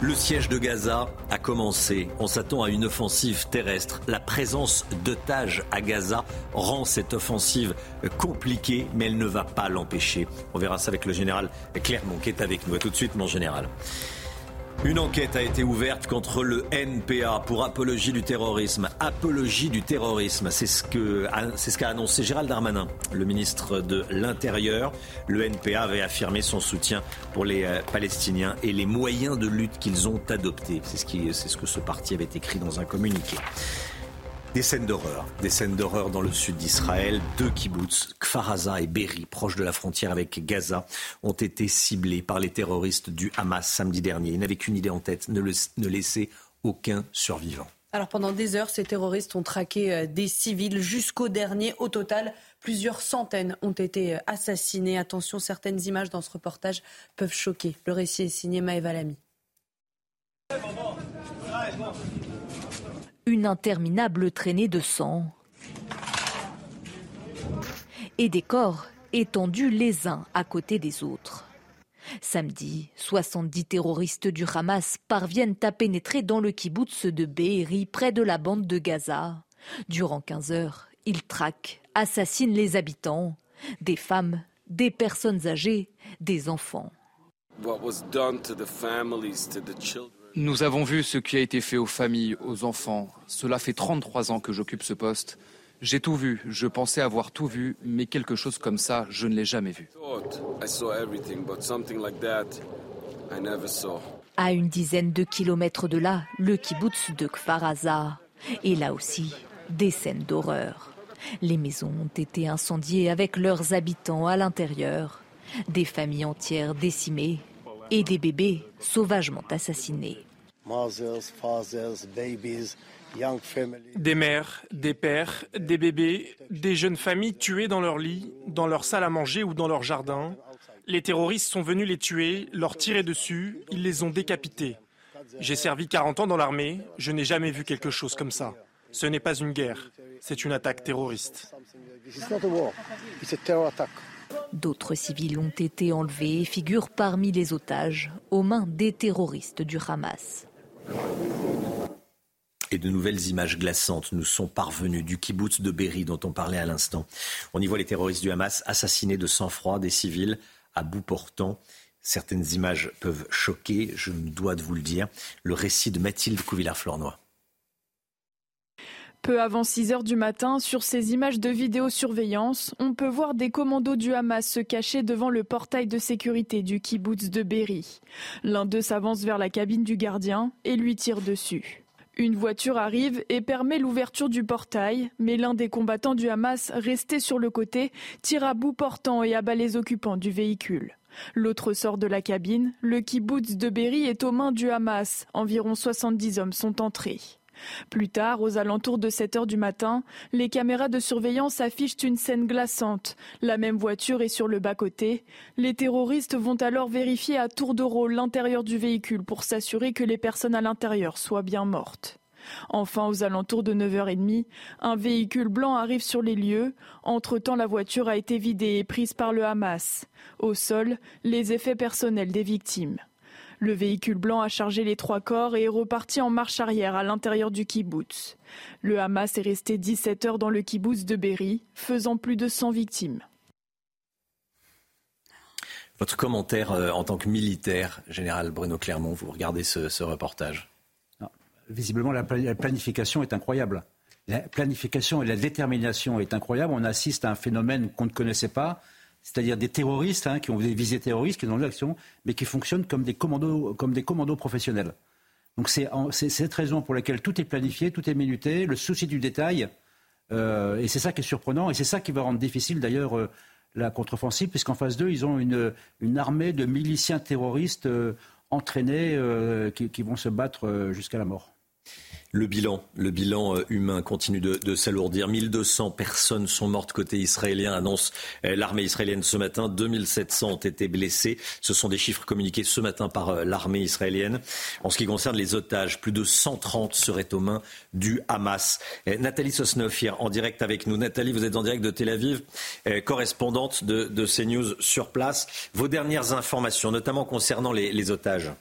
Le siège de Gaza a commencé. On s'attend à une offensive terrestre. La présence d'otages à Gaza rend cette offensive compliquée, mais elle ne va pas l'empêcher. On verra ça avec le général Clermont qui est avec nous. A tout de suite, mon général. Une enquête a été ouverte contre le NPA pour apologie du terrorisme. Apologie du terrorisme, c'est ce c'est ce qu'a annoncé Gérald Darmanin, le ministre de l'Intérieur. Le NPA avait affirmé son soutien pour les euh, Palestiniens et les moyens de lutte qu'ils ont adoptés. C'est ce, ce que ce parti avait écrit dans un communiqué. Des scènes d'horreur, des scènes d'horreur dans le sud d'Israël. Deux kibbutz, Kfar et Berry, proches de la frontière avec Gaza, ont été ciblés par les terroristes du Hamas samedi dernier. Ils n'avaient qu'une idée en tête, ne, ne laisser aucun survivant. Alors pendant des heures, ces terroristes ont traqué euh, des civils jusqu'au dernier. Au total, plusieurs centaines ont été euh, assassinés. Attention, certaines images dans ce reportage peuvent choquer. Le récit est signé Maëva Lamy. Une interminable traînée de sang et des corps étendus les uns à côté des autres. Samedi, 70 terroristes du Hamas parviennent à pénétrer dans le kibbutz de Be'eri près de la bande de Gaza. Durant 15 heures, ils traquent, assassinent les habitants, des femmes, des personnes âgées, des enfants. Nous avons vu ce qui a été fait aux familles, aux enfants. Cela fait 33 ans que j'occupe ce poste. J'ai tout vu, je pensais avoir tout vu, mais quelque chose comme ça, je ne l'ai jamais vu. À une dizaine de kilomètres de là, le kibbutz de Kfar Et là aussi, des scènes d'horreur. Les maisons ont été incendiées avec leurs habitants à l'intérieur. Des familles entières décimées et des bébés sauvagement assassinés. Des mères, des pères, des bébés, des jeunes familles tuées dans leur lit, dans leur salle à manger ou dans leur jardin. Les terroristes sont venus les tuer, leur tirer dessus, ils les ont décapités. J'ai servi 40 ans dans l'armée, je n'ai jamais vu quelque chose comme ça. Ce n'est pas une guerre, c'est une attaque terroriste. D'autres civils ont été enlevés et figurent parmi les otages aux mains des terroristes du Hamas. Et de nouvelles images glaçantes nous sont parvenues du kibbutz de Berry dont on parlait à l'instant. On y voit les terroristes du Hamas assassinés de sang-froid des civils à bout portant. Certaines images peuvent choquer, je me dois de vous le dire. Le récit de Mathilde Couvillard-Flornois. Peu avant 6 heures du matin, sur ces images de vidéosurveillance, on peut voir des commandos du Hamas se cacher devant le portail de sécurité du kibbutz de Berry. L'un d'eux s'avance vers la cabine du gardien et lui tire dessus. Une voiture arrive et permet l'ouverture du portail, mais l'un des combattants du Hamas, resté sur le côté, tire à bout portant et abat les occupants du véhicule. L'autre sort de la cabine. Le kibbutz de Berry est aux mains du Hamas. Environ 70 hommes sont entrés. Plus tard, aux alentours de 7 heures du matin, les caméras de surveillance affichent une scène glaçante. La même voiture est sur le bas-côté. Les terroristes vont alors vérifier à tour de rôle l'intérieur du véhicule pour s'assurer que les personnes à l'intérieur soient bien mortes. Enfin, aux alentours de 9h30, un véhicule blanc arrive sur les lieux. Entre-temps, la voiture a été vidée et prise par le Hamas. Au sol, les effets personnels des victimes. Le véhicule blanc a chargé les trois corps et est reparti en marche arrière à l'intérieur du kibbutz. Le Hamas est resté 17 heures dans le kibbutz de Berry, faisant plus de 100 victimes. Votre commentaire euh, en tant que militaire, général Bruno Clermont, vous regardez ce, reportage? Visiblement, la planification est incroyable. La planification et la détermination est incroyable. On assiste à un phénomène qu'on ne connaissait pas c'est-à-dire des terroristes hein, qui ont des visées terroristes, qui dans l'action, mais qui fonctionnent comme des commandos, comme des commandos professionnels. Donc c'est cette raison pour laquelle tout est planifié, tout est minuté, le souci du détail, euh, et c'est ça qui est surprenant, et c'est ça qui va rendre difficile d'ailleurs euh, la contre-offensive, puisqu'en face d'eux, ils ont une, armée de miliciens terroristes euh, entraînés qui, vont se battre jusqu'à la mort. Le bilan, le bilan euh, humain continue de, s'alourdir. 1200 personnes sont mortes côté israélien, annonce euh, l'armée israélienne ce matin. 2700 ont été blessés. Ce sont des chiffres communiqués ce matin par euh, l'armée israélienne. En ce qui concerne les otages, plus de 130 seraient aux mains du Hamas. Nathalie Sosnoff en direct avec nous. Nathalie, vous êtes en direct de Tel Aviv, correspondante de, CNews sur place. Vos dernières informations, notamment concernant les otages.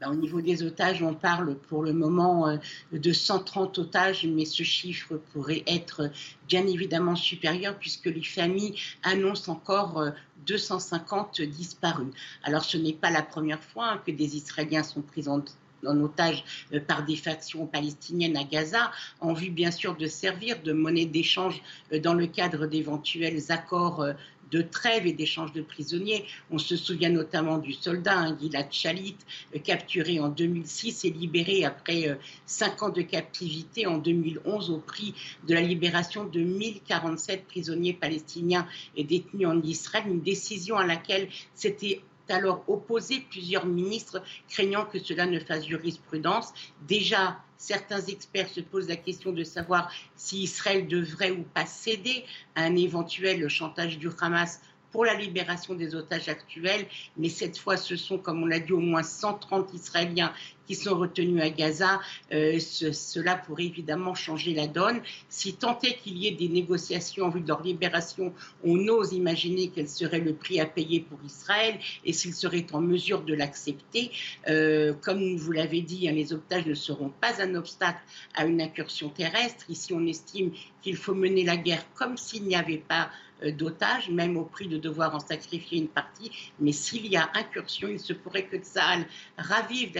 Ben, au niveau des otages, on parle pour le moment euh, de 130 otages, mais ce chiffre pourrait être bien évidemment supérieur puisque les familles annoncent encore 250 disparus. Alors ce n'est pas la première fois hein, que des Israéliens sont pris en en otage euh, par des factions palestiniennes à Gaza, en vue bien sûr de servir de monnaie d'échange euh, dans le cadre d'éventuels accords euh, de trêve et d'échange de prisonniers. On se souvient notamment du soldat hein, Gilad Shalit, capturé en 2006 et libéré après cinq ans de captivité en 2011 au prix de la libération de 1047 prisonniers palestiniens et détenus en Israël, une décision à laquelle s'était alors opposé plusieurs ministres, craignant que cela ne fasse jurisprudence. Déjà, certains experts se posent la question de savoir si Israël devrait ou pas céder à un éventuel chantage du Hamas pour la libération des otages actuels, mais cette fois, ce sont, comme on l'a dit, au moins 130 Israéliens qui sont retenus à Gaza. Euh, cela pourrait évidemment changer la donne. Si tant est qu'il y ait des négociations en vue de leur libération, on ose imaginer quel serait le prix à payer pour Israël et s'il serait en mesure de l'accepter. Euh, comme vous l'avez dit, hein, les otages ne seront pas un obstacle à une incursion terrestre. Ici, on estime qu'il faut mener la guerre comme s'il n'y avait pas d'otages, même au prix de devoir en sacrifier une partie. Mais s'il y a incursion, il se pourrait que Tsahal ravive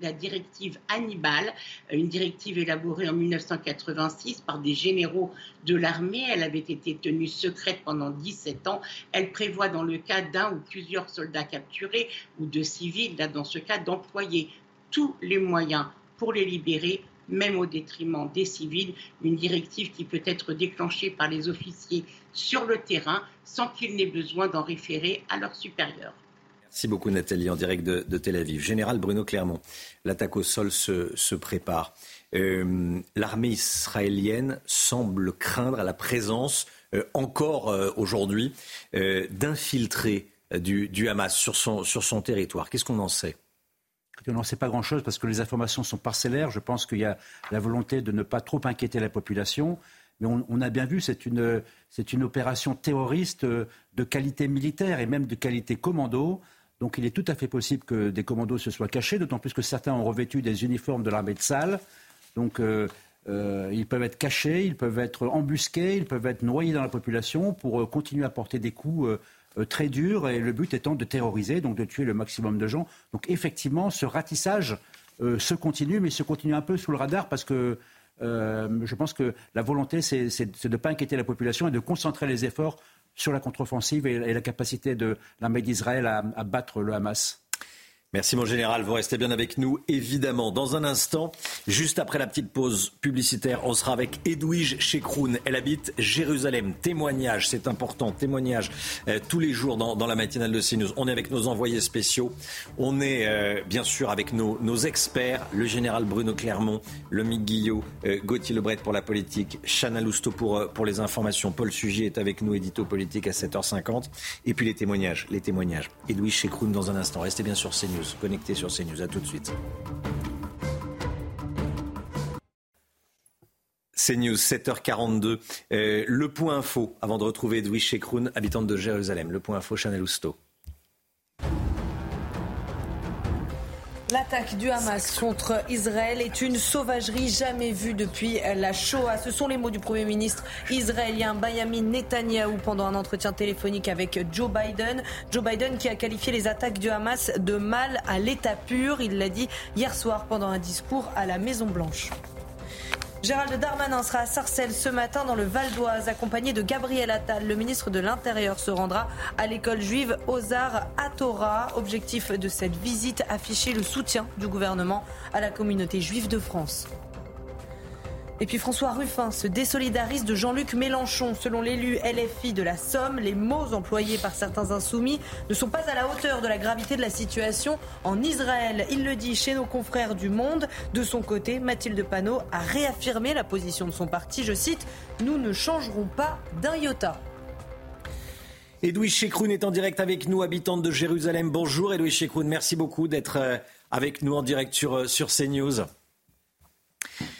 la, directive Hannibal, euh, une directive élaborée en 1986 par des généraux de l'armée. Elle avait été tenue secrète pendant 17 ans. Elle prévoit dans le cas d'un ou plusieurs soldats capturés ou de civils, là, dans ce cas, d'employer tous les moyens pour les libérer même au détriment des civils, une directive qui peut être déclenchée par les officiers sur le terrain sans qu'ils n'aient besoin d'en référer à leurs supérieurs. Merci beaucoup Nathalie, en direct de, Tel Aviv. Général Bruno Clermont, l'attaque au sol se, prépare. Euh, l'armée israélienne semble craindre la présence, euh, encore euh, aujourd'hui, d'infiltrés du, Hamas sur son territoire. Qu'est-ce qu'on en sait? On n'en sait pas grand-chose parce que les informations sont parcellaires. Je pense qu'il y a la volonté de ne pas trop inquiéter la population. Mais on, a bien vu, c'est une, c'est une opération terroriste de qualité militaire et même de qualité commando. Donc il est tout à fait possible que des commandos se soient cachés, d'autant plus que certains ont revêtu des uniformes de l'armée de salle. Donc euh, euh, ils peuvent être cachés, ils peuvent être embusqués, ils peuvent être noyés dans la population pour euh, continuer à porter des coups euh, très dur et le but étant de terroriser, donc de tuer le maximum de gens. Donc effectivement, ce ratissage euh, se continue, mais se continue un peu sous le radar parce que euh, je pense que la volonté, c'est de ne pas inquiéter la population et de concentrer les efforts sur la contre-offensive et, la capacité de l'armée d'Israël à battre le Hamas. Merci mon général, vous restez bien avec nous évidemment. Dans un instant, juste après la petite pause publicitaire, on sera avec Edwige Chekroun. Elle habite Jérusalem. Témoignage, c'est important, témoignage euh, tous les jours dans, la matinale de CNews. On est avec nos envoyés spéciaux. On est euh, bien sûr avec nos, experts, le général Bruno Clermont, le Guillot, euh, Gauthier Lebret pour la politique, Chana Lousteau pour, pour les informations. Paul Sugy est avec nous, édito politique à 7h50. Et puis les témoignages, les témoignages. Edwige Chekroun dans un instant. Restez bien sur CNews connecté sur CNews. À tout de suite. CNews, 7h42. Euh, le point info, avant de retrouver Edwige Chekroun, habitante de Jérusalem. Le point info, Chanel Housteau. L'attaque du Hamas contre Israël est une sauvagerie jamais vue depuis la Shoah. Ce sont les mots du Premier ministre israélien Benjamin Netanyahou pendant un entretien téléphonique avec Joe Biden. Joe Biden qui a qualifié les attaques du Hamas de mal à l'état pur. Il l'a dit hier soir pendant un discours à la Maison Blanche. Gérald Darmanin sera à Sarcelles ce matin dans le Val d'Oise, accompagné de Gabriel Attal. Le ministre de l'Intérieur se rendra à l'école juive Ozar à. Objectif de cette visite, afficher le soutien du gouvernement à la communauté juive de France. Et puis François Ruffin se désolidarise de Jean-Luc Mélenchon. Selon l'élu LFI de la Somme, les mots employés par certains insoumis ne sont pas à la hauteur de la gravité de la situation en Israël. Il le dit chez nos confrères du Monde. De son côté, Mathilde Panot a réaffirmé la position de son parti. Je cite Nous ne changerons pas d'un iota. Edwige Chekroun est en direct avec nous, habitante de Jérusalem. Bonjour Edwige Chekroun, merci beaucoup d'être euh, avec nous en direct sur, euh, sur CNews.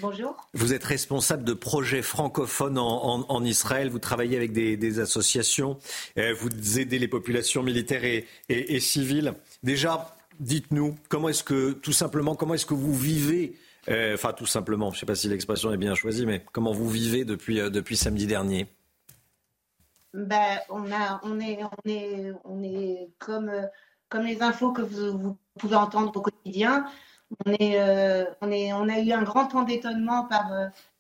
Bonjour. Vous êtes responsable de projets francophones en, Israël. Vous travaillez avec des, associations. Euh, vous aidez les populations militaires et, civiles. Déjà, Dites-nous, comment est-ce que, tout simplement, comment est-ce que vous vivez euh, Enfin, tout simplement, je ne sais pas si l'expression est bien choisie, mais comment vous vivez depuis, euh, depuis samedi dernier? Ben, on, a, on, est, on, est, on est comme, comme les infos que vous, vous pouvez entendre au quotidien. On, est, on a eu un grand temps d'étonnement par,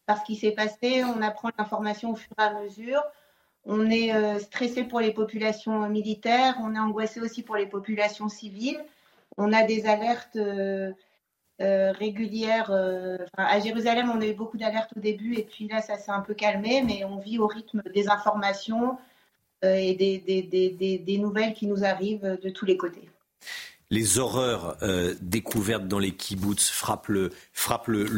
par ce qui s'est passé. On apprend l'information au fur et à mesure. On est stressé pour les populations militaires. On est angoissé aussi pour les populations civiles. On a des alertes euh, euh, régulières. Euh, à Jérusalem, on a eu beaucoup d'alertes au début et puis là, ça s'est un peu calmé, mais on vit au rythme des informations et des, nouvelles qui nous arrivent de tous les côtés les horreurs euh, découvertes dans les kibbutz frappent le,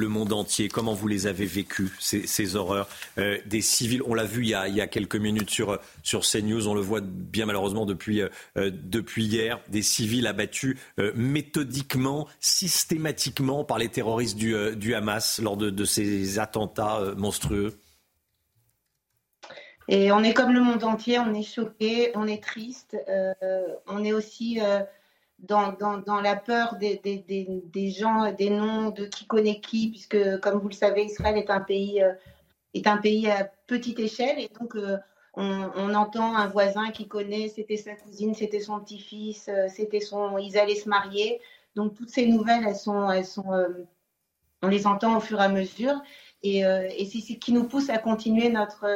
monde entier. Comment vous les avez vécues, ces, horreurs euh, Des civils, on l'a vu il y, a, quelques minutes sur, CNews, on le voit bien malheureusement depuis, euh, hier, des civils abattus méthodiquement, systématiquement par les terroristes du, du Hamas lors de, de ces attentats monstrueux. Et on est comme le monde entier, on est choqué, on est triste, on est aussi dans, la peur des, gens, des noms, de qui connaît qui, puisque, comme vous le savez, Israël est un pays, euh, est un pays à petite échelle. Et donc, euh, on, entend un voisin qui connaît, c'était sa cousine, c'était son petit-fils, euh, c'était son. Ils allaient se marier. Donc, toutes ces nouvelles, elles sont. Elles sont on les entend au fur et à mesure. Et, et c'est ce qui nous pousse à continuer notre,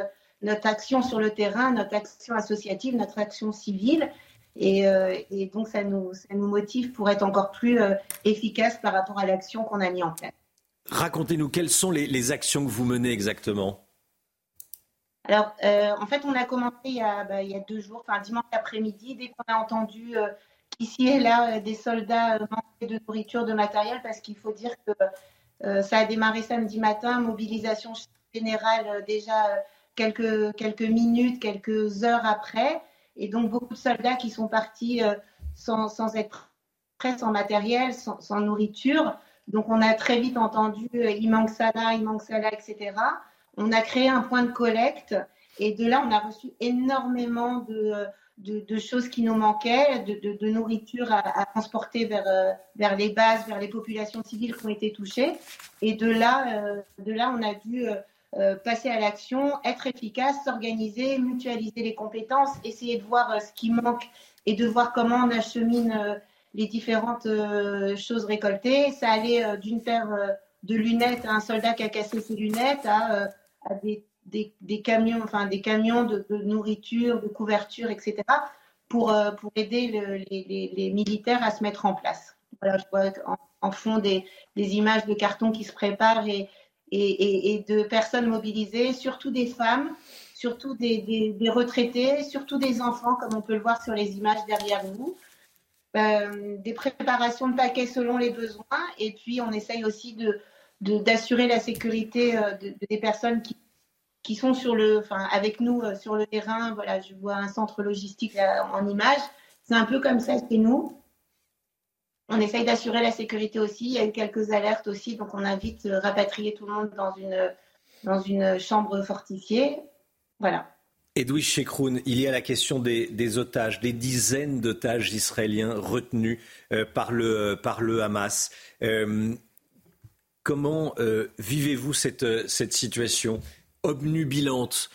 notre action sur le terrain, notre action associative, notre action civile. Euh, et, donc, ça nous, ça nous, motive pour être encore plus euh, efficace par rapport à l'action qu'on a mis en place. Racontez-nous, quelles sont les, actions que vous menez exactement? Alors, euh, en fait, on a commencé il y a, bah, il y a deux jours, enfin dimanche après-midi, dès qu'on a entendu qu'ici et là, des soldats manquaient de nourriture, de matériel, parce qu'il faut dire que ça a démarré samedi matin, mobilisation générale déjà quelques, quelques minutes, quelques heures après. Et donc, beaucoup de soldats qui sont partis euh, sans, être prêts, sans matériel, sans, nourriture. Donc, on a très vite entendu euh, il manque ça là, il manque ça là, etc. On a créé un point de collecte. Et de là, on a reçu énormément de, de, choses qui nous manquaient, de, de nourriture à, à, transporter vers, euh, vers les bases, vers les populations civiles qui ont été touchées. Et de là, de là on a dû euh, passer à l'action, être efficace, s'organiser, mutualiser les compétences, essayer de voir euh, ce qui manque et de voir comment on achemine euh, les différentes choses récoltées. Ça allait d'une paire de lunettes à un soldat qui a cassé ses lunettes à, des, camions, enfin des camions de, nourriture, de couverture, etc. pour, pour aider le, les, militaires à se mettre en place. Voilà, je vois en, fond des, des, images de carton qui se préparent et, et, de personnes mobilisées, surtout des femmes, surtout des, retraités, surtout des enfants, comme on peut le voir sur les images derrière vous. Euh, des préparations de paquets selon les besoins, et puis on essaye aussi de, d'assurer la sécurité euh, des personnes qui, qui sont sur le, enfin, avec nous euh, sur le terrain. Voilà, je vois un centre logistique en image. C'est un peu comme ça chez nous on essaye d'assurer la sécurité aussi. Il y a eu quelques alertes aussi, donc on invite à rapatrier tout le monde dans une, dans une chambre fortifiée. Voilà. Edwige Shekroun, il y a la question des, otages, des dizaines d'otages israéliens retenus euh, par, le, par le Hamas. Euh, comment euh, vivez-vous cette, cette situation obnubilante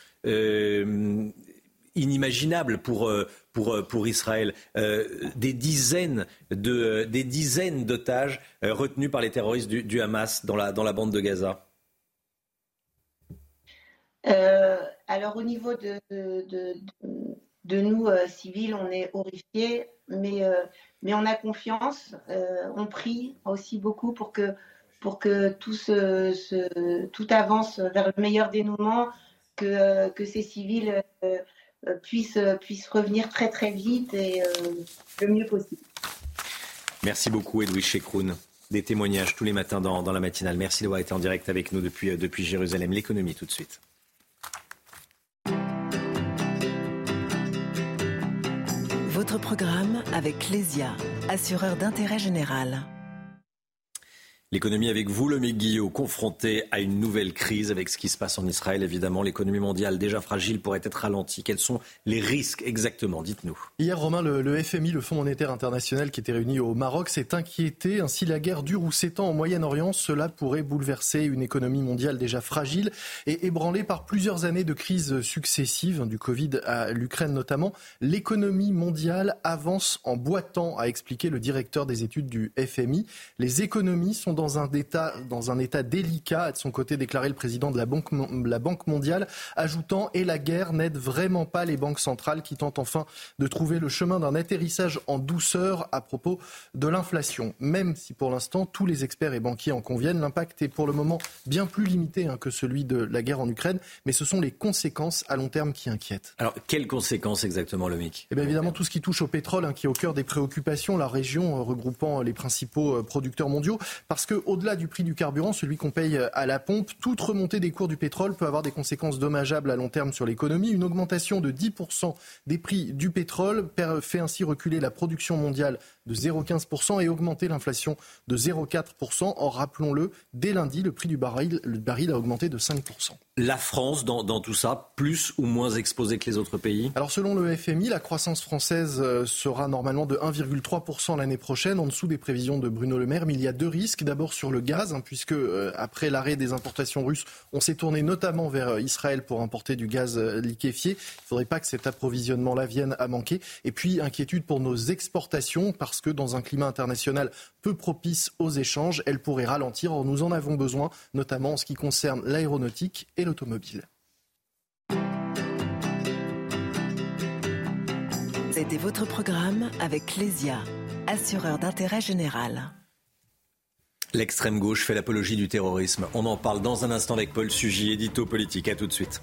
inimaginable pour, euh, pour, euh, pour Israël. Euh, des dizaines de, des dizaines d'otages retenus par les terroristes du, Hamas dans la, dans la bande de Gaza. alors au niveau de, de, de, nous, civils, on est horrifiés, mais, mais on a confiance. on prie aussi beaucoup pour que, pour que tout, tout avance vers le meilleur dénouement, que, que ces civils puisse, euh, puisse revenir très très vite et euh, le mieux possible. Merci beaucoup Edwige Chekroun. Des témoignages tous les matins dans, dans la matinale. Merci d'avoir été en direct avec nous depuis, depuis Jérusalem. L'économie tout de suite. Votre programme avec Clésia, assureur d'intérêt général. L'économie avec vous, le Guillot, confronté à une nouvelle crise avec ce qui se passe en Israël, évidemment. L'économie mondiale déjà fragile pourrait être ralentie. Quels sont les risques exactement? Dites-nous. Hier, Romain, le, FMI, le Fonds monétaire international qui était réuni au Maroc, s'est inquiété. Ainsi, la guerre dure ou s'étend au Moyen-Orient, cela pourrait bouleverser une économie mondiale déjà fragile et ébranlée par plusieurs années de crises successives, du Covid à l'Ukraine notamment. L'économie mondiale avance en boitant, a expliqué le directeur des études du FMI. Les économies sont dans un, état, dans un état délicat, a de son côté déclaré le président de la Banque, la Banque mondiale, ajoutant Et la guerre n'aide vraiment pas les banques centrales qui tentent enfin de trouver le chemin d'un atterrissage en douceur à propos de l'inflation. Même si pour l'instant tous les experts et banquiers en conviennent, l'impact est pour le moment bien plus limité hein, que celui de la guerre en Ukraine, mais ce sont les conséquences à long terme qui inquiètent. Alors, quelles conséquences exactement, le MIC Eh bien évidemment, tout ce qui touche au pétrole, hein, qui est au cœur des préoccupations, la région euh, regroupant les principaux euh, producteurs mondiaux, parce que au-delà du prix du carburant, celui qu'on paye à la pompe, toute remontée des cours du pétrole peut avoir des conséquences dommageables à long terme sur l'économie. Une augmentation de 10% des prix du pétrole fait ainsi reculer la production mondiale de 0,15% et augmenter l'inflation de 0,4%. Or, rappelons-le, dès lundi, le prix du baril, le baril a augmenté de 5%. La France, dans, dans, tout ça, plus ou moins exposée que les autres pays? Alors, selon le FMI, la croissance française euh, sera normalement de 1,3% l'année prochaine, en dessous des prévisions de Bruno Le Maire. Mais il y a deux risques. D'abord sur le gaz, hein, puisque euh, après l'arrêt des importations russes, on s'est tourné notamment vers euh, Israël pour importer du gaz liquéfié. Il ne faudrait pas que cet approvisionnement-là vienne à manquer. Et puis, inquiétude pour nos exportations, parce parce que dans un climat international peu propice aux échanges, elle pourrait ralentir. Or, nous en avons besoin, notamment en ce qui concerne l'aéronautique et l'automobile. C'était votre programme avec Clésia, assureur d'intérêt général. L'extrême gauche fait l'apologie du terrorisme. On en parle dans un instant avec Paul Sugy, édito politique. À tout de suite.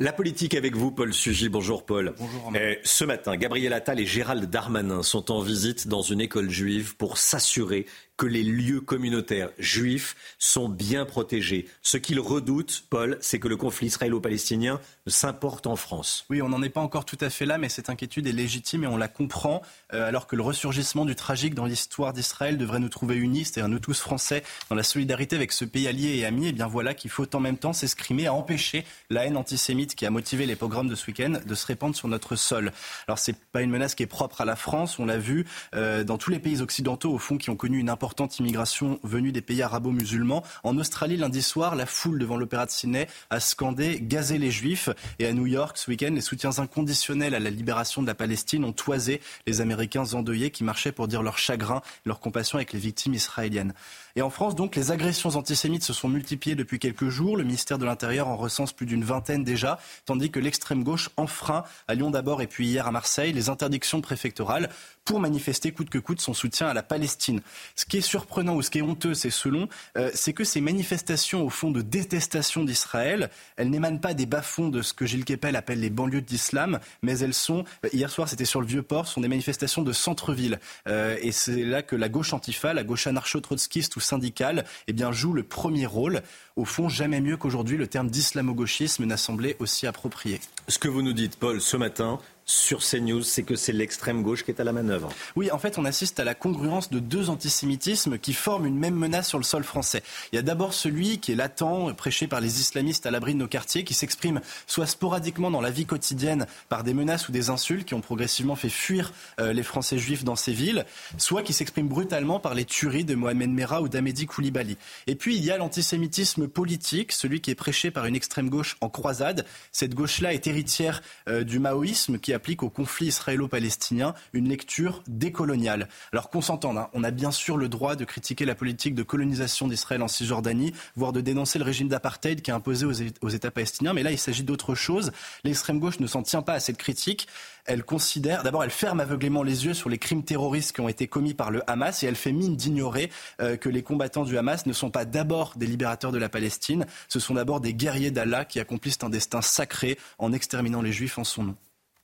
La politique avec vous, Paul Sugy. Bonjour, Paul. Bonjour. Euh, ce matin, Gabriel Attal et Gérald Darmanin sont en visite dans une école juive pour s'assurer que les lieux communautaires juifs sont bien protégés. Ce qu'ils redoutent, Paul, c'est que le conflit israélo-palestinien s'importe en France. Oui, on n'en est pas encore tout à fait là, mais cette inquiétude est légitime et on la comprend, euh, alors que le ressurgissement du tragique dans l'histoire d'Israël devrait nous trouver unis, c'est-à-dire nous tous Français, dans la solidarité avec ce pays allié et ami. Et eh bien voilà qu'il faut en même temps s'escrimer à empêcher la haine antisémite qui a motivé les pogroms de ce week-end de se répandre sur notre sol. Alors c'est pas une menace qui est propre à la France, on l'a vu euh, dans tous les pays occidentaux au fond qui ont connu une importance importante immigration venue des pays arabo-musulmans. En Australie, lundi soir, la foule devant l'Opéra de Sydney a scandé Gazer les Juifs. Et à New York, ce week-end, les soutiens inconditionnels à la libération de la Palestine ont toisé les Américains endeuillés qui marchaient pour dire leur chagrin, leur compassion avec les victimes israéliennes. Et en France, donc, les agressions antisémites se sont multipliées depuis quelques jours. Le ministère de l'Intérieur en recense plus d'une vingtaine déjà, tandis que l'extrême gauche enfreint, à Lyon d'abord et puis hier à Marseille, les interdictions préfectorales pour manifester coûte que coûte son soutien à la Palestine. Ce qui est surprenant ou ce qui est honteux, c'est selon, euh, c'est que ces manifestations au fond de détestation d'Israël, elles n'émanent pas des bas-fonds de ce que Gilles Kepel appelle les banlieues d'islam, mais elles sont, euh, hier soir c'était sur le Vieux-Port, sont des manifestations de centre-ville. Euh, et c'est là que la gauche antifa, la gauche anarcho-trotskiste ou syndicale, eh joue le premier rôle. Au fond, jamais mieux qu'aujourd'hui, le terme d'islamo-gauchisme n'a semblé aussi approprié. Ce que vous nous dites, Paul, ce matin, sur CNews, c'est que c'est l'extrême gauche qui est à la manœuvre. Oui, en fait, on assiste à la congruence de deux antisémitismes qui forment une même menace sur le sol français. Il y a d'abord celui qui est latent, prêché par les islamistes à l'abri de nos quartiers, qui s'exprime soit sporadiquement dans la vie quotidienne par des menaces ou des insultes qui ont progressivement fait fuir euh, les Français juifs dans ces villes, soit qui s'exprime brutalement par les tueries de Mohamed Merah ou d'Amédi Koulibaly. Et puis, il y a l'antisémitisme politique, celui qui est prêché par une extrême gauche en croisade. Cette gauche-là est héritière euh, du maoïsme qui applique au conflit israélo-palestinien une lecture décoloniale. Alors qu'on s'entende, hein, on a bien sûr le droit de critiquer la politique de colonisation d'Israël en Cisjordanie, voire de dénoncer le régime d'apartheid qui est imposé aux, États palestiniens, mais là il s'agit d'autre chose. L'extrême gauche ne s'en tient pas à cette critique elle considère, d'abord, elle ferme aveuglément les yeux sur les crimes terroristes qui ont été commis par le Hamas et elle fait mine d'ignorer euh, que les combattants du Hamas ne sont pas d'abord des libérateurs de la Palestine, ce sont d'abord des guerriers d'Allah qui accomplissent un destin sacré en exterminant les Juifs en son nom.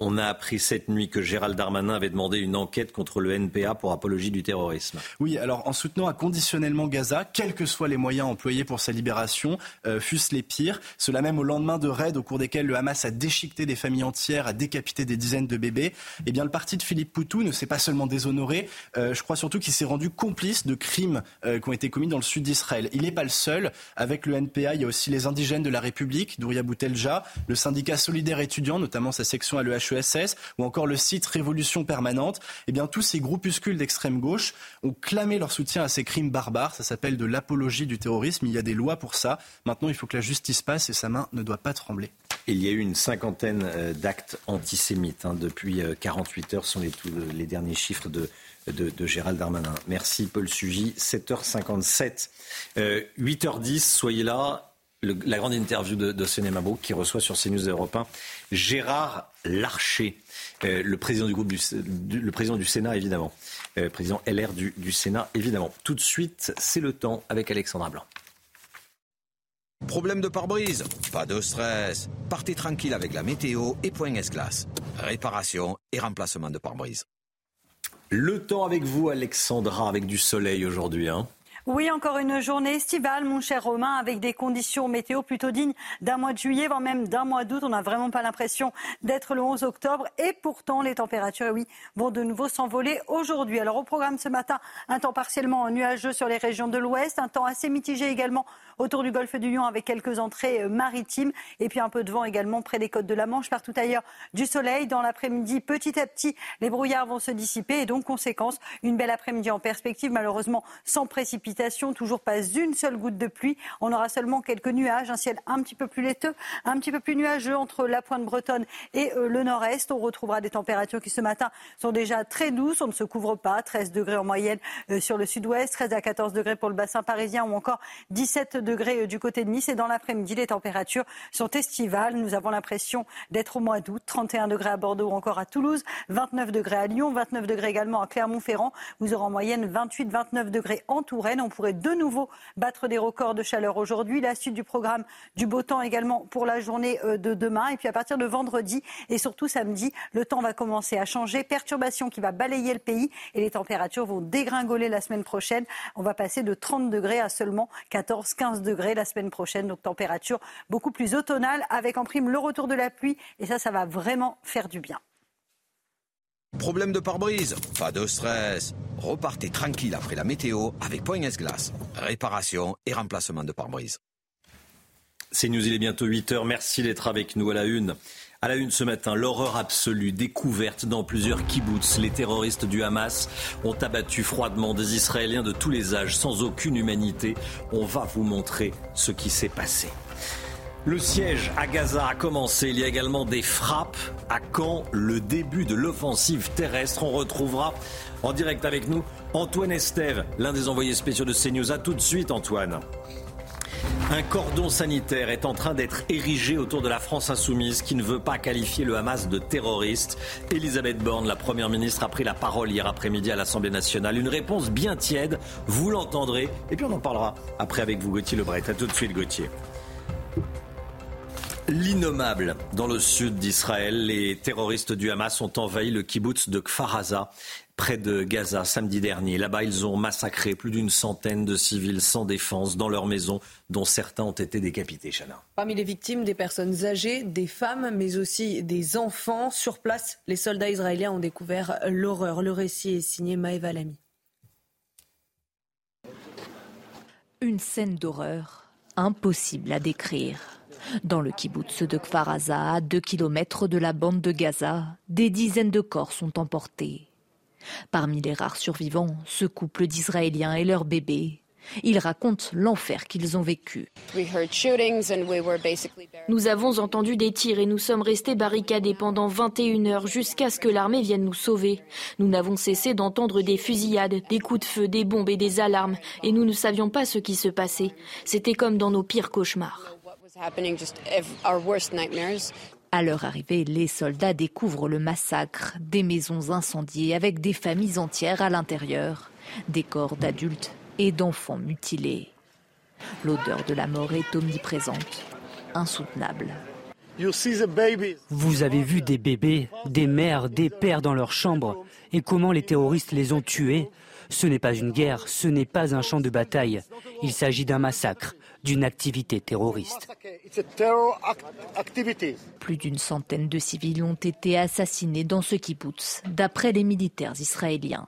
On a appris cette nuit que Gérald Darmanin avait demandé une enquête contre le NPA pour apologie du terrorisme. Oui, alors en soutenant inconditionnellement Gaza, quels que soient les moyens employés pour sa libération, euh, fussent les pires. Cela même au lendemain de raids au cours desquels le Hamas a déchiqueté des familles entières, a décapité des dizaines de bébés. Eh bien, le parti de Philippe Poutou ne s'est pas seulement déshonoré, euh, je crois surtout qu'il s'est rendu complice de crimes euh, qui ont été commis dans le sud d'Israël. Il n'est pas le seul. Avec le NPA, il y a aussi les indigènes de la République, Douria Boutelja, le syndicat solidaire étudiant, notamment sa section à l'EH ESS ou encore le site Révolution Permanente, eh bien, tous ces groupuscules d'extrême gauche ont clamé leur soutien à ces crimes barbares. Ça s'appelle de l'apologie du terrorisme. Il y a des lois pour ça. Maintenant, il faut que la justice passe et sa main ne doit pas trembler. Il y a eu une cinquantaine euh, d'actes antisémites hein, depuis 48 euh, heures, sont les, les derniers chiffres de, Gérald Darmanin. Merci Paul Sugy, 7h57. 8h10, soyez là la grande interview de, de qui reçoit sur CNews Europe 1 Gérard Larcher, euh, le président du groupe du, le président du Sénat évidemment, euh, président LR du, du, Sénat évidemment. Tout de suite, c'est le temps avec Alexandra Blanc. Problème de pare-brise? Pas de stress. Partez tranquille avec la météo et Point S-Glace. Réparation et remplacement de pare-brise. Le temps avec vous, Alexandra, avec du soleil aujourd'hui. Hein oui, encore une journée estivale, mon cher Romain, avec des conditions météo plutôt dignes d'un mois de juillet, voire même d'un mois d'août. On n'a vraiment pas l'impression d'être le 11 octobre. Et pourtant, les températures, oui, vont de nouveau s'envoler aujourd'hui. Alors, au programme ce matin, un temps partiellement nuageux sur les régions de l'ouest, un temps assez mitigé également autour du golfe du Lion avec quelques entrées euh, maritimes et puis un peu de vent également près des côtes de la Manche. Partout ailleurs, du soleil. Dans l'après-midi, petit à petit, les brouillards vont se dissiper et donc, conséquence, une belle après-midi en perspective, malheureusement sans précipitation, toujours pas une seule goutte de pluie. On aura seulement quelques nuages, un ciel un petit peu plus laiteux, un petit peu plus nuageux entre la pointe bretonne et euh, le nord-est. On retrouvera des températures qui ce matin sont déjà très douces. On ne se couvre pas. 13 degrés en moyenne euh, sur le sud-ouest, 13 à 14 degrés pour le bassin parisien ou encore 17 degrés euh, du côté de Nice. Et dans l'après-midi, les températures sont estivales. Nous avons l'impression d'être au mois d'août. 31 degrés à Bordeaux ou encore à Toulouse, 29 degrés à Lyon, 29 degrés également à Clermont-Ferrand. Vous aurez en moyenne 28-29 degrés en Touraine. Pourrait de nouveau battre des records de chaleur aujourd'hui. La suite du programme du beau temps également pour la journée euh, de demain. Et puis à partir de vendredi et surtout samedi, le temps va commencer à changer. Perturbation qui va balayer le pays et les températures vont dégringoler la semaine prochaine. On va passer de 30 degrés à seulement 14-15 degrés la semaine prochaine. Donc température beaucoup plus automnale avec en prime le retour de la pluie. Et ça, ça va vraiment faire du bien. Problème de pare-brise Pas de stress. Repartez tranquille après la météo avec Point Glace. Réparation et remplacement de pare-brise. C'est News, il est bientôt 8 h Merci d'être avec nous à la une. À la une ce matin, l'horreur absolue, découverte dans plusieurs kibbutz. Les terroristes du Hamas ont abattu froidement des Israéliens de tous les âges, sans aucune humanité. On va vous montrer ce qui s'est passé. Le siège à Gaza a commencé. Il y a également des frappes. À quand le début de l'offensive terrestre On retrouvera en direct avec nous Antoine Estève, l'un des envoyés spéciaux de CNews. Tout de suite, Antoine. Un cordon sanitaire est en train d'être érigé autour de la France insoumise qui ne veut pas qualifier le Hamas de terroriste. Elisabeth Borne, la Première ministre, a pris la parole hier après-midi à l'Assemblée nationale. Une réponse bien tiède, vous l'entendrez. Et puis on en parlera après avec vous, Gauthier Lebret. A tout de suite, Gauthier. L'innommable. Dans le sud d'Israël, les terroristes du Hamas ont envahi le kibbutz de Kfar près de Gaza samedi dernier. Là-bas, ils ont massacré plus d'une centaine de civils sans défense dans leurs maisons, dont certains ont été décapités. Chana. Parmi les victimes, des personnes âgées, des femmes, mais aussi des enfants. Sur place, les soldats israéliens ont découvert l'horreur. Le récit est signé Maëva Lamy. Une scène d'horreur impossible à décrire. Dans le kibbutz de Kfar à 2 km de la bande de Gaza, des dizaines de corps sont emportés. Parmi les rares survivants, ce couple d'Israéliens et leur bébé. Ils racontent l'enfer qu'ils ont vécu. Nous avons entendu des tirs et nous sommes restés barricadés pendant 21 heures jusqu'à ce que l'armée vienne nous sauver. Nous n'avons cessé d'entendre des fusillades, des coups de feu, des bombes et des alarmes et nous ne savions pas ce qui se passait. C'était comme dans nos pires cauchemars. À leur arrivée, les soldats découvrent le massacre, des maisons incendiées avec des familles entières à l'intérieur, des corps d'adultes et d'enfants mutilés. L'odeur de la mort est omniprésente, insoutenable. Vous avez vu des bébés, des mères, des pères dans leur chambre et comment les terroristes les ont tués? Ce n'est pas une guerre, ce n'est pas un champ de bataille. Il s'agit d'un massacre, d'une activité terroriste. Plus d'une centaine de civils ont été assassinés dans ce kibbutz, d'après les militaires israéliens.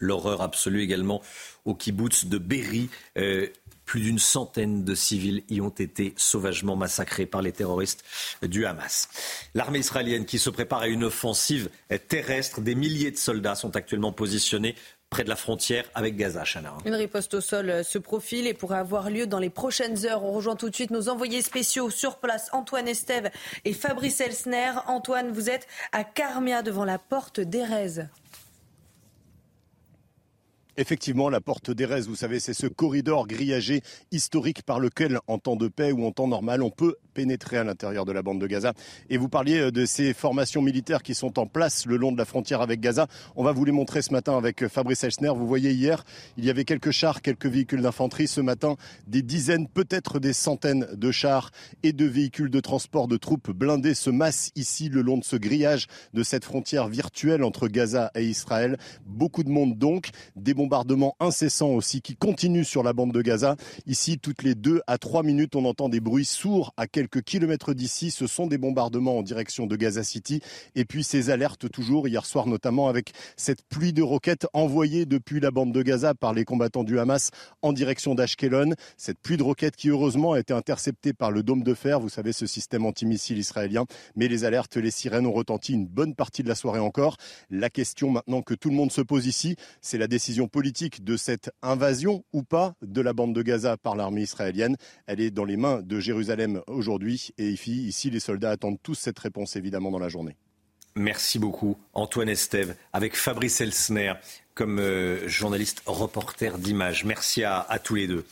L'horreur absolue également au kibbutz de Berry. Euh, plus d'une centaine de civils y ont été sauvagement massacrés par les terroristes du Hamas. L'armée israélienne qui se prépare à une offensive terrestre, des milliers de soldats sont actuellement positionnés près de la frontière avec Gaza, Chana. Une riposte au sol se profile et pourrait avoir lieu dans les prochaines heures. On rejoint tout de suite nos envoyés spéciaux sur place, Antoine Estève et Fabrice Elsner. Antoine, vous êtes à Carmia devant la porte d'Erez. Effectivement, la porte d'Erez, vous savez, c'est ce corridor grillagé historique par lequel, en temps de paix ou en temps normal, on peut pénétrer à l'intérieur de la bande de Gaza. Et vous parliez euh, de ces formations militaires qui sont en place le long de la frontière avec Gaza. On va vous les montrer ce matin avec euh, Fabrice Elchner. Vous voyez hier, il y avait quelques chars, quelques véhicules d'infanterie. Ce matin, des dizaines, peut-être des centaines de chars et de véhicules de transport de troupes blindés se massent ici le long de ce grillage de cette frontière virtuelle entre Gaza et Israël. Beaucoup de monde donc, des bombardements incessants aussi qui continuent sur la bande de Gaza. Ici, toutes les deux à trois minutes, on entend des bruits sourds à quelques kilomètres d'ici. Ce sont des bombardements en direction de Gaza City. Et puis ces alertes toujours, hier soir notamment, avec cette pluie de roquettes envoyées depuis la bande de Gaza par les combattants du Hamas en direction d'Ashkelon. Cette pluie de roquettes qui heureusement a été interceptée par le dôme de fer, vous savez, ce système antimissile israélien. Mais les alertes, les sirènes ont retenti une bonne partie de la soirée encore. La question maintenant que tout le monde se pose ici, c'est la décision politique de cette invasion ou pas de la bande de Gaza par l'armée israélienne. Elle est dans les mains de Jérusalem aujourd'hui et ici, les soldats attendent tous cette réponse évidemment dans la journée. Merci beaucoup, Antoine Estève, avec Fabrice Elsner comme euh, journaliste reporter d'images. Merci à, tous les deux.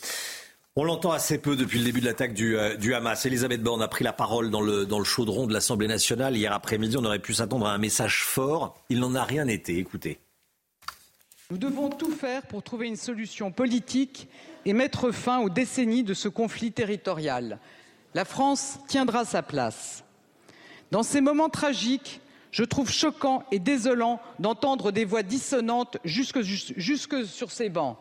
On l'entend assez peu depuis le début de l'attaque du, euh, Hamas. Elisabeth Borne a pris la parole dans le, dans le chaudron de l'Assemblée nationale. Hier après-midi, on aurait pu s'attendre à un message fort. Il n'en a rien été. Écoutez. Nous devons tout faire pour trouver une solution politique et mettre fin aux décennies de ce conflit territorial. La France tiendra sa place. Dans ces moments tragiques, je trouve choquant et désolant d'entendre des voix dissonantes jusque, sur ces bancs.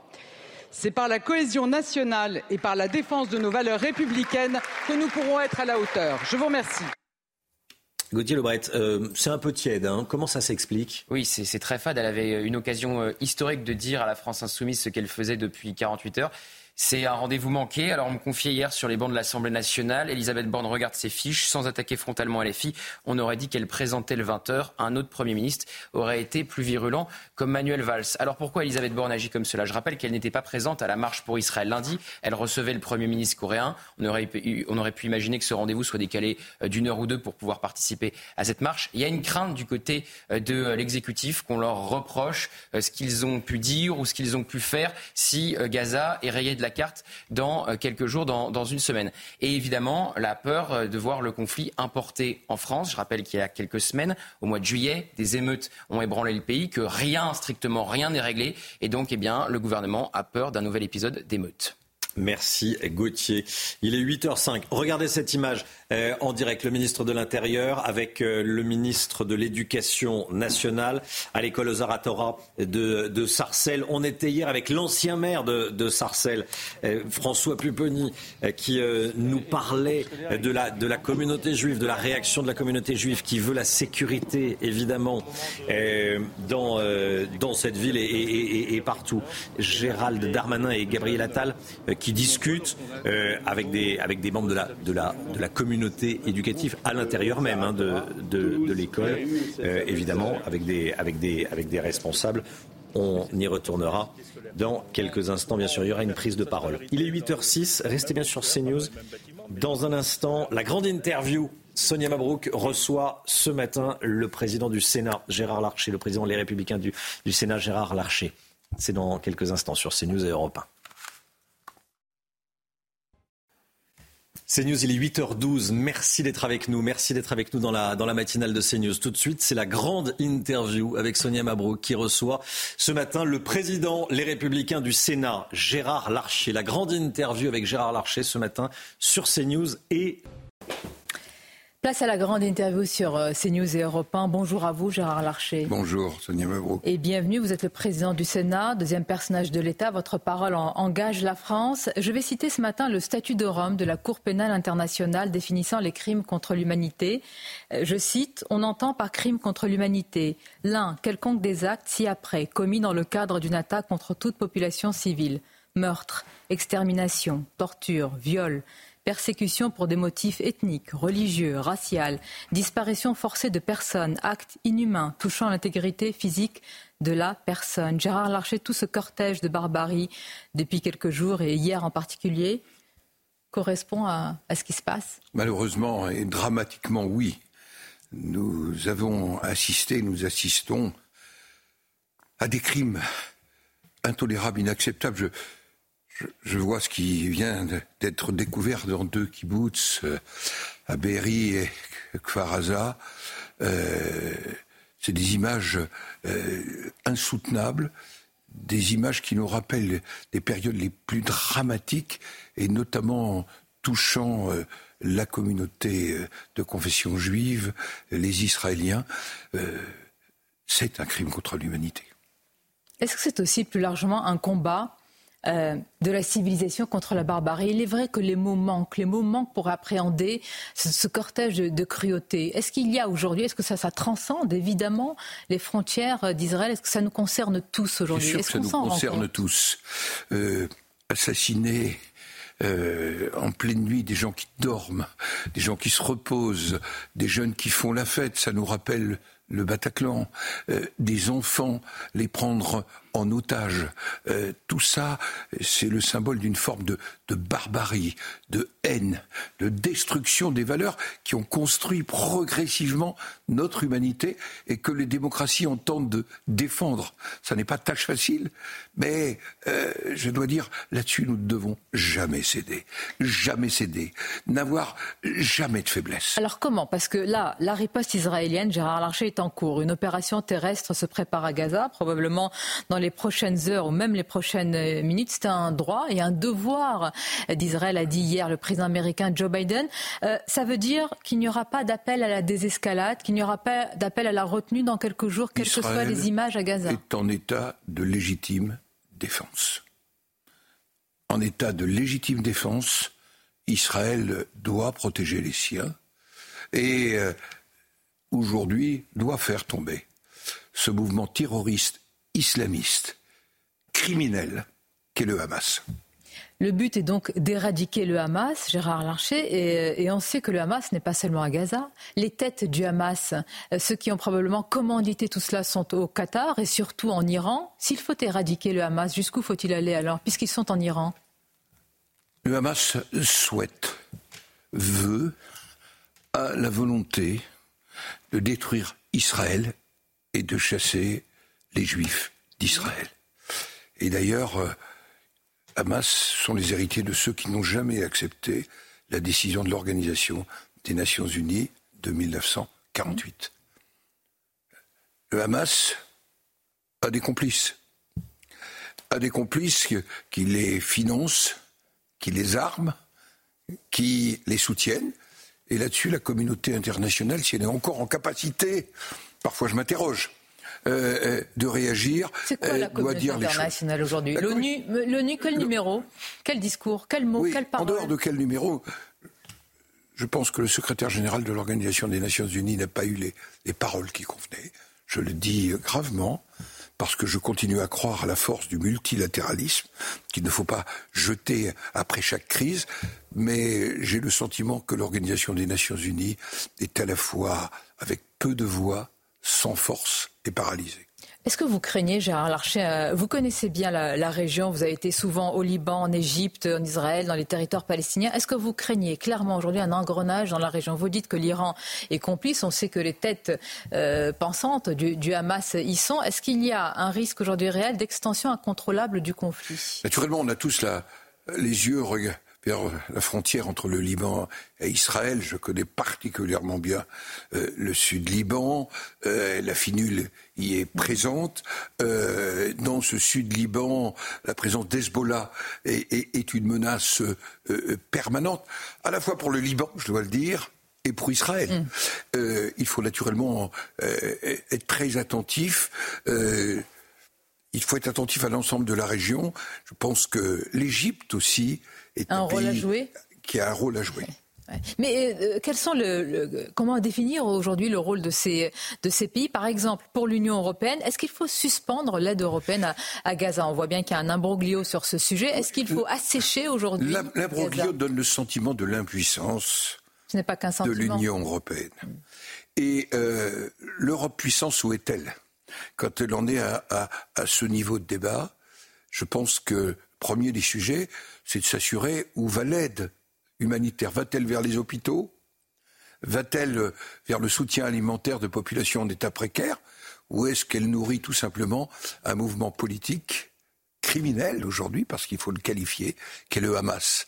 C'est par la cohésion nationale et par la défense de nos valeurs républicaines que nous pourrons être à la hauteur. Je vous remercie. Gauthier Lebret, euh, c'est un peu tiède. Hein. Comment ça s'explique? Oui, c'est très fade. Elle avait une occasion euh, historique de dire à la France insoumise ce qu'elle faisait depuis 48 heures. C'est un rendez-vous manqué. Alors, on me confiait hier sur les bancs de l'Assemblée nationale. Elisabeth Borne regarde ses fiches sans attaquer frontalement LFI. On aurait dit qu'elle présentait le 20h. Un autre Premier ministre aurait été plus virulent, comme Manuel Valls. Alors, pourquoi Elisabeth Borne agit comme cela? Je rappelle qu'elle n'était pas présente à la marche pour Israël lundi. Elle recevait le Premier ministre coréen. On aurait, pu imaginer que ce rendez-vous soit décalé euh, d'une heure ou deux pour pouvoir participer à cette marche. Il y a une crainte du côté euh, de l'exécutif qu'on leur reproche euh, ce qu'ils ont pu dire ou ce qu'ils ont pu faire si Gaza est rayé de la carte dans euh, quelques jours, dans, une semaine. Et évidemment, la peur euh, de voir le conflit importé en France. Je rappelle qu'il y a quelques semaines, au mois de juillet, des émeutes ont ébranlé le pays, que rien, strictement rien n'est réglé. Et donc, eh le gouvernement a peur d'un nouvel épisode d'émeutes. Merci Gauthier. Il est 8h05. Regardez cette image euh, en direct. Le ministre de l'Intérieur avec euh, le ministre de l'Éducation nationale à l'école Zaratora de, de, Sarcelles. On était hier avec l'ancien maire de, Sarcelles, euh, François Pupponi, qui nous parlait de la, communauté juive, de la réaction de la communauté juive qui veut la sécurité, évidemment, dans, cette ville et, et, partout. Gérald Darmanin et Gabriel Attal discutent euh, avec, des, avec des membres de la, communauté éducative à l'intérieur même hein, de, de, l'école, euh, évidemment, avec des, avec, des, avec des responsables. On y retournera dans quelques instants. Bien sûr, il y aura une prise de parole. Il est 8h06. Restez bien sur CNews. Dans un instant, la grande interview. Sonia Mabrouk reçoit ce matin le président du Sénat, Gérard Larcher, le président des Républicains du, du Sénat, Gérard Larcher. C'est dans quelques instants sur CNews et Europe 1. CNews, il est 8h12. Merci d'être avec nous. Merci d'être avec nous dans la, matinale de CNews. Tout de suite, c'est la grande interview avec Sonia Mabrouk qui reçoit ce matin le président Les Républicains du Sénat, Gérard Larcher. La grande interview avec Gérard Larcher ce matin sur CNews et Place à la grande interview sur euh, CNews et Europe 1. Bonjour à vous, Gérard Larcher. Bonjour, Sonia Mabrouk. Et bienvenue. Vous êtes le président du Sénat, deuxième personnage de l'État. Votre parole engage la France. Je vais citer ce matin le statut de Rome de la Cour pénale internationale définissant les crimes contre l'humanité. Euh, je cite On entend par crime contre l'humanité l'un, quelconque des actes ci-après commis dans le cadre d'une attaque contre toute population civile meurtre, extermination, torture, viol, persécution pour des motifs ethniques, religieux, raciaux, disparition forcée de personnes, actes inhumains touchant l'intégrité physique de la personne. Gérard Larcher, tout ce cortège de barbarie depuis quelques jours et hier en particulier correspond à, ce qui se passe? Malheureusement et dramatiquement, oui. Nous avons assisté, nous assistons à des crimes intolérables, inacceptables vois ce qui vient d'être découvert dans deux kibbutz, euh, à Berry et Kfaraza. Euh, c'est des images euh, insoutenables, des images qui nous rappellent les périodes les plus dramatiques et notamment touchant la communauté de confession juive, les Israéliens. c'est un crime contre l'humanité. Est-ce que c'est aussi plus largement un combat euh, de la civilisation contre la barbarie. Il est vrai que les mots manquent, les mots manquent pour appréhender ce, cortège de, cruauté. Est-ce qu'il y a aujourd'hui, est-ce que ça, ça transcende évidemment les frontières d'Israël? Est-ce que ça nous concerne tous aujourd'hui? Est-ce que ça nous concerne tous. Euh, assassiner euh, en pleine nuit des gens qui dorment, des gens qui se reposent, des jeunes qui font la fête, ça nous rappelle le Bataclan, des enfants, les prendre en otage. Euh, tout ça, c'est le symbole d'une forme de, barbarie, de haine, de destruction des valeurs qui ont construit progressivement notre humanité et que les démocraties entendent de défendre. Ça n'est pas tâche facile, mais euh, je dois dire, là-dessus, nous ne devons jamais céder, jamais céder, n'avoir jamais de faiblesse. Alors comment? Parce que là, la riposte israélienne, Gérard Larcher, est en cours. Une opération terrestre se prépare à Gaza, probablement dans les les prochaines heures ou même les prochaines minutes. C'est un droit et un devoir d'Israël, a dit hier le président américain Joe Biden. Euh, ça veut dire qu'il n'y aura pas d'appel à la désescalade, qu'il n'y aura pas d'appel à la retenue dans quelques jours, quelles que soient les images à Gaza. est en état de légitime défense. En état de légitime défense, Israël doit protéger les siens et euh, aujourd'hui doit faire tomber ce mouvement terroriste islamiste, criminel qu'est le Hamas. Le but est donc d'éradiquer le Hamas, Gérard Larcher, et, on sait que le Hamas n'est pas seulement à Gaza. Les têtes du Hamas, euh, ceux qui ont probablement commandité tout cela, sont au Qatar et surtout en Iran. S'il faut éradiquer le Hamas, jusqu'où faut-il aller alors, puisqu'ils sont en Iran? Le Hamas souhaite, veut, a la volonté de détruire Israël et de chasser les Juifs d'Israël. Et d'ailleurs, euh, Hamas sont les héritiers de ceux qui n'ont jamais accepté la décision de l'Organisation des Nations Unies de 1948. Le Hamas a des complices, a des complices qui les financent, qui les arment, qui les soutiennent. Et là-dessus, la communauté internationale, si elle est encore en capacité, parfois je m'interroge, euh, euh, de réagir. C'est quoi la euh, communauté internationale aujourd'hui L'ONU, l'ONU, quel numéro Quel discours Quel mot Quelle parole En dehors de quel numéro je pense que le secrétaire général de l'Organisation des Nations Unies n'a pas eu les, les, paroles qui convenaient. Je le dis gravement, parce que je continue à croire à la force du multilatéralisme, qu'il ne faut pas jeter après chaque crise, mais j'ai le sentiment que l'Organisation des Nations Unies est à la fois avec peu de voix, sans force et paralysé. Est-ce que vous craignez, Gérard Larcher, euh, vous connaissez bien la, région, vous avez été souvent au Liban, en Égypte, en Israël, dans les territoires palestiniens. Est-ce que vous craignez clairement aujourd'hui un engrenage dans la région? Vous dites que l'Iran est complice, on sait que les têtes euh, pensantes du, du, Hamas y sont. Est-ce qu'il y a un risque aujourd'hui réel d'extension incontrôlable du conflit? Naturellement, on a tous la, les yeux la frontière entre le Liban et Israël. Je connais particulièrement bien euh, le sud Liban. Euh, la finule y est présente. Euh, dans ce sud Liban, la présence d'Hezbollah est, est, une menace permanente, à la fois pour le Liban, je dois le dire, et pro-Israël. Mm. il faut naturellement être très attentif. il faut être attentif à l'ensemble de la région. Je pense que l'Égypte aussi est un, pays qui a un rôle à jouer. Mais euh, quels sont le, comment définir aujourd'hui le rôle de ces, de ces pays? Par exemple, pour l'Union européenne, est-ce qu'il faut suspendre l'aide européenne à, Gaza? On voit bien qu'il y a un imbroglio sur ce sujet. Est-ce qu'il faut assécher aujourd'hui L'imbroglio donne le sentiment de l'impuissance de l'Union européenne. Et euh, l'Europe puissance, où est-elle? Quand elle en est à, à, à ce niveau de débat, je pense que premier des sujets, c'est de s'assurer où va l'aide humanitaire. Va-t-elle vers les hôpitaux? Va-t-elle vers le soutien alimentaire de populations en état précaire? Ou est-ce qu'elle nourrit tout simplement un mouvement politique criminel aujourd'hui, parce qu'il faut le qualifier, qu'est le Hamas?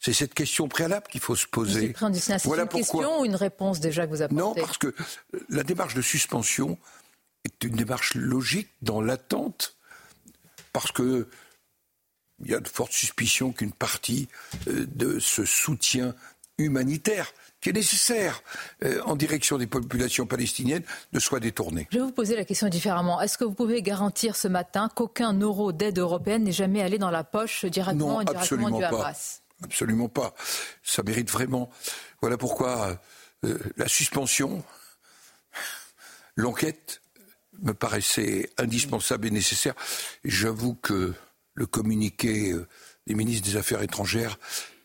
C'est cette question préalable qu'il faut se poser. C'est voilà une question ou une réponse déjà que vous apportez? Non, parce que la démarche de suspension est une démarche logique dans l'attente, parce que il y a de fortes suspicions qu'une partie euh, de ce soutien humanitaire qui est nécessaire euh, en direction des populations palestiniennes ne soit détourné. Je vais vous poser la question différemment. Est-ce que vous pouvez garantir ce matin qu'aucun euro d'aide européenne n'est jamais allé dans la poche directement, non, du Hamas pas. Absolument pas. Ça mérite vraiment. Voilà pourquoi euh, la suspension, l'enquête me paraissait indispensable et nécessaire. J'avoue que le communiqué euh, des ministres des Affaires étrangères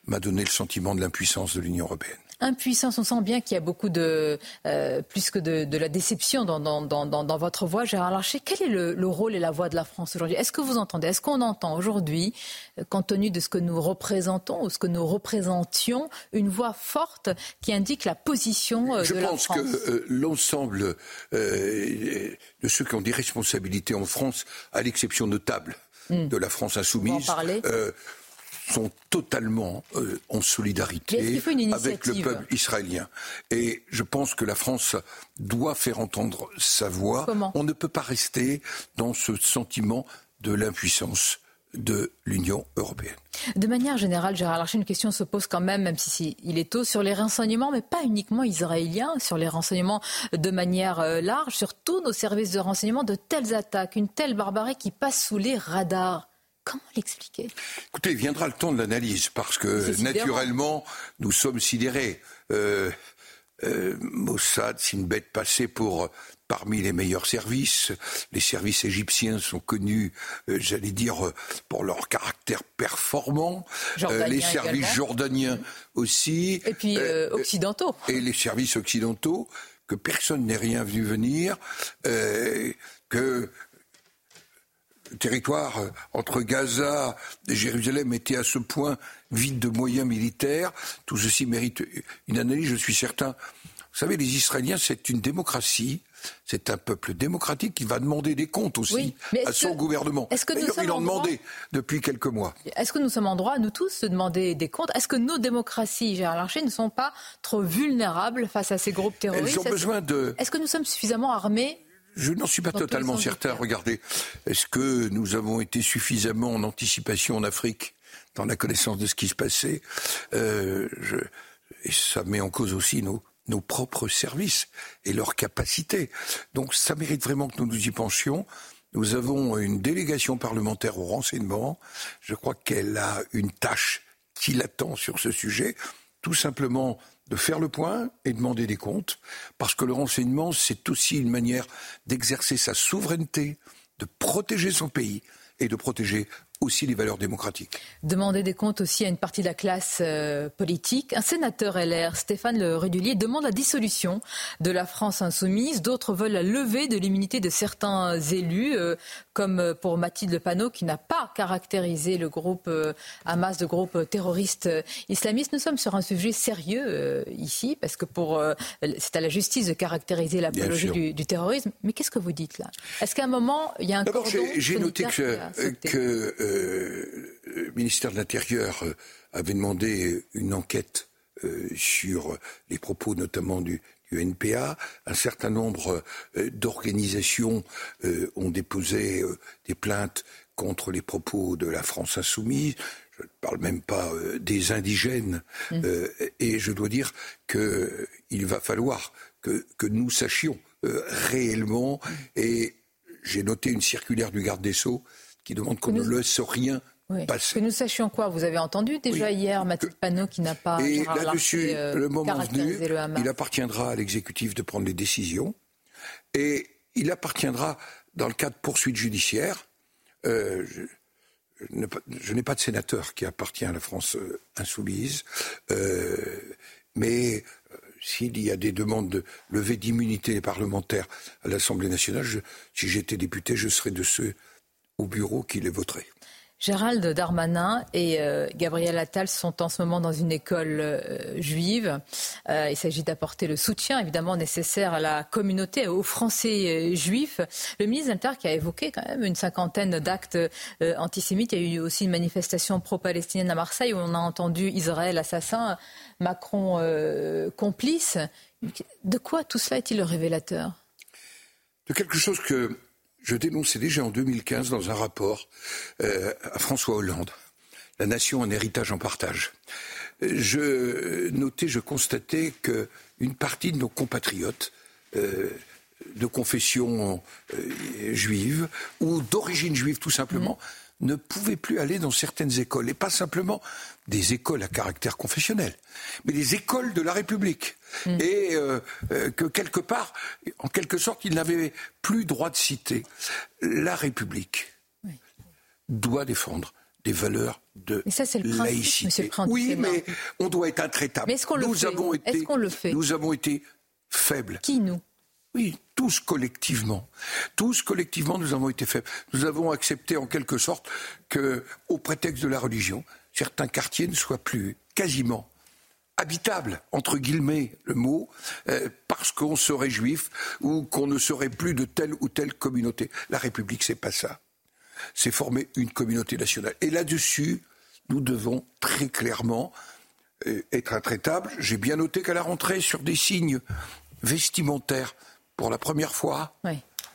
m'a donné le sentiment de l'impuissance de l'Union européenne. Impuissance, on sent bien qu'il y a beaucoup de, euh, plus que de, la déception dans, votre voix, Gérard Larcher. Quel est le, rôle et la voix de la France aujourd'hui? Est-ce que vous entendez Est-ce qu'on entend aujourd'hui, euh, compte tenu de ce que nous représentons ou ce que nous représentions, une voix forte qui indique la position de la France Je pense que l'ensemble de ceux qui ont des responsabilités en France, à l'exception notable Hmm. de la France insoumise euh, sont totalement euh, en solidarité avec le peuple israélien. Et je pense que la France doit faire entendre sa voix. On ne peut pas rester dans ce sentiment de l'impuissance de l'Union européenne. De manière générale, Gérard Larcher, une question se pose quand même, même si, il est tôt, sur les renseignements, mais pas uniquement israéliens, sur les renseignements de manière euh, large, sur tous nos services de renseignement, de telles attaques, une telle barbarie qui passe sous les radars. Comment l'expliquer? Écoutez, viendra le temps de l'analyse, parce que naturellement, nous sommes sidérés. Euh, euh, Mossad, c'est une bête passée pour parmi les meilleurs services. Les services égyptiens sont connus, euh, j'allais dire, pour leur caractère performant. Euh, les services jordaniens aussi. Et puis euh, occidentaux. Et les services occidentaux, que personne n'est rien vu venir, que le territoire entre Gaza et Jérusalem était à ce point vide de moyens militaires. Tout ceci mérite une analyse, je suis certain. Vous savez, les Israéliens, c'est une démocratie c'est un peuple démocratique qui va demander des comptes aussi à son gouvernement. Est-ce que nous il en demandé depuis quelques mois. Est-ce que nous sommes en droit, nous tous, de demander des comptes? Est-ce que nos démocraties, Gérard Larcher, ne sont pas trop vulnérables face à ces groupes terroristes Elles ont besoin de... Est-ce que nous sommes suffisamment armés je n'en suis pas totalement certain. Regardez, est-ce que nous avons été suffisamment en anticipation en Afrique dans la connaissance de ce qui se passait? Euh, Et ça met en cause aussi nos, nos propres services et leurs capacités. Donc ça mérite vraiment que nous nous y penchions. Nous avons une délégation parlementaire au renseignement. Je crois qu'elle a une tâche qui l'attend sur ce sujet, tout simplement de faire le point et demander des comptes, parce que le renseignement, c'est aussi une manière d'exercer sa souveraineté, de protéger son pays et de protéger aussi les valeurs démocratiques. Demander des comptes aussi à une partie de la classe euh, politique. Un sénateur LR, Stéphane Le Rudulier, demande la dissolution de la France insoumise. D'autres veulent la levée de l'immunité de certains élus, euh, comme pour Mathilde Panot, qui n'a pas caractérisé le groupe euh, Hamas de groupe terroriste islamiste. Nous sommes sur un sujet sérieux ici, parce que pour c'est à la justice de caractériser l'apologie du, du, terrorisme. Mais qu'est-ce que vous dites là? Est-ce qu'à un moment, il y a un D'abord, j'ai noté que, que euh, le ministère de l'Intérieur euh, avait demandé une enquête euh, sur les propos notamment du, NPA. Un certain nombre d'organisations ont déposé des plaintes contre les propos de la France insoumise. je ne parle même pas des indigènes. Mmh. et je dois dire qu'il va falloir que, que nous sachions réellement. Et j'ai noté une circulaire du garde des Sceaux qui demande qu'on ne laisse rien passer. Que nous sachions quoi? Vous avez entendu déjà hier Mathilde Panot qui n'a pas. Et là-dessus, le moment venu, il appartiendra à l'exécutif de prendre les décisions. Et il appartiendra, dans le cas de poursuites judiciaires, euh, je, n'ai pas de sénateur qui appartient à la France euh, insoumise, euh, mais s'il y a des demandes de levée d'immunité parlementaire à l'Assemblée nationale, si j'étais député, je serais de ceux au bureau qui les voteraient. Gérald Darmanin et euh, Gabriel Attal sont en ce moment dans une école euh, juive. Euh, il s'agit d'apporter le soutien évidemment nécessaire à la communauté, aux Français juifs. Le ministre de qui a évoqué quand même une cinquantaine d'actes antisémites. Il y a eu aussi une manifestation pro-palestinienne à Marseille où on a entendu Israël assassin, Macron complice. De quoi tout cela est-il le révélateur? De quelque chose que je dénonçais déjà en 2015 dans un rapport euh, à François Hollande. La nation, un héritage en partage. Je notais, je constatais qu'une partie de nos compatriotes euh, de confession euh, juive ou d'origine juive tout simplement ne pouvaient plus aller dans certaines écoles, et pas simplement des écoles à caractère confessionnel, mais des écoles de la République. Mm. Et euh, euh, que quelque part, en quelque sorte, ils n'avaient plus droit de citer. La République doit défendre des valeurs de mais ça, c'est le laïcité. oui, mais on doit être intraitable. Mais est-ce qu'on le, fait qu'on le fait Nous avons été faibles. Qui nous? Oui, tous collectivement. Tous collectivement, nous avons été faibles. Nous avons accepté en quelque sorte que, au prétexte de la religion, certains quartiers ne soient plus quasiment habitables, entre guillemets le mot, euh, parce qu'on serait juif ou qu'on ne serait plus de telle ou telle communauté. La République, c'est pas ça. C'est former une communauté nationale. Et là-dessus, nous devons très clairement euh, être intraitables. J'ai bien noté qu'à la rentrée, sur des signes vestimentaires, pour la première fois.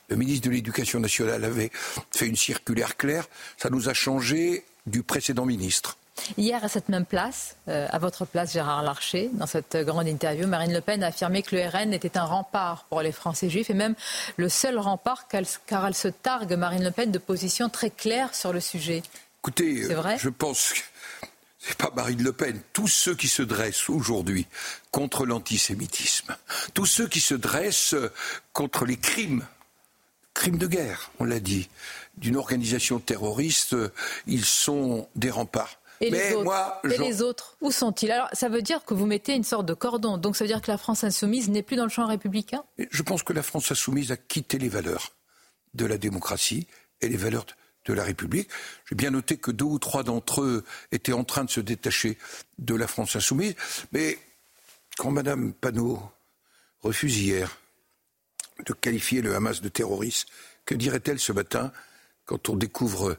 Le ministre de l'Éducation nationale avait fait une circulaire claire. Ça nous a changé du précédent ministre. Hier, à cette même place, euh, à votre place, Gérard Larcher, dans cette grande interview, Marine Le Pen a affirmé que le RN était un rempart pour les Français juifs et même le seul rempart car elle se targue, Marine Le Pen, de position très claire sur le sujet. Écoutez, vrai? je pense que c'est pas Marine Le Pen, tous ceux qui se dressent aujourd'hui contre l'antisémitisme, tous ceux qui se dressent contre les crimes, crimes de guerre, on l'a dit, d'une organisation terroriste, ils sont des remparts. Et, les, autres, moi, et les autres, où sont-ils? Alors, ça veut dire que vous mettez une sorte de cordon. Donc, ça veut dire que la France insoumise n'est plus dans le champ républicain? Je pense que la France insoumise a quitté les valeurs de la démocratie et les valeurs de la République. J'ai bien noté que deux ou trois d'entre eux étaient en train de se détacher de la France insoumise. Mais quand Mme Panot refuse hier de qualifier le Hamas de terroriste, que dirait-elle ce matin quand on découvre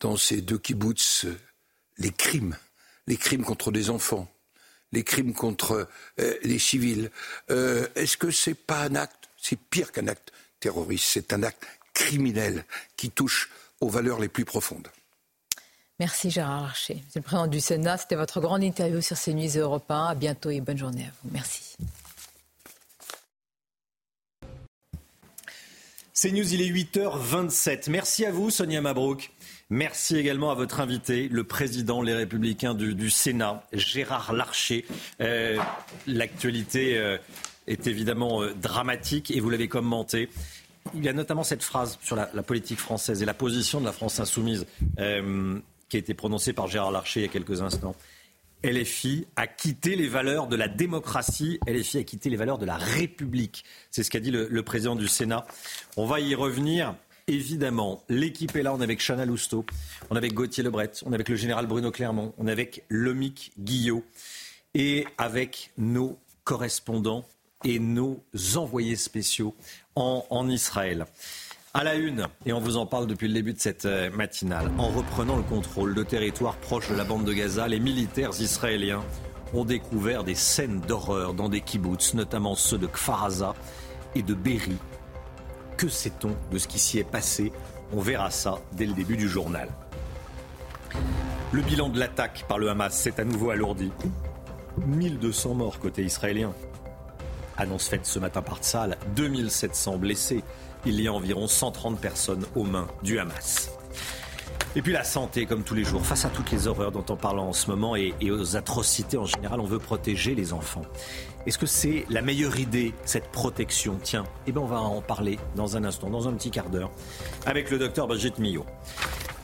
dans ces deux kibbutz les crimes, les crimes contre des enfants, les crimes contre euh, les civils euh, Est-ce que c'est pas un acte, c'est pire qu'un acte terroriste, c'est un acte criminel qui touche aux valeurs les plus profondes? Merci Gérard Larcher. Monsieur le président du Sénat, c'était votre grande interview sur CNews Europe 1. À bientôt et bonne journée à vous. Merci. CNews, il est 8h27. Merci à vous, Sonia Mabrouk. Merci également à votre invité, le président Les Républicains du, Sénat, Gérard Larcher. Euh, l'actualité euh, est évidemment euh, dramatique et vous l'avez commenté il y a notamment cette phrase sur la, politique française et la position de la France insoumise qui a été prononcée par Gérard Larcher il y a quelques instants. LFI a quitté les valeurs de la démocratie, LFI a quitté les valeurs de la République. C'est ce qu'a dit le, président du Sénat. On va y revenir. Évidemment, l'équipe est là. On est avec Chana Lousteau, on est avec Gauthier Lebret, on est avec le général Bruno Clermont, on est avec Lomic Guillot et avec nos correspondants et nos envoyés spéciaux en, Israël. À la une, et on vous en parle depuis le début de cette euh, matinale, en reprenant le contrôle de territoires proches de la bande de Gaza, les militaires israéliens ont découvert des scènes d'horreur dans des kibbutz, notamment ceux de Kfaraza et de Berry. Que sait-on de ce qui s'y est passé? On verra ça dès le début du journal. Le bilan de l'attaque par le Hamas s'est à nouveau alourdi. 1200 morts côté israélien. Annonce faite ce matin par Tzal, 2700 blessés. Il y a environ 130 personnes aux mains du Hamas. Et puis la santé, comme tous les jours, face à toutes les horreurs dont on parle en ce moment et, aux atrocités en général, on veut protéger les enfants. Est-ce que c'est la meilleure idée, cette protection? Tiens, eh bien on va en parler dans un instant, dans un petit quart d'heure, avec le docteur Bajit Millot.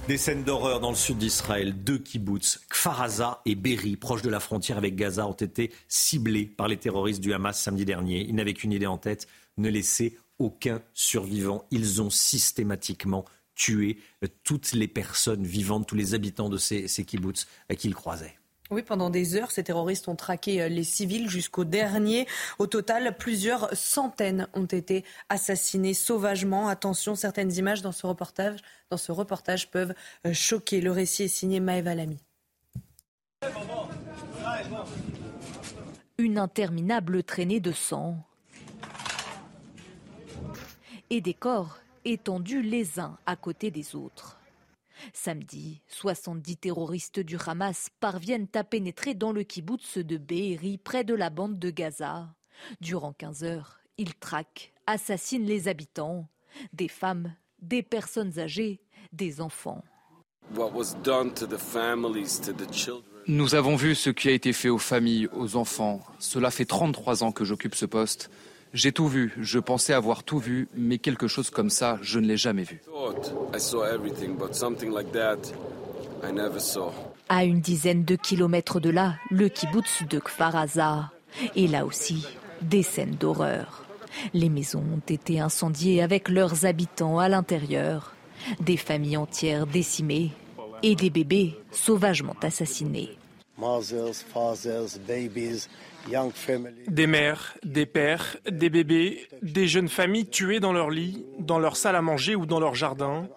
Des scènes d'horreur dans le sud d'Israël. Deux kibbutz, Kfaraza et Berry, proches de la frontière avec Gaza, ont été ciblés par les terroristes du Hamas samedi dernier. Ils n'avaient qu'une idée en tête, ne laisser aucun survivant. Ils ont systématiquement tué toutes les personnes vivantes, tous les habitants de ces, ces kibbutz qu'ils croisaient. Oui, pendant des heures, ces terroristes ont traqué euh, les civils jusqu'au dernier. Au total, plusieurs centaines ont été assassinés sauvagement. Attention, certaines images dans ce reportage, peuvent choquer. Le récit est signé Maëva Lamy. Une interminable traînée de sang et des corps étendus les uns à côté des autres. Samedi, 70 terroristes du Hamas parviennent à pénétrer dans le kibbutz de Be'eri près de la bande de Gaza. Durant 15 heures, ils traquent, assassinent les habitants, des femmes, des personnes âgées, des enfants. Nous avons vu ce qui a été fait aux familles, aux enfants. Cela fait 33 ans que j'occupe ce poste. J'ai tout vu, je pensais avoir tout vu, mais quelque chose comme ça, je ne l'ai jamais vu. À une dizaine de kilomètres de là, le kibbutz de Kfaraza. Et là aussi, des scènes d'horreur. Les maisons ont été incendiées avec leurs habitants à l'intérieur. Des familles entières décimées et des bébés sauvagement assassinés. Des mères, des pères, des bébés, des jeunes familles tuées dans leur lit, dans leur salle à manger ou dans leur jardin.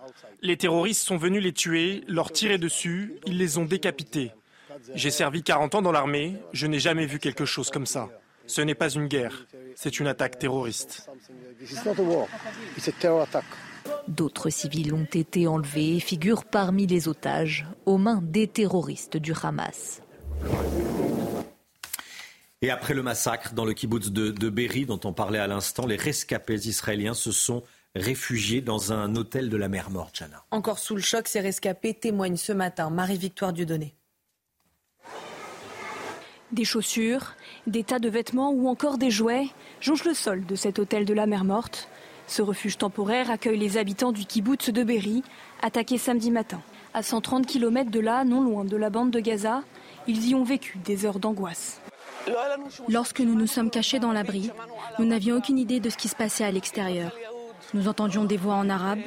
Les terroristes sont venus les tuer, leur tirer dessus, ils les ont décapités. J'ai servi 40 ans dans l'armée, je n'ai jamais vu quelque chose comme ça. Ce n'est pas une guerre, c'est une attaque terroriste. D'autres civils ont été enlevés et figurent parmi les otages aux mains des terroristes du Hamas. Et après le massacre dans le kibbutz de, de Berry, dont on parlait à l'instant, les rescapés israéliens se sont réfugiés dans un hôtel de la mer Morte, Chana. Encore sous le choc, ces rescapés témoignent ce matin. Marie-Victoire Dieudonné. Des chaussures, des tas de vêtements ou encore des jouets jonchent le sol de cet hôtel de la mer Morte. Ce refuge temporaire accueille les habitants du kibbutz de Berry, attaqués samedi matin. À 130 km de là, non loin de la bande de Gaza, ils y ont vécu des heures d'angoisse. Lorsque nous nous sommes cachés dans l'abri, nous n'avions aucune idée de ce qui se passait à l'extérieur. Nous entendions des voix en arabe.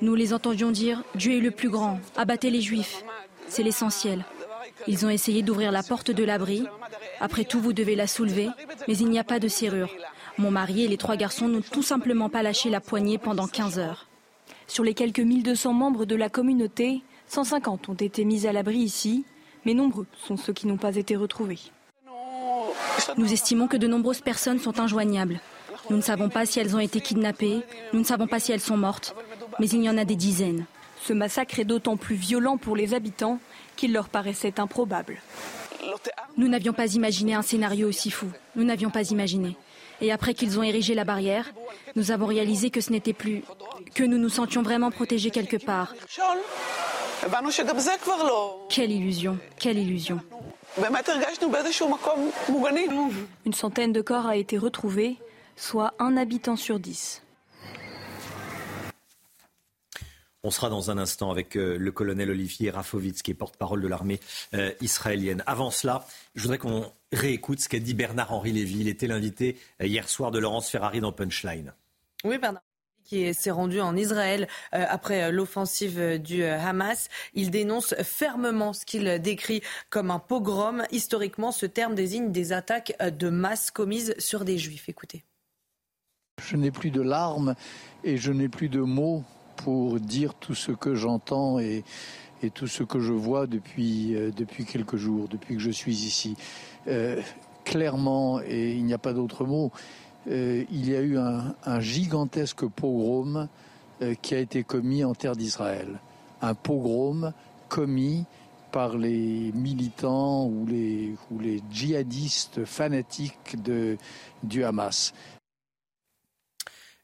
Nous les entendions dire Dieu est le plus grand, abattez les juifs. C'est l'essentiel. Ils ont essayé d'ouvrir la porte de l'abri. Après tout, vous devez la soulever, mais il n'y a pas de serrure. Mon mari et les trois garçons n'ont tout simplement pas lâché la poignée pendant 15 heures. Sur les quelques 1200 membres de la communauté, 150 ont été mis à l'abri ici, mais nombreux sont ceux qui n'ont pas été retrouvés. Nous estimons que de nombreuses personnes sont injoignables. Nous ne savons pas si elles ont été kidnappées, nous ne savons pas si elles sont mortes, mais il y en a des dizaines. Ce massacre est d'autant plus violent pour les habitants qu'il leur paraissait improbable. Nous n'avions pas imaginé un scénario aussi fou. Nous n'avions pas imaginé. Et après qu'ils ont érigé la barrière, nous avons réalisé que ce n'était plus. que nous nous sentions vraiment protégés quelque part. Quelle illusion, quelle illusion. Une centaine de corps a été retrouvée, soit un habitant sur dix. On sera dans un instant avec euh, le colonel Olivier Rafovitz, qui est porte-parole de l'armée euh, israélienne. Avant cela, je voudrais qu'on réécoute ce qu'a dit Bernard-Henri Lévy. Il était l'invité euh, hier soir de Laurence Ferrari dans Punchline. Oui, Bernard qui s'est rendu en Israël euh, après euh, l'offensive euh, du Hamas. Il dénonce fermement ce qu'il décrit comme un pogrom. Historiquement, ce terme désigne des attaques de masse commises sur des juifs. Écoutez. Je n'ai plus de larmes et je n'ai plus de mots pour dire tout ce que j'entends et, tout ce que je vois depuis, depuis quelques jours, depuis que je suis ici. clairement, et il n'y a pas d'autre mot, euh, il y a eu un, gigantesque pogrom euh, qui a été commis en terre d'Israël. Un pogrom commis par les militants ou les, ou les djihadistes fanatiques de, du Hamas.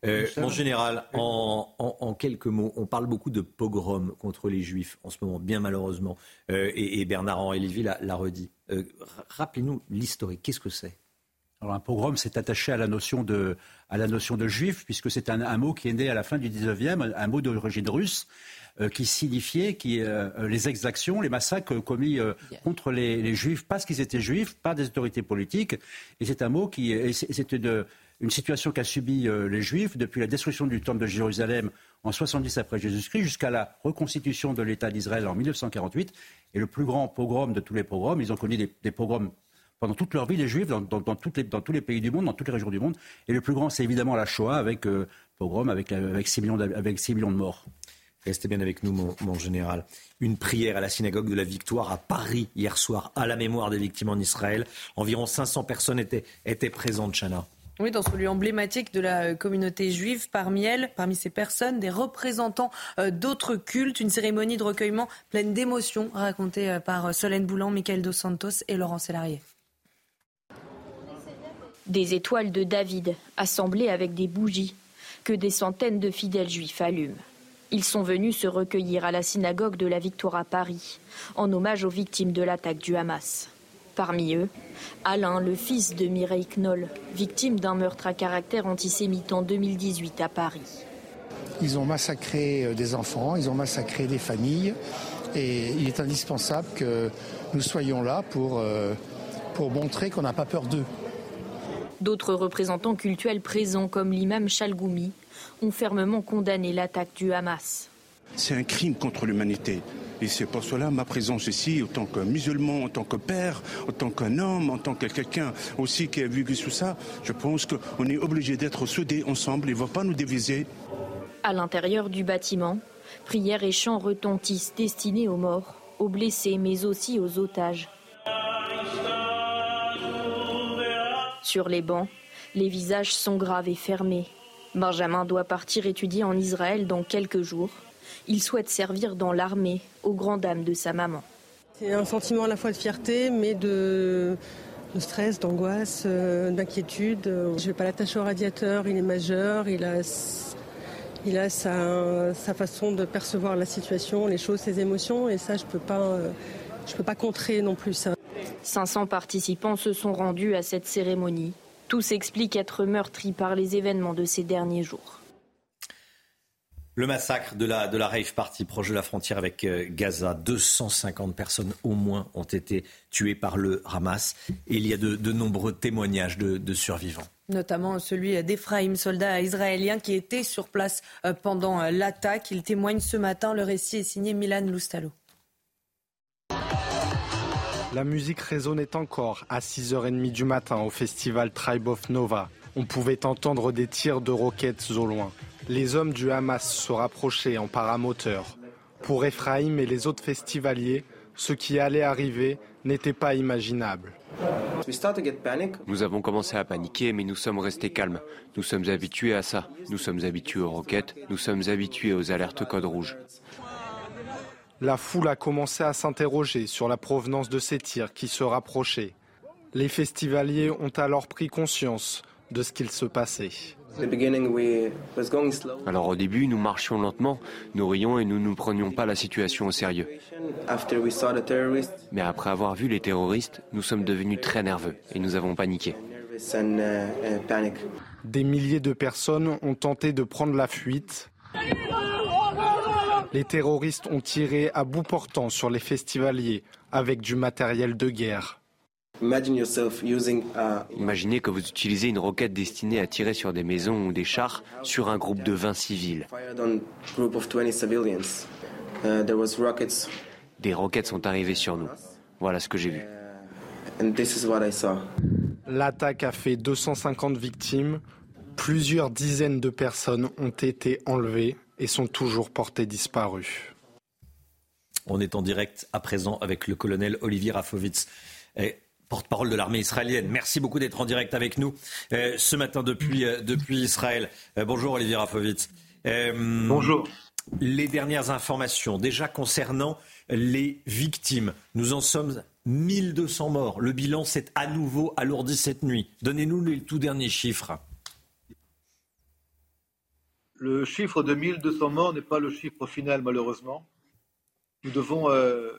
Euh, mon général, en, quelques mots, on parle beaucoup de pogrom contre les juifs en ce moment, bien malheureusement, euh, et, Bernard-Henri Lévy l'a redit. Euh, rappelez-nous l'historique, qu'est-ce que c'est? Alors un pogrom, c'est attaché à la notion de, à la notion de juif, puisque c'est un, mot qui est né à la fin du 19e, un mot d'origine russe, qui signifiait qui, les exactions, les massacres commis contre les, les, juifs, parce qu'ils étaient juifs, par des autorités politiques. Et c'est un mot qui, c'était une situation qu'a subie euh, les Juifs depuis la destruction du temple de Jérusalem en 70 après Jésus-Christ jusqu'à la reconstitution de l'État d'Israël en 1948. Et le plus grand pogrom de tous les pogroms, ils ont connu des, pogroms pendant toute leur vie, les Juifs, dans, tous les pays du monde, dans toutes les régions du monde. Et le plus grand, c'est évidemment la Shoah, avec euh, pogrom, avec, avec, 6 millions de, morts. Restez bien avec nous, mon, général. Une prière à la synagogue de la Victoire à Paris hier soir, à la mémoire des victimes en Israël. Environ 500 personnes étaient, étaient présentes, Chana. Oui, dans ce lieu emblématique de la communauté juive, parmi elles, parmi ces personnes, des représentants euh, d'autres cultes, une cérémonie de recueillement pleine d'émotions racontée euh, par Solène Boulan, Michael Dos Santos et Laurent Sélarié. Des étoiles de David, assemblées avec des bougies, que des centaines de fidèles juifs allument. Ils sont venus se recueillir à la synagogue de la Victoire à Paris, en hommage aux victimes de l'attaque du Hamas. Parmi eux, Alain, le fils de Mireille Knoll, victime d'un meurtre à caractère antisémite en 2018 à Paris. Ils ont massacré euh, des enfants, ils ont massacré des familles et il est indispensable que nous soyons là pour, euh, pour montrer qu'on n'a pas peur d'eux. D'autres représentants cultuels présents, comme l'imam Chalgoumi, ont fermement condamné l'attaque du Hamas. C'est un crime contre l'humanité. Et c'est pour cela ma présence ici, en tant que musulman, en tant que père, en tant qu'un homme, en tant que quelqu'un aussi qui a vécu tout ça, je pense qu'on est obligé d'être soudés ensemble. Il ne va pas nous diviser. À l'intérieur du bâtiment, prières et chants retentissent destinés aux morts, aux blessés, mais aussi aux otages. Sur les bancs, les visages sont graves et fermés. Benjamin doit partir étudier en Israël dans quelques jours. Il souhaite servir dans l'armée, aux grandes dames de sa maman. C'est un sentiment à la fois de fierté, mais de, stress, d'angoisse, euh, d'inquiétude. Je ne vais pas l'attacher au radiateur, il est majeur, il a, il a sa, façon de percevoir la situation, les choses, ses émotions, et ça, je ne peux, pas, euh, peux pas contrer non plus ça. 500 participants se sont rendus à cette cérémonie. Tous expliquent être meurtris par les événements de ces derniers jours. Le massacre de la, de la rave party proche de la frontière avec euh, Gaza. 250 personnes au moins ont été tuées par le Hamas. Et il y a de, nombreux témoignages de, survivants notamment celui d'Ephraim, soldat israélien qui était sur place euh, pendant euh, l'attaque. Il témoigne ce matin. Le récit est signé Milan Loustalo. La musique résonnait encore à 6h30 du matin au festival Tribe of Nova. On pouvait entendre des tirs de roquettes au loin les hommes du Hamas se rapprochaient en paramoteur. Pour Ephraim et les autres festivaliers, ce qui allait arriver n'était pas imaginable. Nous avons commencé à paniquer, mais nous sommes restés calmes. Nous sommes habitués à ça. Nous sommes habitués aux roquettes. Nous sommes habitués aux alertes code rouge. La foule a commencé à s'interroger sur la provenance de ces tirs qui se rapprochaient. Les festivaliers ont alors pris conscience de ce qu'il se passait. Alors au début, nous marchions lentement, nous rions et nous ne prenions pas la situation au sérieux. Mais après avoir vu les terroristes, nous sommes devenus très nerveux et nous avons paniqué. Des milliers de personnes ont tenté de prendre la fuite. Les terroristes ont tiré à bout portant sur les festivaliers avec du matériel de guerre. Imaginez que vous utilisez une roquette destinée à tirer sur des maisons ou des chars sur un groupe de 20 civils. Uh, des roquettes sont arrivées sur nous. Voilà ce que j'ai vu. L'attaque a fait 250 victimes. Plusieurs dizaines de personnes ont été enlevées et sont toujours portées disparues. On est en direct à présent avec le colonel Olivier Rafovitz porte-parole de l'armée israélienne. Merci beaucoup d'être en direct avec nous euh, ce matin depuis, euh, depuis Israël. Euh, bonjour Olivier Rafovitz. bonjour. Les dernières informations, déjà concernant les victimes. Nous en sommes 1200 morts. Le bilan s'est à nouveau alourdi cette nuit. Donnez-nous les tout derniers chiffres. Le chiffre de 1200 morts n'est pas le chiffre final, malheureusement. Nous devons euh,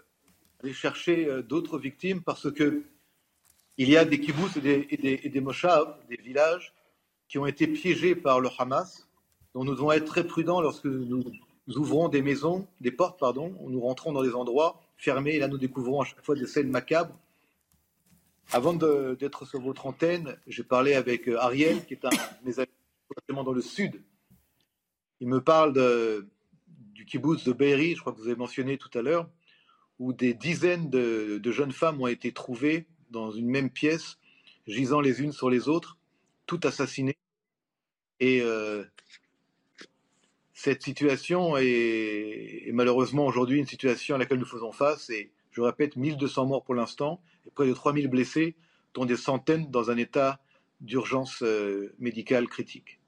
aller chercher euh, d'autres victimes parce que il y a des kibbutz et des, et des, des villages, qui ont été piégés par le Hamas. Donc nous devons être très prudents lorsque nous, ouvrons des maisons, des portes, pardon, où nous rentrons dans des endroits fermés. Et là, nous découvrons à chaque fois des scènes macabres. Avant d'être sur votre antenne, j'ai parlé avec euh, Ariel, qui est un de mes amis dans le sud. Il me parle du kibbutz de Be'eri, je crois que vous avez mentionné tout à l'heure, où des dizaines de, jeunes femmes ont été trouvées dans une même pièce, gisant les unes sur les autres, toutes assassinées. Et euh, cette situation est, malheureusement aujourd'hui une situation à laquelle nous faisons face. Et je répète, 1200 morts pour l'instant, et près de 3000 blessés, dont des centaines dans un état d'urgence euh, médicale critique.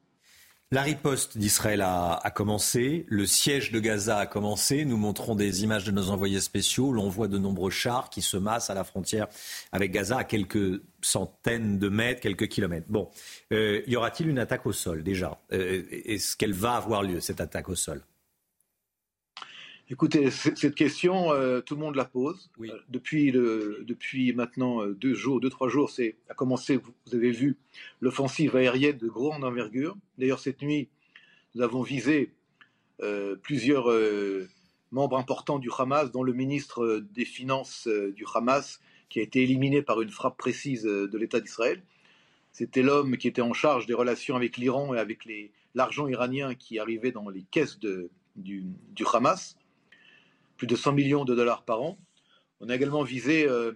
La riposte d'Israël a, commencé, le siège de Gaza a commencé. Nous montrons des images de nos envoyés spéciaux. L'on voit de nombreux chars qui se massent à la frontière avec Gaza à quelques centaines de mètres, quelques kilomètres. Bon, euh, y aura-t-il une attaque au sol déjà? Euh, Est-ce qu'elle va avoir lieu, cette attaque au sol? Écoutez, cette question, euh, tout le monde la pose. depuis, depuis maintenant deux jours, deux, trois jours, c'est a commencé, vous avez vu, l'offensive aérienne de grande envergure. D'ailleurs, cette nuit, nous avons visé plusieurs membres importants du Hamas, dont le ministre des Finances du Hamas, qui a été éliminé par une frappe précise de l'État d'Israël. C'était l'homme qui était en charge des relations avec l'Iran et avec l'argent iranien qui arrivait dans les caisses de, du, du, Hamas, plus de 100 millions de dollars par an. On a également visé euh,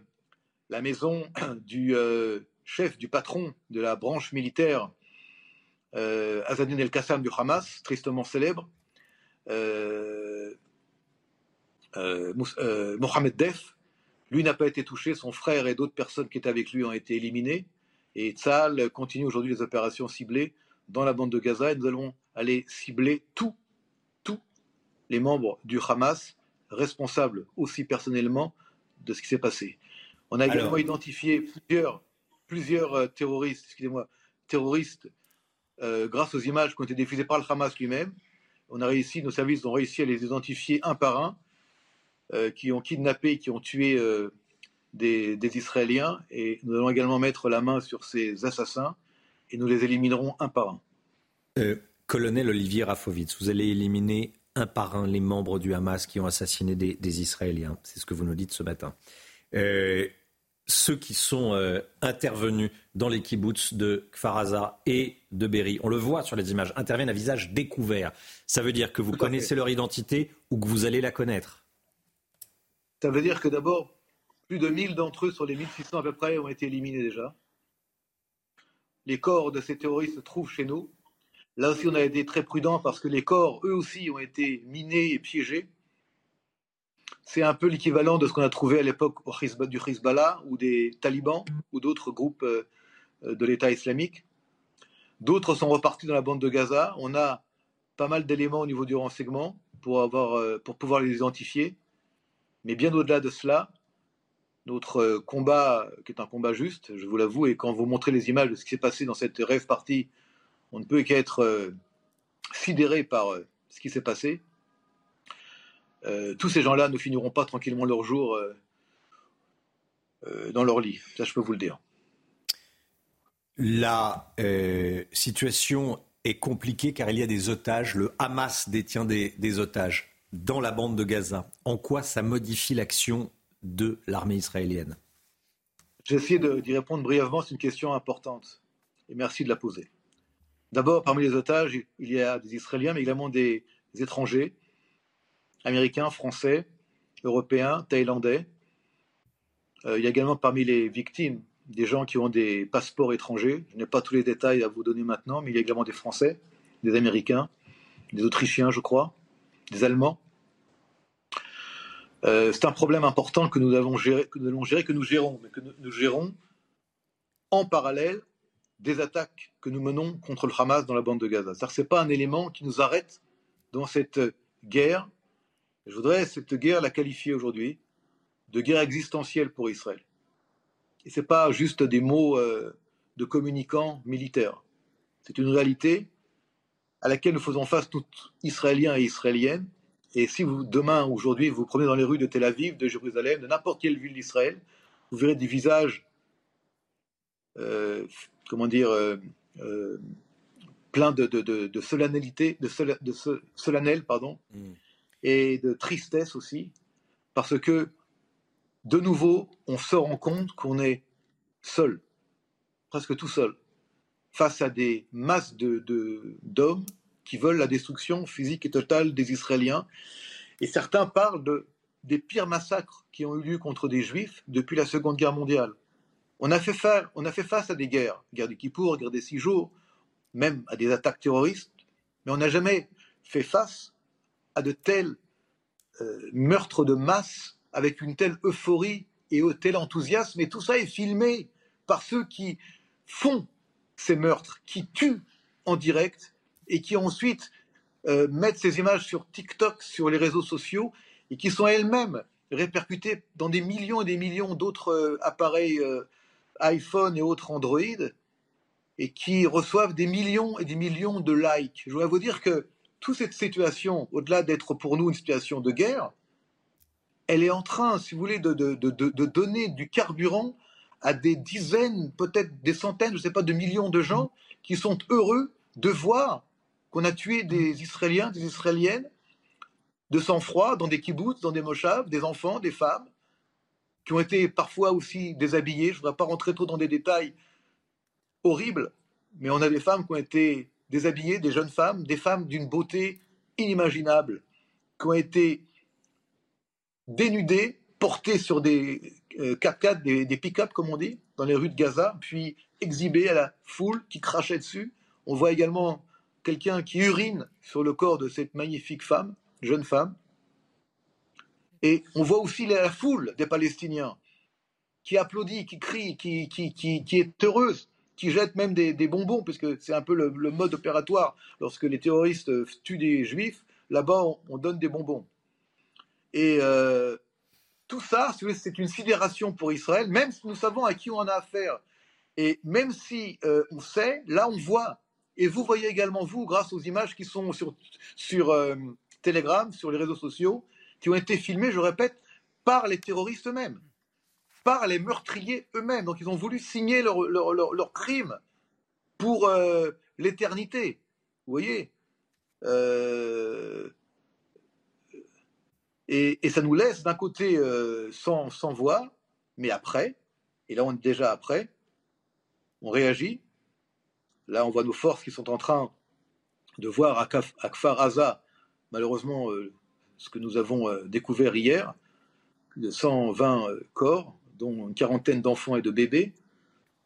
la maison du euh, chef, du patron de la branche militaire, euh, Azadine El-Qassam du Hamas, tristement célèbre, euh, Mohamed Def, lui n'a pas été touché, son frère et d'autres personnes qui étaient avec lui ont été éliminés. Et Tzal continue aujourd'hui les opérations ciblées dans la bande de Gaza et nous allons aller cibler tous, tous les membres du Hamas responsables aussi personnellement de ce qui s'est passé. On a également identifié plusieurs, plusieurs euh, terroristes, excusez-moi, terroristes euh, grâce aux images qui ont été diffusées par le Hamas lui-même. On a réussi, nos services ont réussi à les identifier un par un euh, qui ont kidnappé, qui ont tué euh, des, Israéliens. Et nous allons également mettre la main sur ces assassins et nous les éliminerons un par un. Colonel Olivier Rafovitz, vous allez éliminer un par un les membres du Hamas qui ont assassiné des, Israéliens. C'est ce que vous nous dites ce matin. ceux qui sont intervenus dans les kibbutz de Kfaraza et de Berry, on le voit sur les images, interviennent à visage découvert. Ça veut dire que vous connaissez leur identité ou que vous allez la connaître? Ça veut dire que d'abord, plus de 1000 d'entre eux sur les 1600 à peu près ont été éliminés déjà. Les corps de ces terroristes se trouvent chez nous. Là aussi, on a été très prudents parce que les corps, eux aussi, ont été minés et piégés. C'est un peu l'équivalent de ce qu'on a trouvé à l'époque du Hezbollah ou des talibans ou d'autres groupes euh, de l'État islamique. D'autres sont repartis dans la bande de Gaza. On a pas mal d'éléments au niveau du renseignement pour, avoir, euh, pour pouvoir les identifier. Mais bien au-delà de cela, notre euh, combat, qui est un combat juste, je vous l'avoue, et quand vous montrez les images de ce qui s'est passé dans cette rêve partie, on ne peut qu'être euh, sidéré par euh, ce qui s'est passé. tous ces gens-là ne finiront pas tranquillement leur jour dans leur lit. Ça, je peux vous le dire. La situation est compliquée car il y a des otages. Le Hamas détient des otages dans la bande de Gaza. En quoi ça modifie l'action de l'armée israélienne? J'ai essayé d'y répondre brièvement, c'est une question importante. Et merci de la poser. D'abord, parmi les otages, il y a des Israéliens, mais également des étrangers, américains, français, européens, thaïlandais. Euh, il y a également parmi les victimes des gens qui ont des passeports étrangers. Je n'ai pas tous les détails à vous donner maintenant, mais il y a également des Français, des Américains, des Autrichiens, je crois, des Allemands. Euh, c'est un problème important que nous allons gérer, que nous allons gérer, que nous gérons, mais que nous, gérons en parallèle des attaques que nous menons contre le Hamas dans la bande de Gaza. Ce n'est pas un élément qui nous arrête dans cette guerre. Je voudrais cette guerre la qualifier aujourd'hui de guerre existentielle pour Israël. Et ce n'est pas juste des mots euh, de communicants militaires. C'est une réalité à laquelle nous faisons face toutes Israéliens et Israéliennes. Et si vous, demain, aujourd'hui, vous, vous promenez dans les rues de Tel Aviv, de Jérusalem, de n'importe quelle ville d'Israël, vous verrez des visages, euh, comment dire, euh, euh, pleins de, de, de, de, solennalité, de, solennel, pardon, mm. et de tristesse aussi, parce que, de nouveau, on se rend compte qu'on est seul, presque tout seul, face à des masses d'hommes qui veulent la destruction physique et totale des Israéliens. Et certains parlent de, des pires massacres qui ont eu lieu contre des Juifs depuis la Seconde Guerre mondiale. On a fait, face à des guerres, guerre du Kippour, guerre des six jours, même à des attaques terroristes, mais on n'a jamais fait face à de tels euh, meurtres de masse avec une telle euphorie et un tel enthousiasme. Et tout ça est filmé par ceux qui font ces meurtres, qui tuent en direct et qui ensuite euh, mettent ces images sur TikTok, sur les réseaux sociaux, et qui sont elles-mêmes répercutées dans des millions et des millions d'autres euh, appareils iPhone et autres Android, et qui reçoivent des millions et des millions de likes. Je voudrais vous dire que toute cette situation, au-delà d'être pour nous une situation de guerre, elle est en train, si vous voulez, de, donner du carburant à des dizaines, peut-être des centaines, je ne sais pas, de millions de gens qui sont heureux de voir qu'on a tué des Israéliens, des Israéliennes, de sang-froid, dans des kibbutz, dans des moshavs, des enfants, des femmes, qui ont été parfois aussi déshabillés. Je ne voudrais pas rentrer trop dans des détails horribles, mais on a des femmes qui ont été déshabillées, des jeunes femmes, des femmes d'une beauté inimaginable, qui ont été dénudées, portées sur des 4x4, euh, des, pick-up, comme on dit, dans les rues de Gaza, puis exhibé à la foule qui crachait dessus. On voit également quelqu'un qui urine sur le corps de cette magnifique femme, jeune femme. Et on voit aussi la foule des Palestiniens qui applaudit, qui crie, qui, qui, qui, est heureuse, qui jette même des, bonbons, puisque c'est un peu le, mode opératoire. Lorsque les terroristes tuent des juifs, là-bas, on, donne des bonbons. Et euh, tout ça, c'est une sidération pour Israël, même si nous savons à qui on a affaire. Et même si euh, on sait, là on voit. Et vous voyez également, vous, grâce aux images qui sont sur, sur euh, Telegram, sur les réseaux sociaux, qui ont été filmées, je répète, par les terroristes eux-mêmes, par les meurtriers eux-mêmes. Donc ils ont voulu signer leur, leur, leur, crime pour euh, l'éternité. Vous voyez et, ça nous laisse d'un côté euh, sans, voix, mais après, et là on est déjà après, on réagit. Là on voit nos forces qui sont en train de voir à, Kfar malheureusement, euh, ce que nous avons euh, découvert hier, de 120 corps, dont une quarantaine d'enfants et de bébés,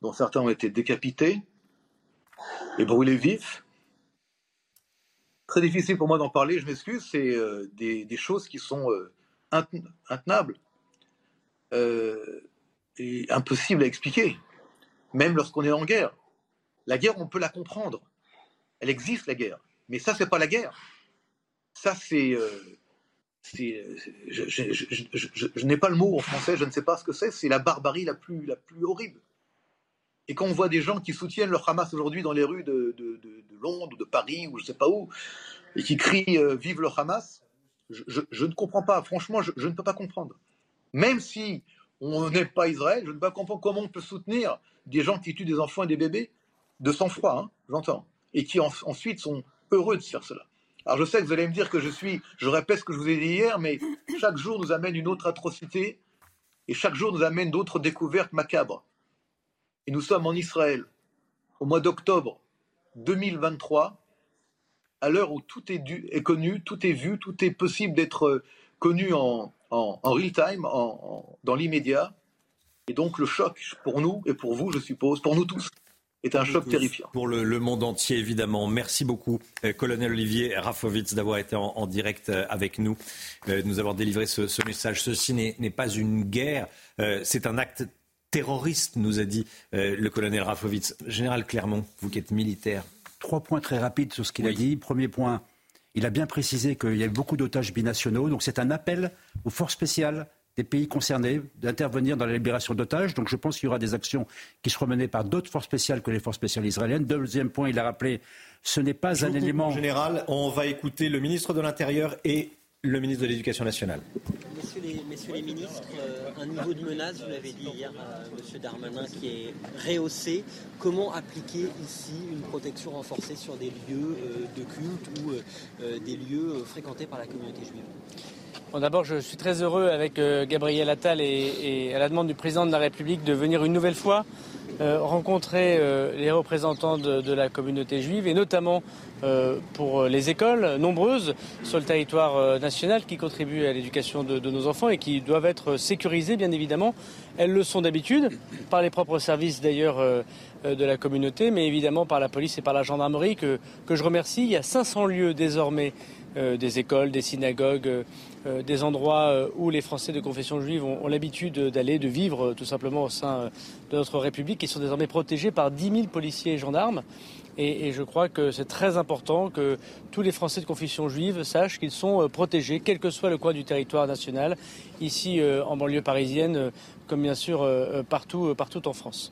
dont certains ont été décapités et brûlés vifs très difficile pour moi d'en parler, je m'excuse, c'est euh, des, choses qui sont euh, intenables euh, et impossibles à expliquer, même lorsqu'on est en guerre. La guerre, on peut la comprendre. Elle existe, la guerre. Mais ça, c'est pas la guerre. Ça, c'est. Je, n'ai pas le mot en français, je ne sais pas ce que c'est. C'est la barbarie la plus, horrible. Et quand on voit des gens qui soutiennent le Hamas aujourd'hui dans les rues de, Londres ou de Paris ou je ne sais pas où, et qui crient euh, Vive le Hamas, je, ne comprends pas. Franchement, je, ne peux pas comprendre. Même si on n'est pas Israël, je ne peux pas comprendre comment on peut soutenir des gens qui tuent des enfants et des bébés de sang-froid, hein, j'entends, et qui ensuite sont heureux de faire cela. Alors je sais que vous allez me dire que je suis, je répète ce que je vous ai dit hier, mais chaque jour nous amène une autre atrocité, et chaque jour nous amène d'autres découvertes macabres. Et nous sommes en Israël au mois d'octobre 2023, à l'heure où tout est, connu, tout est vu, tout est possible d'être connu en, en, real time, dans l'immédiat. Et donc le choc pour nous et pour vous, je suppose, pour nous tous, est un choc terrifiant. Pour le, monde entier, évidemment. Merci beaucoup, euh, colonel Olivier Rafovitz, d'avoir été en, direct euh, avec nous, de nous avoir délivré ce, ce message. Ceci n'est pas une guerre, c'est un acte terroriste, nous a dit euh, le colonel Rafovitz. Général Clermont, vous qui êtes militaire. Trois points très rapides sur ce qu'il a dit. Premier point, Il a bien précisé qu'il y avait beaucoup d'otages binationaux. Donc c'est un appel aux forces spéciales des pays concernés d'intervenir dans la libération d'otages. Donc je pense qu'il y aura des actions qui seront menées par d'autres forces spéciales que les forces spéciales israéliennes. Deuxième point, il a rappelé, ce n'est pas un élément. En général, on va écouter le ministre de l'Intérieur et le ministre de l'Éducation nationale. Messieurs les, ministres, euh, un niveau de menace, vous l'avez dit hier à M. Darmanin, qui est rehaussé. Comment appliquer ici une protection renforcée sur des lieux euh, de culte ou euh, des lieux fréquentés par la communauté juive? D'abord, je suis très heureux avec Gabriel Attal et, à la demande du président de la République de venir une nouvelle fois rencontrer les représentants de, la communauté juive et notamment euh, pour les écoles nombreuses sur le territoire euh, national qui contribuent à l'éducation de, nos enfants et qui doivent être sécurisées, bien évidemment. Elles le sont d'habitude, par les propres services d'ailleurs euh, de la communauté, mais évidemment par la police et par la gendarmerie que, que je remercie. Il y a 500 lieux désormais, des écoles, des synagogues, des endroits où les Français de confession juive ont, l'habitude d'aller, de vivre tout simplement au sein de notre République, qui sont désormais protégés par 10 000 policiers et gendarmes. Et, je crois que c'est très important que tous les Français de confession juive sachent qu'ils sont euh, protégés, quel que soit le coin du territoire national, ici euh, en banlieue parisienne, euh, comme bien sûr partout, en France.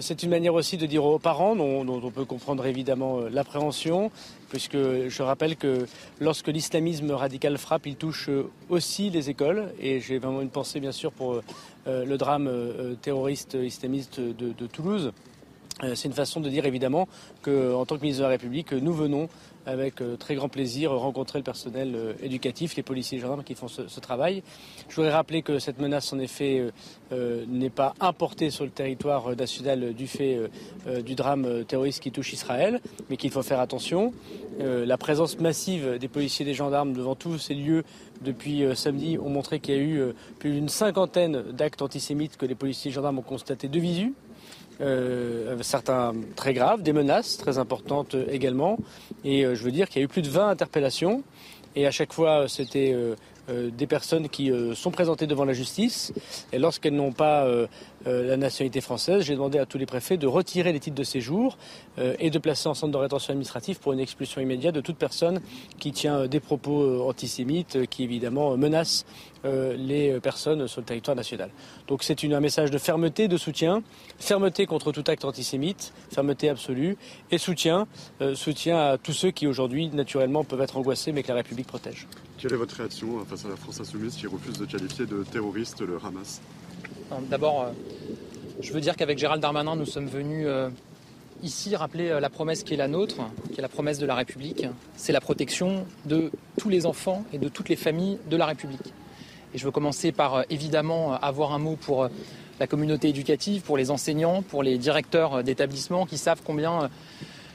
C'est une manière aussi de dire aux parents, dont, on peut comprendre évidemment l'appréhension, puisque je rappelle que lorsque l'islamisme radical frappe, il touche aussi les écoles. Et j'ai vraiment une pensée bien sûr pour le drame terroriste islamiste de Toulouse. Euh, c'est une façon de dire évidemment qu'en tant que ministre de la République, nous venons avec euh, très grand plaisir rencontrer le personnel euh, éducatif, les policiers et les gendarmes qui font ce, travail. Je voudrais rappeler que cette menace, en effet, n'est pas importée sur le territoire national du fait du drame terroriste qui touche Israël, mais qu'il faut faire attention. la présence massive des policiers et des gendarmes devant tous ces lieux depuis samedi ont montré qu'il y a eu plus d'une cinquantaine d'actes antisémites que les policiers et gendarmes ont constatés de visu euh, certains très graves, des menaces très importantes également. Et euh, je veux dire qu'il y a eu plus de 20 interpellations. Et à chaque fois, c'était euh, euh, des personnes qui euh, sont présentées devant la justice. Et lorsqu'elles n'ont pas euh, la nationalité française, j'ai demandé à tous les préfets de retirer les titres de séjour et de placer en centre de rétention administrative pour une expulsion immédiate de toute personne qui tient des propos antisémites qui évidemment menacent les personnes sur le territoire national. Donc c'est un message de fermeté, de soutien, fermeté contre tout acte antisémite, fermeté absolue, et soutien, soutien à tous ceux qui aujourd'hui naturellement peuvent être angoissés mais que la République protège. Quelle est votre réaction euh, face à la France insoumise qui refuse de qualifier de terroriste le Hamas D'abord, euh, je veux dire qu'avec Gérald Darmanin, nous sommes venus euh, ici rappeler la promesse qui est la nôtre, qui est la promesse de la République. C'est la protection de tous les enfants et de toutes les familles de la République. Et je veux commencer par évidemment avoir un mot pour la communauté éducative, pour les enseignants, pour les directeurs d'établissements qui savent combien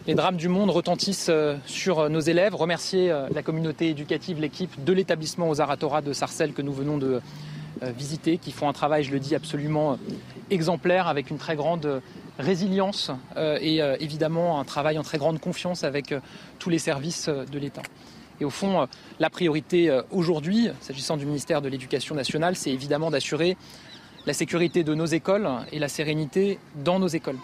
les drames du monde retentissent euh, sur euh, nos élèves. Remercier euh, la communauté éducative, l'équipe de l'établissement aux de Sarcelles que nous venons de visiter, qui font un travail, je le dis, absolument exemplaire avec une très grande résilience et évidemment un travail en très grande confiance avec tous les services de l'État. Et au fond, la priorité aujourd'hui, s'agissant du ministère de l'Éducation nationale, c'est évidemment d'assurer la sécurité de nos écoles et la sérénité dans nos écoles.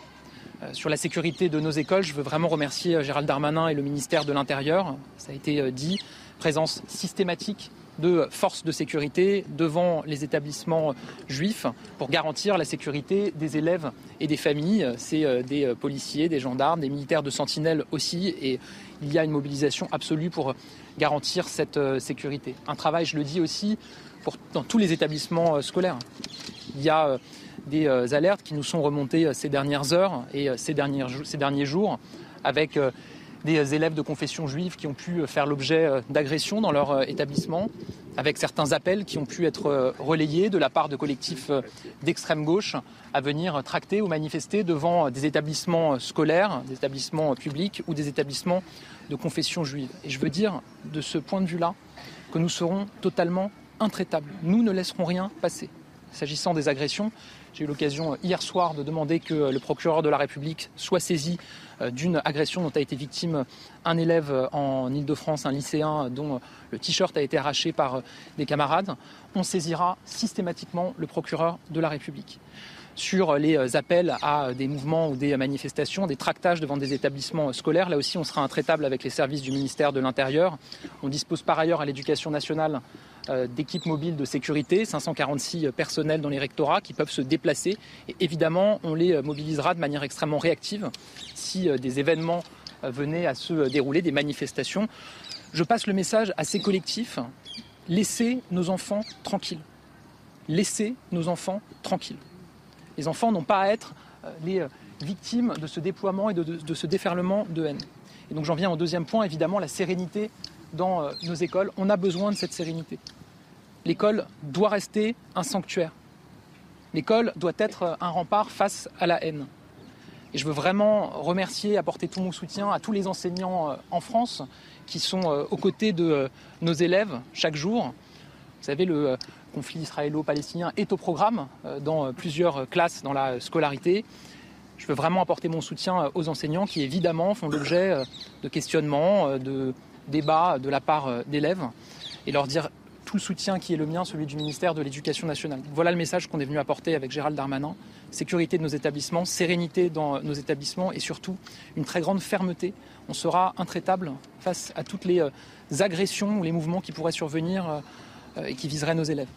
Euh, sur la sécurité de nos écoles, je veux vraiment remercier euh, Gérald Darmanin et le ministère de l'Intérieur. Ça a été euh, dit, présence systématique de forces de sécurité devant les établissements juifs pour garantir la sécurité des élèves et des familles. C'est des policiers, des gendarmes, des militaires de sentinelle aussi. Et il y a une mobilisation absolue pour garantir cette sécurité. Un travail, je le dis aussi, pour, dans tous les établissements scolaires. Il y a des euh, alertes qui nous sont remontées euh, ces dernières heures et euh, ces, ces derniers jours avec des élèves de confession juive qui ont pu faire l'objet d'agressions dans leur établissement, avec certains appels qui ont pu être relayés de la part de collectifs d'extrême gauche à venir tracter ou manifester devant des établissements scolaires, des établissements publics ou des établissements de confession juive. Et je veux dire, de ce point de vue-là, que nous serons totalement intraitables. Nous ne laisserons rien passer. S'agissant des agressions, j'ai eu l'occasion euh, hier soir de demander que euh, le procureur de la République soit saisi euh, d'une agression dont a été victime un élève en Ile-de-France, un lycéen dont le t-shirt a été arraché par des camarades. On saisira systématiquement le procureur de la République. Sur les appels à des mouvements ou des manifestations, des tractages devant des établissements scolaires. Là aussi, on sera intraitable avec les services du ministère de l'Intérieur. On dispose par ailleurs à l'éducation nationale d'équipes mobiles de sécurité, 546 personnels dans les rectorats qui peuvent se déplacer. Et évidemment, on les mobilisera de manière extrêmement réactive si des événements venaient à se dérouler, des manifestations. Je passe le message à ces collectifs laissez nos enfants tranquilles. Laissez nos enfants tranquilles. Les enfants n'ont pas à être euh, les euh, victimes de ce déploiement et de, ce déferlement de haine. Et donc j'en viens au deuxième point, évidemment, la sérénité dans euh, nos écoles. On a besoin de cette sérénité. L'école doit rester un sanctuaire. L'école doit être un rempart face à la haine. Et je veux vraiment remercier, apporter tout mon soutien à tous les enseignants en France qui sont aux côtés de nos élèves chaque jour. Vous savez, le conflit israélo-palestinien est au programme euh, dans plusieurs classes dans la scolarité. Je veux vraiment apporter mon soutien euh, aux enseignants qui évidemment font l'objet euh, de questionnements, de débats de la part d'élèves et leur dire tout le soutien qui est le mien, celui du ministère de l'Éducation nationale. Voilà le message qu'on est venu apporter avec Gérald Darmanin. Sécurité de nos établissements, sérénité dans nos établissements et surtout une très grande fermeté. On sera intraitable face à toutes les agressions ou les mouvements qui pourraient survenir et qui viseraient nos élèves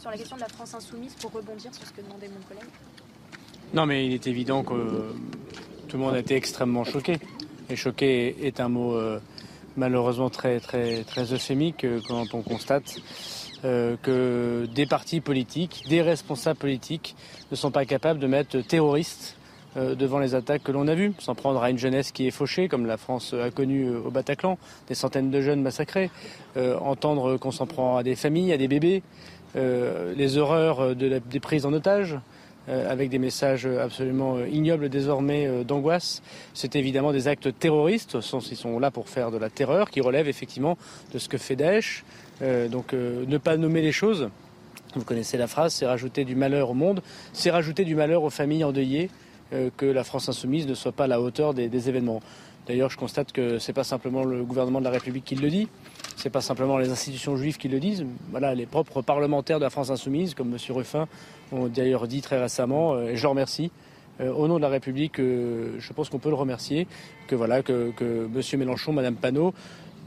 sur la question de la France insoumise pour rebondir sur ce que demandait mon collègue Non, mais il est évident que tout le monde a été extrêmement choqué. Et choqué est un mot euh, malheureusement très, très, très euphémique euh, quand on constate euh, que des partis politiques, des responsables politiques ne sont pas capables de mettre terroristes devant les attaques que l'on a vues, sans prendre à une jeunesse qui est fauchée, comme la France a connu au Bataclan, des centaines de jeunes massacrés, entendre qu'on s'en prend à des familles, à des bébés, euh, les horreurs des prises en otage, euh, avec des messages absolument euh, ignobles désormais d'angoisse. C'est évidemment des actes terroristes, au ils sont là pour faire de la terreur, qui relèvent effectivement de ce que fait Daesh. donc ne pas nommer les choses, vous connaissez la phrase, c'est rajouter du malheur au monde, c'est rajouter du malheur aux familles endeuillées, que la France insoumise ne soit pas à la hauteur des, événements. D'ailleurs, je constate que ce n'est pas simplement le gouvernement de la République qui le dit, ce n'est pas simplement les institutions juives qui le disent. Voilà, les propres parlementaires de la France insoumise, comme M. Ruffin, ont d'ailleurs dit très récemment, euh, et je le remercie. Euh, au nom de la République, euh, je pense qu'on peut le remercier, que voilà, que, M. Mélenchon, Mme Panot,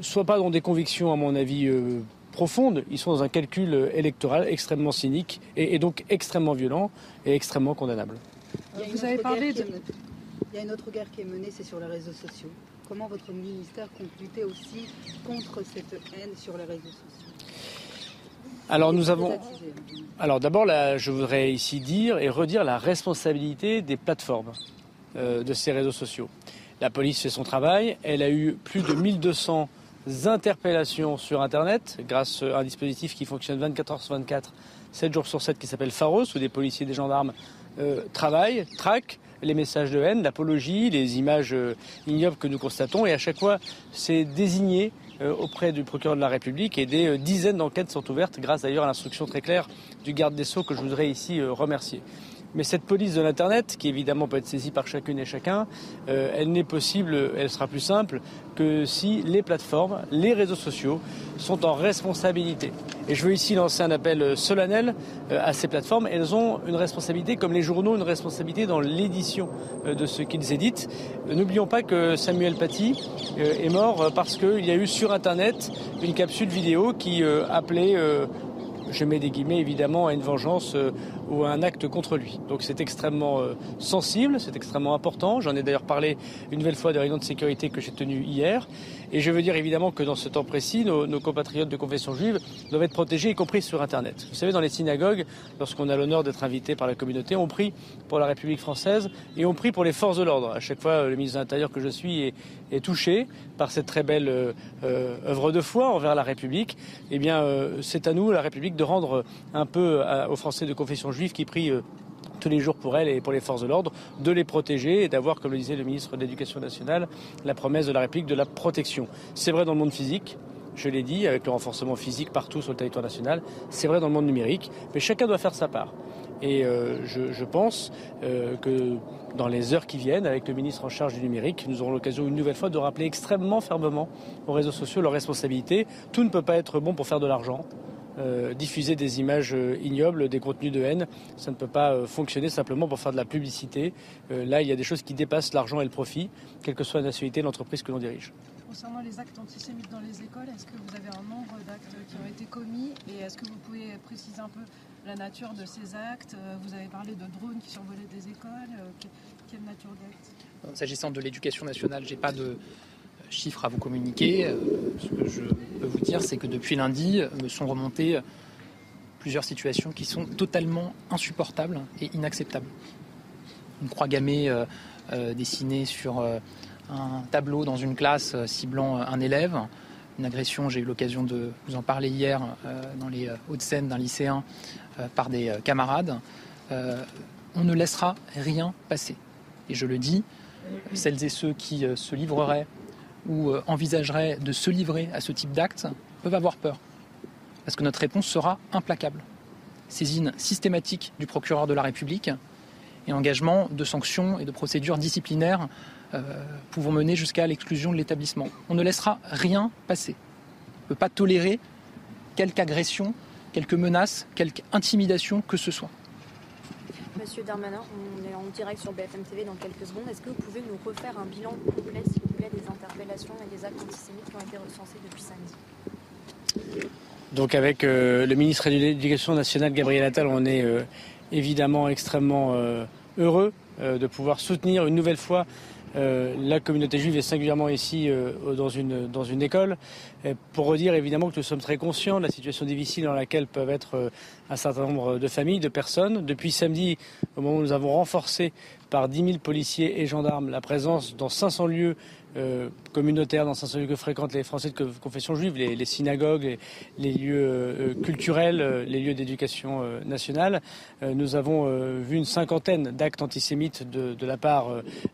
soient pas dans des convictions, à mon avis, profondes. Ils sont dans un calcul électoral extrêmement cynique et, donc extrêmement violent et extrêmement condamnable. Vous avez parlé de... Il y a une autre guerre qui est menée, c'est sur les réseaux sociaux. Comment votre ministère compte lutter aussi contre cette haine sur les réseaux sociaux? Alors nous avons. Alors d'abord, je voudrais ici dire et redire la responsabilité des plateformes euh, de ces réseaux sociaux. La police fait son travail. Elle a eu plus de 1200 interpellations sur Internet grâce à un dispositif qui fonctionne 24 heures sur 24, 7 jours sur 7, qui s'appelle Pharos, où des policiers et des gendarmes travaillent, traquent les messages de haine, l'apologie, les images euh, ignobles que nous constatons. Et à chaque fois, c'est désigné euh, auprès du procureur de la République et des euh, dizaines d'enquêtes sont ouvertes grâce d'ailleurs à l'instruction très claire du garde des Sceaux que je voudrais ici remercier. Mais cette police de l'Internet, qui évidemment peut être saisie par chacune et chacun, euh, elle n'est possible, elle sera plus simple que si les plateformes, les réseaux sociaux sont en responsabilité. Et je veux ici lancer un appel solennel euh, à ces plateformes. Elles ont une responsabilité, comme les journaux, une responsabilité dans l'édition euh, de ce qu'ils éditent. N'oublions pas que Samuel Paty est mort parce qu'il y a eu sur Internet une capsule vidéo qui appelait je mets des guillemets évidemment à une vengeance ou un acte contre lui. Donc c'est extrêmement euh, sensible, c'est extrêmement important. J'en ai d'ailleurs parlé une nouvelle fois des réunions de sécurité que j'ai tenues hier. Et je veux dire évidemment que dans ce temps précis, nos, compatriotes de confession juive doivent être protégés, y compris sur Internet. Vous savez, dans les synagogues, lorsqu'on a l'honneur d'être invité par la communauté, on prie pour la République française et on prie pour les forces de l'ordre. À chaque fois, le ministre de l'Intérieur que je suis est, touché par cette très belle euh, euh, œuvre de foi envers la République. Eh bien, c'est à nous, la République, de rendre un peu aux Français de confession juive qui prie euh, tous les jours pour elle et pour les forces de l'ordre, de les protéger et d'avoir, comme le disait le ministre de l'Éducation nationale, la promesse de la République de la protection. C'est vrai dans le monde physique, je l'ai dit, avec le renforcement physique partout sur le territoire national, c'est vrai dans le monde numérique, mais chacun doit faire sa part. Et euh, je, pense euh, que dans les heures qui viennent, avec le ministre en charge du numérique, nous aurons l'occasion une nouvelle fois de rappeler extrêmement fermement aux réseaux sociaux leurs responsabilités. Tout ne peut pas être bon pour faire de l'argent. Diffuser des images ignobles, des contenus de haine. Ça ne peut pas fonctionner simplement pour faire de la publicité. là, il y a des choses qui dépassent l'argent et le profit, quelle que soit la nationalité de l'entreprise que l'on dirige. Concernant les actes antisémites dans les écoles, est-ce que vous avez un nombre d'actes qui ont été commis et est-ce que vous pouvez préciser un peu la nature de ces actes? Vous avez parlé de drones qui survolaient des écoles. Quelle nature d'actes? S'agissant de l'éducation nationale, je n'ai pas de chiffres à vous communiquer. Euh, ce que je peux vous dire, c'est que depuis lundi, me sont remontées plusieurs situations qui sont totalement insupportables et inacceptables. Une croix gammée euh, euh, dessinée sur un tableau dans une classe ciblant un élève. Une agression, j'ai eu l'occasion de vous en parler hier dans les Hauts-de-Seine d'un lycéen par des camarades. on ne laissera rien passer. Et je le dis, celles et ceux qui se livreraient ou euh, envisageraient de se livrer à ce type d'actes peuvent avoir peur. Parce que notre réponse sera implacable. Saisine systématique du procureur de la République et engagement de sanctions et de procédures disciplinaires euh, pouvant mener jusqu'à l'exclusion de l'établissement. On ne laissera rien passer. On ne peut pas tolérer quelque agression, quelque menace, quelque intimidation que ce soit. Monsieur Darmanin, on est en direct sur BFM TV dans quelques secondes. Est-ce que vous pouvez nous refaire un bilan complet, s'il vous plaît, des interpellations et des actes antisémites qui ont été recensés depuis samedi? Donc avec euh, le ministre de l'Éducation nationale, Gabriel Attal, on est euh, évidemment extrêmement euh, heureux de pouvoir soutenir une nouvelle fois euh, la communauté juive est singulièrement ici euh, dans, une, dans une école. pour redire évidemment que nous sommes très conscients de la situation difficile dans laquelle peuvent être euh, un certain nombre de familles, de personnes. Depuis samedi, au moment où nous avons renforcé par 10 000 policiers et gendarmes la présence dans 500 lieux euh, communautaires dans lieux que fréquentent les Français de confession juive, les, synagogues, les, lieux euh, culturels, euh, les lieux d'éducation nationale. nous avons vu une cinquantaine d'actes antisémites de, la part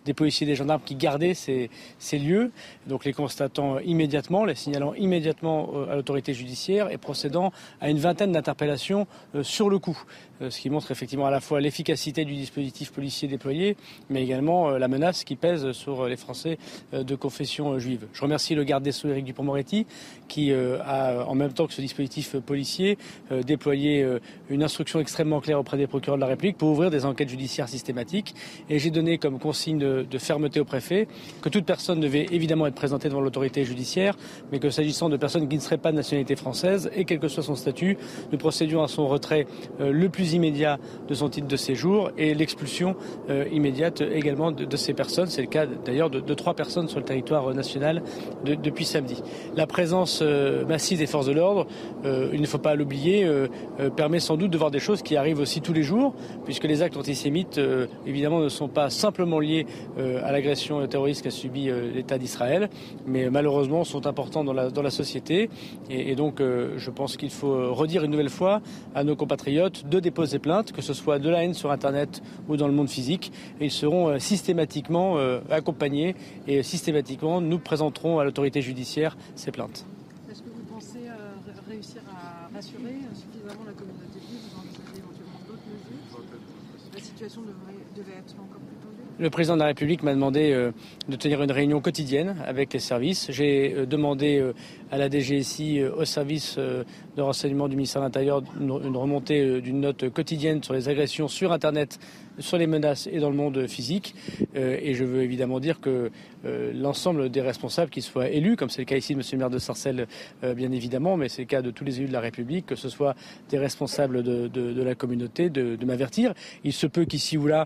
des policiers et des gendarmes qui gardaient ces, ces, lieux, donc les constatant immédiatement, les signalant immédiatement à l'autorité judiciaire et procédant à une vingtaine d'interpellations sur le coup. Euh, ce qui montre effectivement à la fois l'efficacité du dispositif policier déployé, mais également euh, la menace qui pèse sur les Français euh, de confession juive. Je remercie le garde des Sceaux, Éric Dupond-Moretti, qui a, en même temps que ce dispositif policier, déployé une instruction extrêmement claire auprès des procureurs de la République pour ouvrir des enquêtes judiciaires systématiques. Et j'ai donné comme consigne de, fermeté au préfet que toute personne devait évidemment être présentée devant l'autorité judiciaire, mais que s'agissant de personnes qui ne seraient pas de nationalité française, et quel que soit son statut, nous procédions à son retrait le plus immédiat de son titre de séjour et l'expulsion euh, immédiate également de, ces personnes. C'est le cas d'ailleurs de, trois personnes sur le territoire national depuis samedi. La présence euh, massive des forces de l'ordre, euh, il ne faut pas l'oublier, permet sans doute de voir des choses qui arrivent aussi tous les jours, puisque les actes antisémites, évidemment, ne sont pas simplement liés à l'agression terroriste qu'a subi l'État d'Israël, mais malheureusement sont importants dans la, société. Et, donc, je pense qu'il faut redire une nouvelle fois à nos compatriotes de déposer plainte, que ce soit de la haine sur Internet ou dans le monde physique. Ils seront euh, systématiquement euh, accompagnés et systématiquement nous présenterons à l'autorité judiciaire ces plaintes. Est-ce que vous pensez euh, réussir à rassurer suffisamment la communauté Vous envisagez éventuellement d'autres mesures? La situation devait être encore plus tendue le président de la République m'a demandé de tenir une réunion quotidienne avec les services. J'ai demandé à la DGSI, au service de renseignement du ministère de l'Intérieur, une remontée d'une note quotidienne sur les agressions sur Internet sur les menaces et dans le monde physique. Euh, et je veux évidemment dire que euh, l'ensemble des responsables, qu'ils soient élus, comme c'est le cas ici de M. le maire de Sarcelles, euh, bien évidemment, mais c'est le cas de tous les élus de la République, que ce soit des responsables de, la communauté, de, m'avertir. Il se peut qu'ici ou là,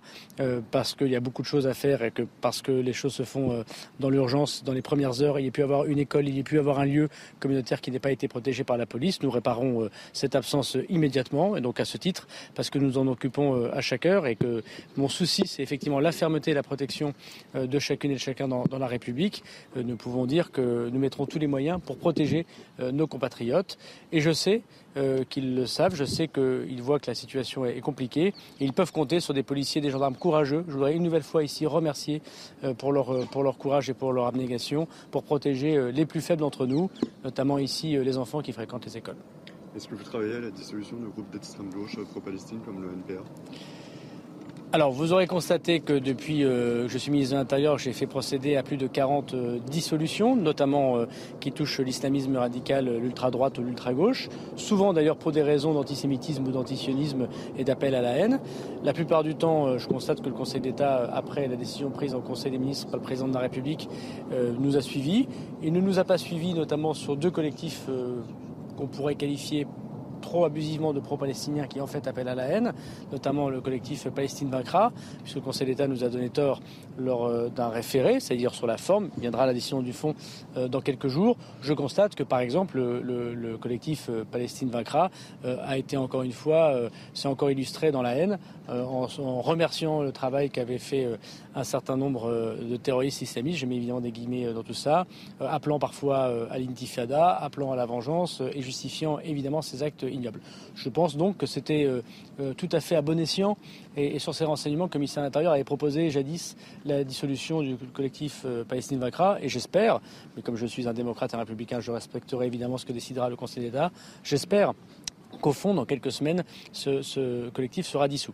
parce qu'il y a beaucoup de choses à faire et que parce que les choses se font dans l'urgence, dans les premières heures, il y ait pu avoir une école, il y ait pu avoir un lieu communautaire qui n'ait pas été protégé par la police. Nous réparons cette absence immédiatement, et donc à ce titre, parce que nous en occupons à chaque heure et que mon souci, c'est effectivement la fermeté et la protection euh, de chacune et de chacun dans, la République. Euh, nous pouvons dire que nous mettrons tous les moyens pour protéger euh, nos compatriotes. Et je sais qu'ils le savent, je sais qu'ils voient que la situation est compliquée. Et ils peuvent compter sur des policiers, des gendarmes courageux. Je voudrais une nouvelle fois ici remercier pour leur, pour leur courage et pour leur abnégation, pour protéger les plus faibles d'entre nous, notamment ici les enfants qui fréquentent les écoles. Est-ce que vous travaillez à la dissolution de groupes d'extrême gauche pro-Palestine comme le NPR alors, vous aurez constaté que depuis euh, que je suis ministre de l'Intérieur, j'ai fait procéder à plus de 40 euh, dissolutions, notamment euh, qui touchent l'islamisme radical, l'ultra-droite ou l'ultra-gauche, souvent d'ailleurs pour des raisons d'antisémitisme ou d'antisionisme et d'appel à la haine. La plupart du temps, je constate que le Conseil d'État, après la décision prise en Conseil des ministres par le Président de la République, nous a suivis. Il ne nous a pas suivis notamment sur deux collectifs qu'on pourrait qualifier trop abusivement de pro-palestiniens qui en fait appellent à la haine, notamment le collectif Palestine vaincra, puisque le Conseil d'État nous a donné tort lors euh, d'un référé, c'est-à-dire sur la forme, viendra la décision du fond euh, dans quelques jours. Je constate que par exemple le, collectif euh, Palestine vaincra a été encore une fois, s'est encore illustré dans la haine, en, remerciant le travail qu'avait fait un certain nombre de terroristes islamistes, je mets évidemment des guillemets dans tout ça, appelant parfois à l'intifada, appelant à la vengeance et justifiant évidemment ces actes ignobles. Je pense donc que c'était tout à fait à bon escient et, sur ces renseignements que le ministère de l'Intérieur avait proposé jadis la dissolution du collectif euh, Palestine vaincra. Et j'espère, mais comme je suis un démocrate et un républicain, je respecterai évidemment ce que décidera le Conseil d'État. J'espère qu'au fond, dans quelques semaines, ce, collectif sera dissous.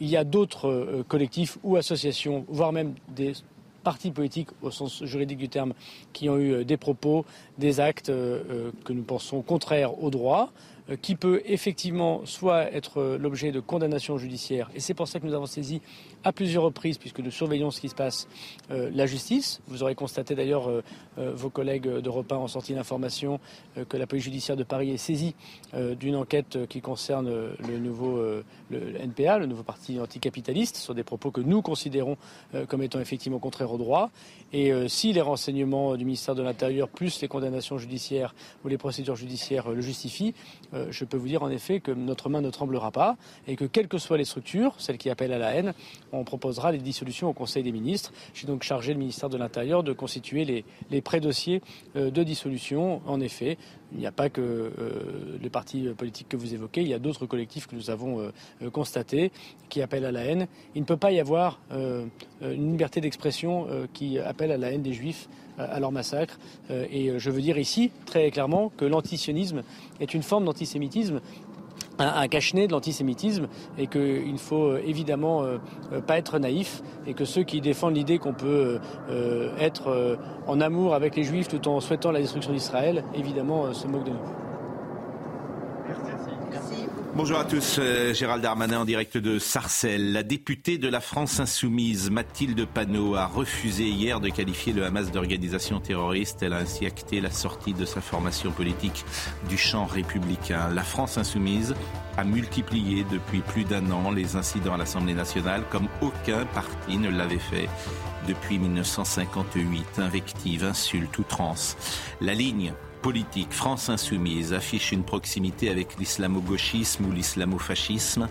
Il y a d'autres euh, collectifs ou associations, voire même des partis politiques au sens juridique du terme, qui ont eu euh, des propos, des actes que nous pensons contraires au droit, euh, qui peut effectivement soit être euh, l'objet de condamnation judiciaire, et c'est pour ça que nous avons saisi à plusieurs reprises, puisque nous surveillons ce qui se passe, euh, la justice. Vous aurez constaté d'ailleurs, vos collègues d'Europe 1 ont sorti l'information que la police judiciaire de Paris est saisie d'une enquête qui concerne le nouveau NPA, le nouveau parti anticapitaliste, sur des propos que nous considérons comme étant effectivement contraires au droit. Et si les renseignements du ministère de l'Intérieur, plus les condamnations judiciaires ou les procédures judiciaires le justifient, euh, je peux vous dire en effet que notre main ne tremblera pas et que quelles que soient les structures, celles qui appellent à la haine, on proposera les dissolutions au Conseil des ministres. J'ai donc chargé le ministère de l'Intérieur de constituer les, pré-dossiers euh, de dissolution. En effet, il n'y a pas que euh, les partis politiques que vous évoquez, il y a d'autres collectifs que nous avons constatés qui appellent à la haine. Il ne peut pas y avoir une liberté d'expression qui appelle à la haine des juifs à leur massacre. et je veux dire ici très clairement que l'antisionisme est une forme d'antisémitisme un, cache-nez de l'antisémitisme et qu'il ne faut euh, évidemment euh, euh, pas être naïf et que ceux qui défendent l'idée qu'on peut être en amour avec les juifs tout en souhaitant la destruction d'Israël, évidemment se moquent de nous. Bonjour à tous, euh, Gérald Darmanin en direct de Sarcelles. La députée de la France insoumise, Mathilde Panot, a refusé hier de qualifier le Hamas d'organisation terroriste. Elle a ainsi acté la sortie de sa formation politique du champ républicain. La France insoumise a multiplié depuis plus d'un an les incidents à l'Assemblée nationale comme aucun parti ne l'avait fait depuis 1958. Invectives, insultes, outrances. La ligne politique France insoumise affiche une proximité avec l'islamo-gauchisme ou l'islamo-fascisme.